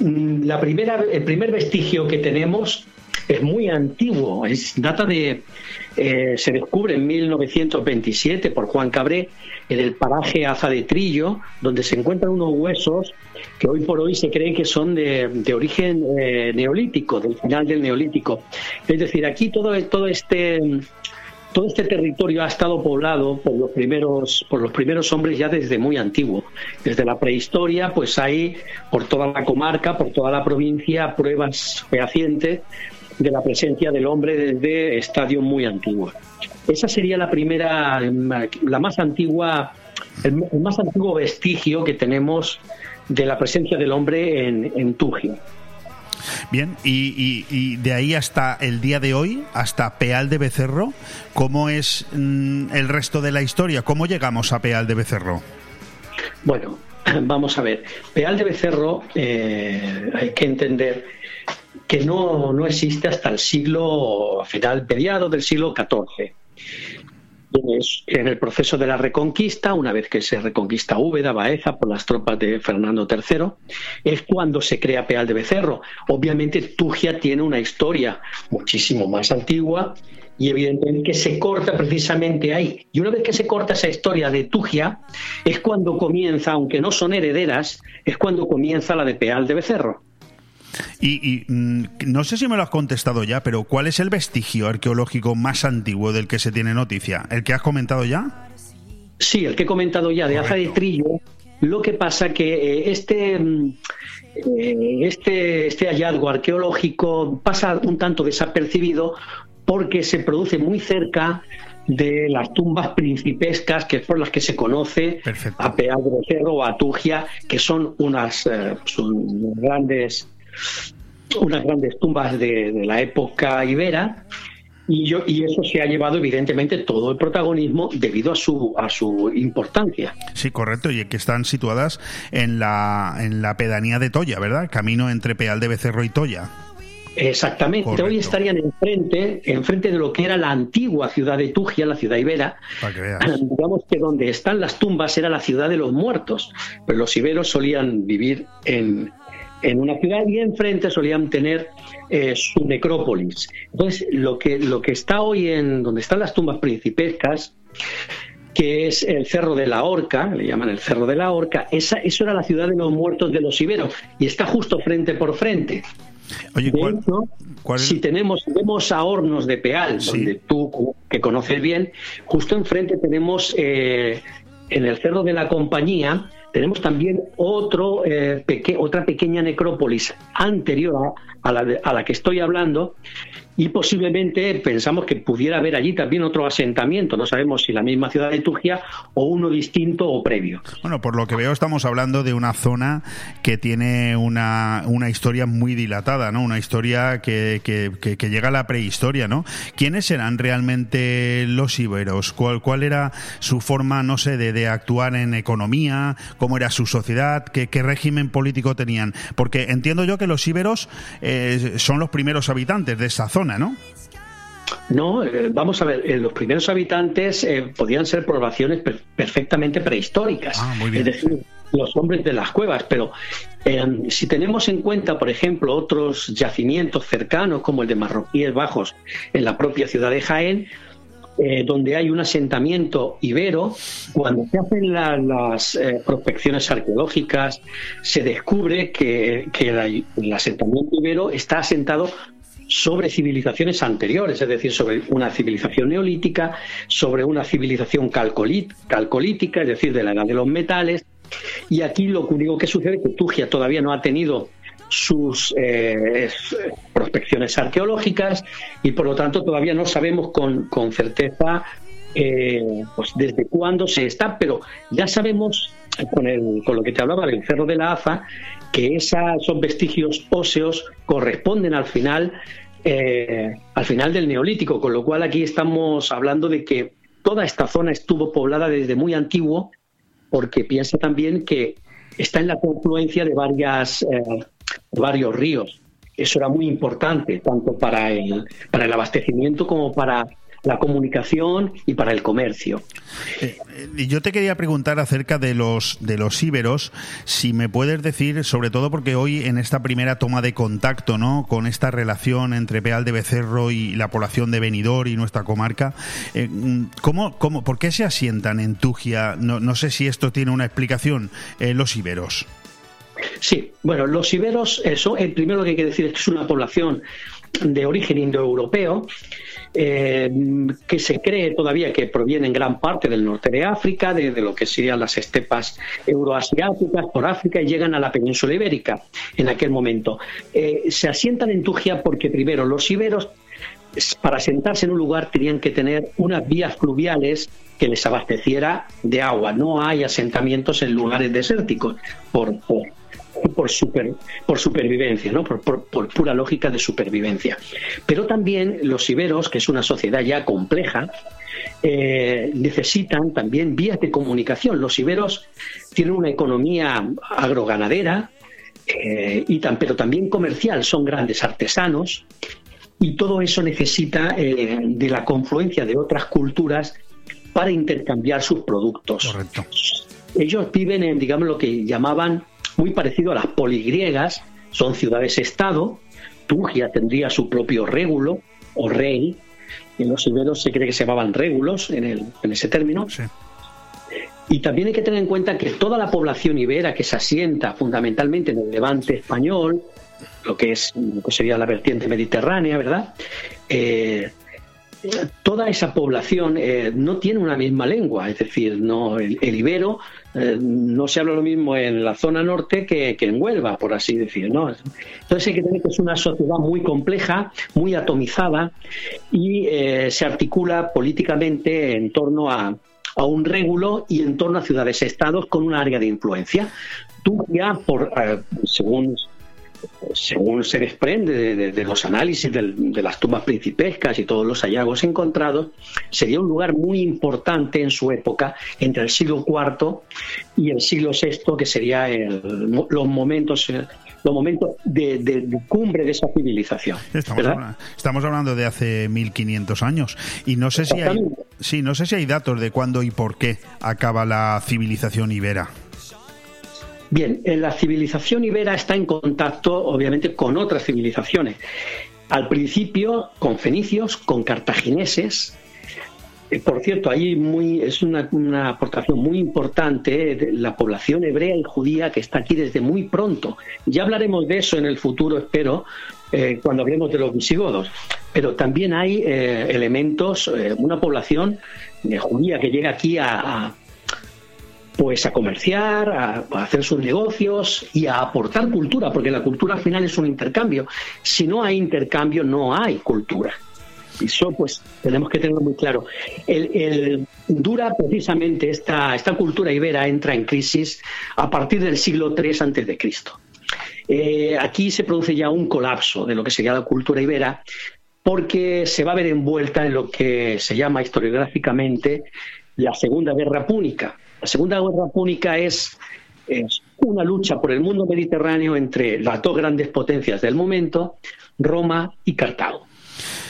S: la primera, el primer vestigio que tenemos es muy antiguo, es, data de, eh, se descubre en 1927 por Juan Cabré en el paraje Aza de Trillo, donde se encuentran unos huesos que hoy por hoy se cree que son de, de origen eh, neolítico, del final del neolítico. Es decir, aquí todo, todo este todo este territorio ha estado poblado por los primeros por los primeros hombres ya desde muy antiguo. Desde la prehistoria pues hay por toda la comarca por toda la provincia pruebas fehacientes de la presencia del hombre desde estadio muy antiguo. Esa sería la primera la más antigua el, el más antiguo vestigio que tenemos de la presencia del hombre en, en Tugio
A: Bien, y, de ahí hasta el día de hoy, hasta Peal de Becerro, ¿cómo es mm, el resto de la historia? ¿Cómo llegamos a Peal de Becerro?
S: Bueno, vamos a ver. Peal de Becerro eh, hay que entender que no, no existe hasta el siglo, al final, mediados del siglo XIV. En el proceso de la reconquista, una vez que se reconquista Úbeda, Baeza, por las tropas de Fernando III, es cuando se crea Peal de Becerro. Obviamente, Tugia tiene una historia muchísimo más antigua y evidentemente que se corta precisamente ahí. Y una vez que se corta esa historia de Tugia, es cuando comienza, aunque no son herederas, es cuando comienza la de Peal de Becerro.
A: Y, y, mm, no sé si me lo has contestado ya, pero ¿cuál es el vestigio arqueológico más antiguo del que se tiene noticia? ¿El que has comentado ya?
S: Sí, el que he comentado ya, de Aza de Trillo. Lo que pasa que eh, este, mm, eh, este, este hallazgo arqueológico pasa un tanto desapercibido porque se produce muy cerca de las tumbas principescas, que por las que se conoce a de Cerro o a Tugia, que son unas eh, son grandes unas grandes tumbas de, de la época ibera y, yo, y eso se ha llevado evidentemente todo el protagonismo debido a su, a su importancia.
A: Sí, correcto, y que están situadas en la, en la pedanía de Toya, ¿verdad? Camino entre Peal de Becerro y Toya.
S: Exactamente,
A: Correcto.
S: hoy estarían enfrente, enfrente de lo que era la antigua ciudad de Tugia, la ciudad ibera.
A: Para que veas.
S: Digamos que donde están las tumbas era la ciudad de los muertos, pero los iberos solían vivir en, en una ciudad y enfrente solían tener eh, su necrópolis. Entonces, lo que, lo que está hoy en donde están las tumbas principescas, que es el Cerro de la Horca, le llaman el Cerro de la Horca, esa, eso era la ciudad de los muertos de los iberos y está justo frente por frente.
A: Oye,
S: de hecho, si tenemos, vemos a Hornos de Peal, donde tú que conoces bien, justo enfrente tenemos eh, en el Cerro de la Compañía, tenemos también otro, eh, otra pequeña necrópolis anterior a, la a la que estoy hablando y posiblemente pensamos que pudiera haber allí también otro asentamiento. No sabemos si la misma ciudad de Tugia o uno distinto o previo.
A: Bueno, por lo que veo estamos hablando de una zona que tiene una, una historia muy dilatada, ¿no? Una historia que, que, llega a la prehistoria, ¿no? ¿Quiénes eran realmente los iberos? ¿Cuál, cuál era su forma, no sé, de, de actuar en economía? ¿Cómo era su sociedad? ¿Qué, qué régimen político tenían? Porque entiendo yo que los íberos eh, son los primeros habitantes de esa zona, ¿no?
S: No, eh, vamos a ver, eh, los primeros habitantes eh, podían ser poblaciones per- perfectamente prehistóricas, es decir, los hombres de las cuevas, pero eh, si tenemos en cuenta, por ejemplo, otros yacimientos cercanos como el de Marroquíes Bajos en la propia ciudad de Jaén, donde hay un asentamiento ibero, cuando se hacen la- las prospecciones arqueológicas, se descubre que, que la- el asentamiento ibero está asentado sobre civilizaciones anteriores, es decir, sobre una civilización neolítica, sobre una civilización calcolítica, es decir, de la edad de los metales. Y aquí lo único que sucede es que Tugia todavía no ha tenido sus eh, es- prospecciones arqueológicas y por lo tanto todavía no sabemos con, con certeza eh, pues desde cuándo se está, pero ya sabemos con, lo que te hablaba del Cerro de la Aza que esa- esos vestigios óseos corresponden al final eh, al final del Neolítico, con lo cual aquí estamos hablando de que toda esta zona estuvo poblada desde muy antiguo, porque piensa también que está en la confluencia de varias eh, varios ríos. Eso era muy importante, tanto para el, para el abastecimiento como para la comunicación y para el comercio.
A: Y yo te quería preguntar acerca de los de los íberos, si me puedes decir, sobre todo porque hoy en esta primera toma de contacto, ¿no? Con esta relación entre Peal de Becerro y la población de Benidorm y nuestra comarca, eh, ¿cómo, cómo, ¿por qué se asientan en Tugia? No, no sé si esto tiene una explicación, eh, los íberos.
S: Sí, bueno, los iberos, eso, el primero que hay que decir es que es una población de origen indoeuropeo, eh, que se cree todavía que proviene en gran parte del norte de África, de, lo que serían las estepas euroasiáticas por África y llegan a la península ibérica en aquel momento. Eh, se asientan en Tugia porque primero los iberos para sentarse en un lugar tenían que tener unas vías fluviales que les abasteciera de agua. No hay asentamientos en lugares desérticos por, por, por, super- por supervivencia, ¿no? por, por- por pura lógica de supervivencia. Pero también los iberos, que es una sociedad ya compleja, eh, necesitan también vías de comunicación. Los iberos tienen una economía agroganadera, eh, y tan, pero también comercial, son grandes artesanos y todo eso necesita eh, de la confluencia de otras culturas para intercambiar sus productos. Ellos viven en, digamos, lo que llamaban muy parecido a las poligriegas, son ciudades-estado. Tugia tendría su propio régulo o rey. En los iberos se cree que se llamaban régulos en, el- en ese término. Y también hay que tener en cuenta que toda la población ibera que se asienta fundamentalmente en el levante español, lo que es lo que sería la vertiente mediterránea, ¿verdad? Eh, toda esa población eh, no tiene una misma lengua, es decir, no el, ibero eh, no se habla lo mismo en la zona norte que, en Huelva, por así decir, ¿no? Entonces hay que tener que es una sociedad muy compleja, muy atomizada y se articula políticamente en torno a, un régulo y en torno a ciudades-estados con una área de influencia. Turquía, por, según según se desprende de, los análisis de, las tumbas principescas y todos los hallazgos encontrados, sería un lugar muy importante en su época, entre el siglo IV y el siglo VI, que serían los momentos los momentos de, cumbre de esa civilización.
A: Estamos hablando, de hace 1500 años y no sé si hay, sí, no sé si hay datos de cuándo y por qué acaba la civilización ibera.
S: Bien, la civilización ibera está en contacto, obviamente, con otras civilizaciones. Al principio, con fenicios, con cartagineses. Eh, por cierto, ahí muy, es una, aportación muy importante de la población hebrea y judía que está aquí desde muy pronto. Ya hablaremos de eso en el futuro, espero, eh, cuando hablemos de los visigodos. Pero también hay eh, elementos, una población judía que llega aquí a pues a comerciar, a, hacer sus negocios y a aportar cultura, porque la cultura al final es un intercambio. Si no hay intercambio, no hay cultura. Eso pues tenemos que tenerlo muy claro. El, dura precisamente esta, esta cultura ibera entra en crisis a partir del siglo III antes de Cristo. Eh, aquí se produce ya un colapso de lo que sería la cultura ibera porque se va a ver envuelta en lo que se llama historiográficamente la Segunda Guerra Púnica. La Segunda Guerra Púnica es, una lucha por el mundo mediterráneo entre las dos grandes potencias del momento, Roma y Cartago.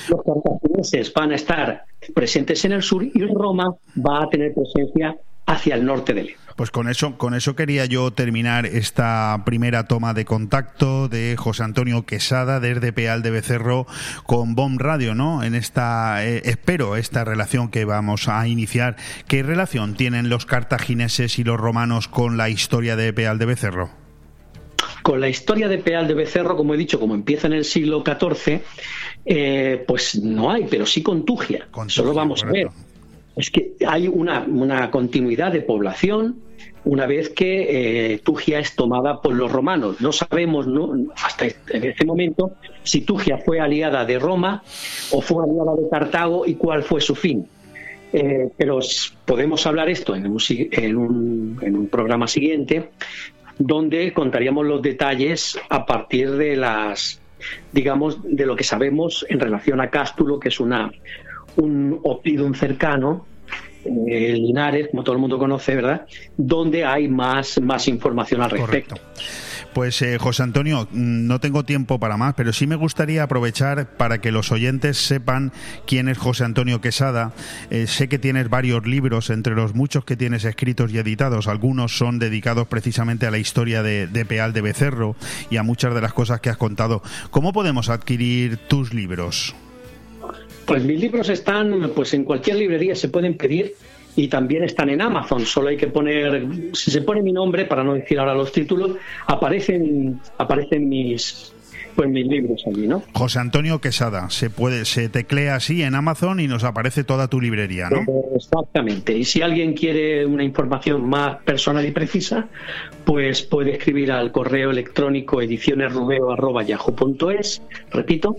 S: Los cartagineses van a estar presentes en el sur y Roma va a tener presencia hacia el norte del Ebro.
A: Pues con eso, con eso quería yo terminar esta primera toma de contacto de José Antonio Quesada desde Peal de Becerro con BOM Radio, ¿no? En esta, eh, espero, esta relación que vamos a iniciar. ¿Qué relación tienen los cartagineses y los romanos con la historia de Peal de Becerro?
S: Con la historia de Peal de Becerro, como he dicho, como empieza en el siglo XIV, eh, pues no hay, pero sí con Tugia. Solo vamos a ver. Es que hay una, una continuidad de población, una vez que eh, Tugia es tomada por los romanos. No sabemos hasta en este momento si Tugia fue aliada de Roma o fue aliada de Cartago y cuál fue su fin. Eh, pero podemos hablar esto en un, en, un, en un programa siguiente, donde contaríamos los detalles a partir de las, digamos, de lo que sabemos en relación a Cástulo, que es una, un opidum cercano eh, Linares, como todo el mundo conoce, ¿verdad? Donde hay más, más información al respecto.
A: Pues eh, José Antonio, mm, no tengo tiempo para más, pero sí me gustaría aprovechar para que los oyentes sepan quién es José Antonio Quesada. Eh, sé que tienes varios libros, entre los muchos que tienes escritos y editados. Algunos son dedicados precisamente a la historia de, de Peal de Becerro y a muchas de las cosas que has contado. ¿Cómo podemos adquirir tus libros?
S: Pues mis libros están, pues en cualquier librería se pueden pedir y también están en Amazon. Solo hay que poner, si se pone mi nombre, para no decir ahora los títulos, aparecen, aparecen mis, pues mis libros allí, ¿no?
A: José Antonio Quesada, se puede, se teclea así en Amazon y nos aparece toda tu librería, ¿no?
S: Exactamente. Y si alguien quiere una información más personal y precisa, pues puede escribir al correo electrónico edicionesrubeo.yahoo.es, repito,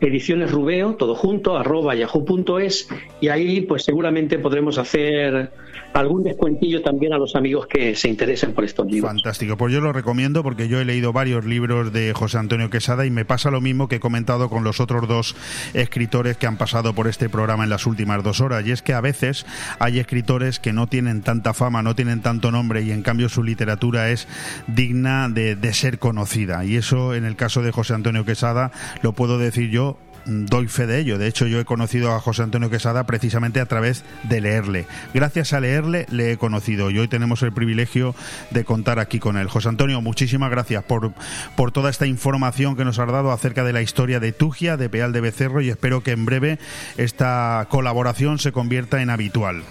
S: Ediciones Rubeo, todo junto, arroba yahoo.es y ahí pues seguramente podremos hacer algún descuentillo también a los amigos que se interesen por estos libros.
A: Fantástico, pues yo lo recomiendo porque yo he leído varios libros de José Antonio Quesada y me pasa lo mismo que he comentado con los otros dos escritores que han pasado por este programa en las últimas dos horas. Y es que a veces hay escritores que no tienen tanta fama, no tienen tanto nombre y en cambio su literatura es digna de, de ser conocida. Y eso en el caso de José Antonio Quesada lo puedo decir yo doy fe de ello. De hecho, yo he conocido a José Antonio Quesada precisamente a través de leerle. Gracias a leerle le he conocido y hoy tenemos el privilegio de contar aquí con él. José Antonio, muchísimas gracias por, por toda esta información que nos has dado acerca de la historia de Tugia, de Peal de Becerro y espero que en breve esta colaboración se convierta en habitual.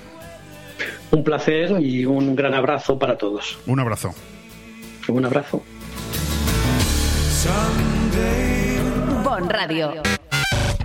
S: Un placer y un gran abrazo para todos.
A: Un abrazo.
S: Un abrazo.
G: Bon Radio.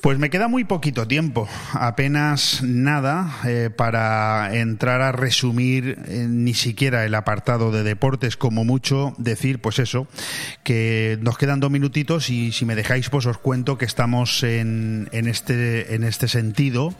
A: Pues me queda muy poquito tiempo, apenas nada eh, para entrar a resumir eh, ni siquiera el apartado de deportes, como mucho decir, pues eso, que nos quedan dos minutitos y si me dejáis, pues os cuento que estamos en, en este, en este sentido,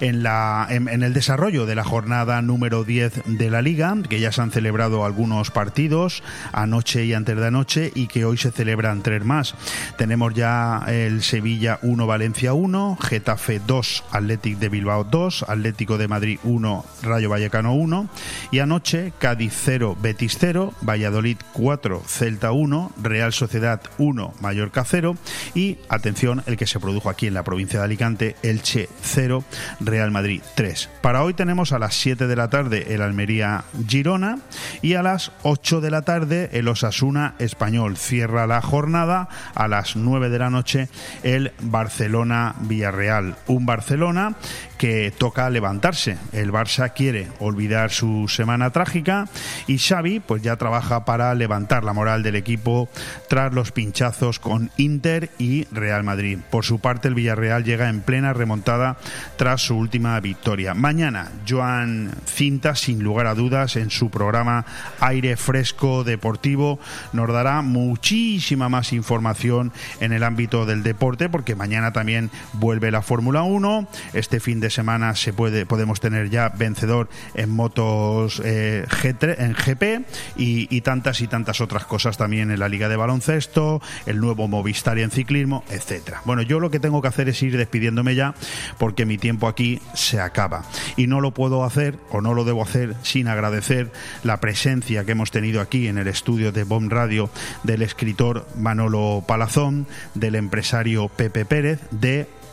A: en, la, en, en el desarrollo de la jornada número 10 de la liga, que ya se han celebrado algunos partidos anoche y antes de anoche y que hoy se celebran tres más. Tenemos ya el Sevilla 1 Valencia 1, Getafe 2, Athletic de Bilbao 2, Atlético de Madrid 1, Rayo Vallecano 1 y anoche Cádiz 0, Betis 0, Valladolid 4, Celta 1, Real Sociedad 1, Mallorca 0 y atención el que se produjo aquí en la provincia de Alicante, Elche 0, Real Madrid 3. Para hoy tenemos a las 7 de la tarde el Almería Girona y a las 8 de la tarde el Osasuna Español. Cierra la jornada a las 9 de la noche el Barcelona Villarreal. Un Barcelona que toca levantarse. El Barça quiere olvidar su semana trágica y Xavi pues ya trabaja para levantar la moral del equipo tras los pinchazos con Inter y Real Madrid. Por su parte el Villarreal llega en plena remontada tras su última victoria. Mañana Joan Cinta sin lugar a dudas en su programa Aire Fresco Deportivo nos dará muchísima más información en el ámbito del deporte porque mañana también vuelve la Fórmula 1. Este fin de semana se puede, podemos tener ya vencedor en motos eh, G3, en GP y, tantas y tantas otras cosas también en la Liga de Baloncesto, el nuevo Movistar en ciclismo, etcétera. Bueno, yo lo que tengo que hacer es ir despidiéndome ya porque mi tiempo aquí se acaba. Y no lo puedo hacer o no lo debo hacer sin agradecer la presencia que hemos tenido aquí en el estudio de BOM Radio del escritor Manolo Palazón, del empresario Pepe Pérez,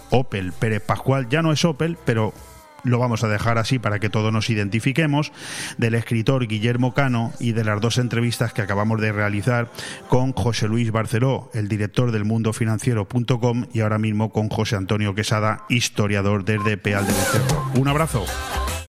A: Opel Pérez Pascual. Ya no es Opel, pero lo vamos a dejar así para que todos nos identifiquemos, del escritor Guillermo Cano y de las dos entrevistas que acabamos de realizar con José Luis Barceló, el director del mundofinanciero.com y ahora mismo con José Antonio Quesada, historiador desde Peal de Becerro. Un abrazo.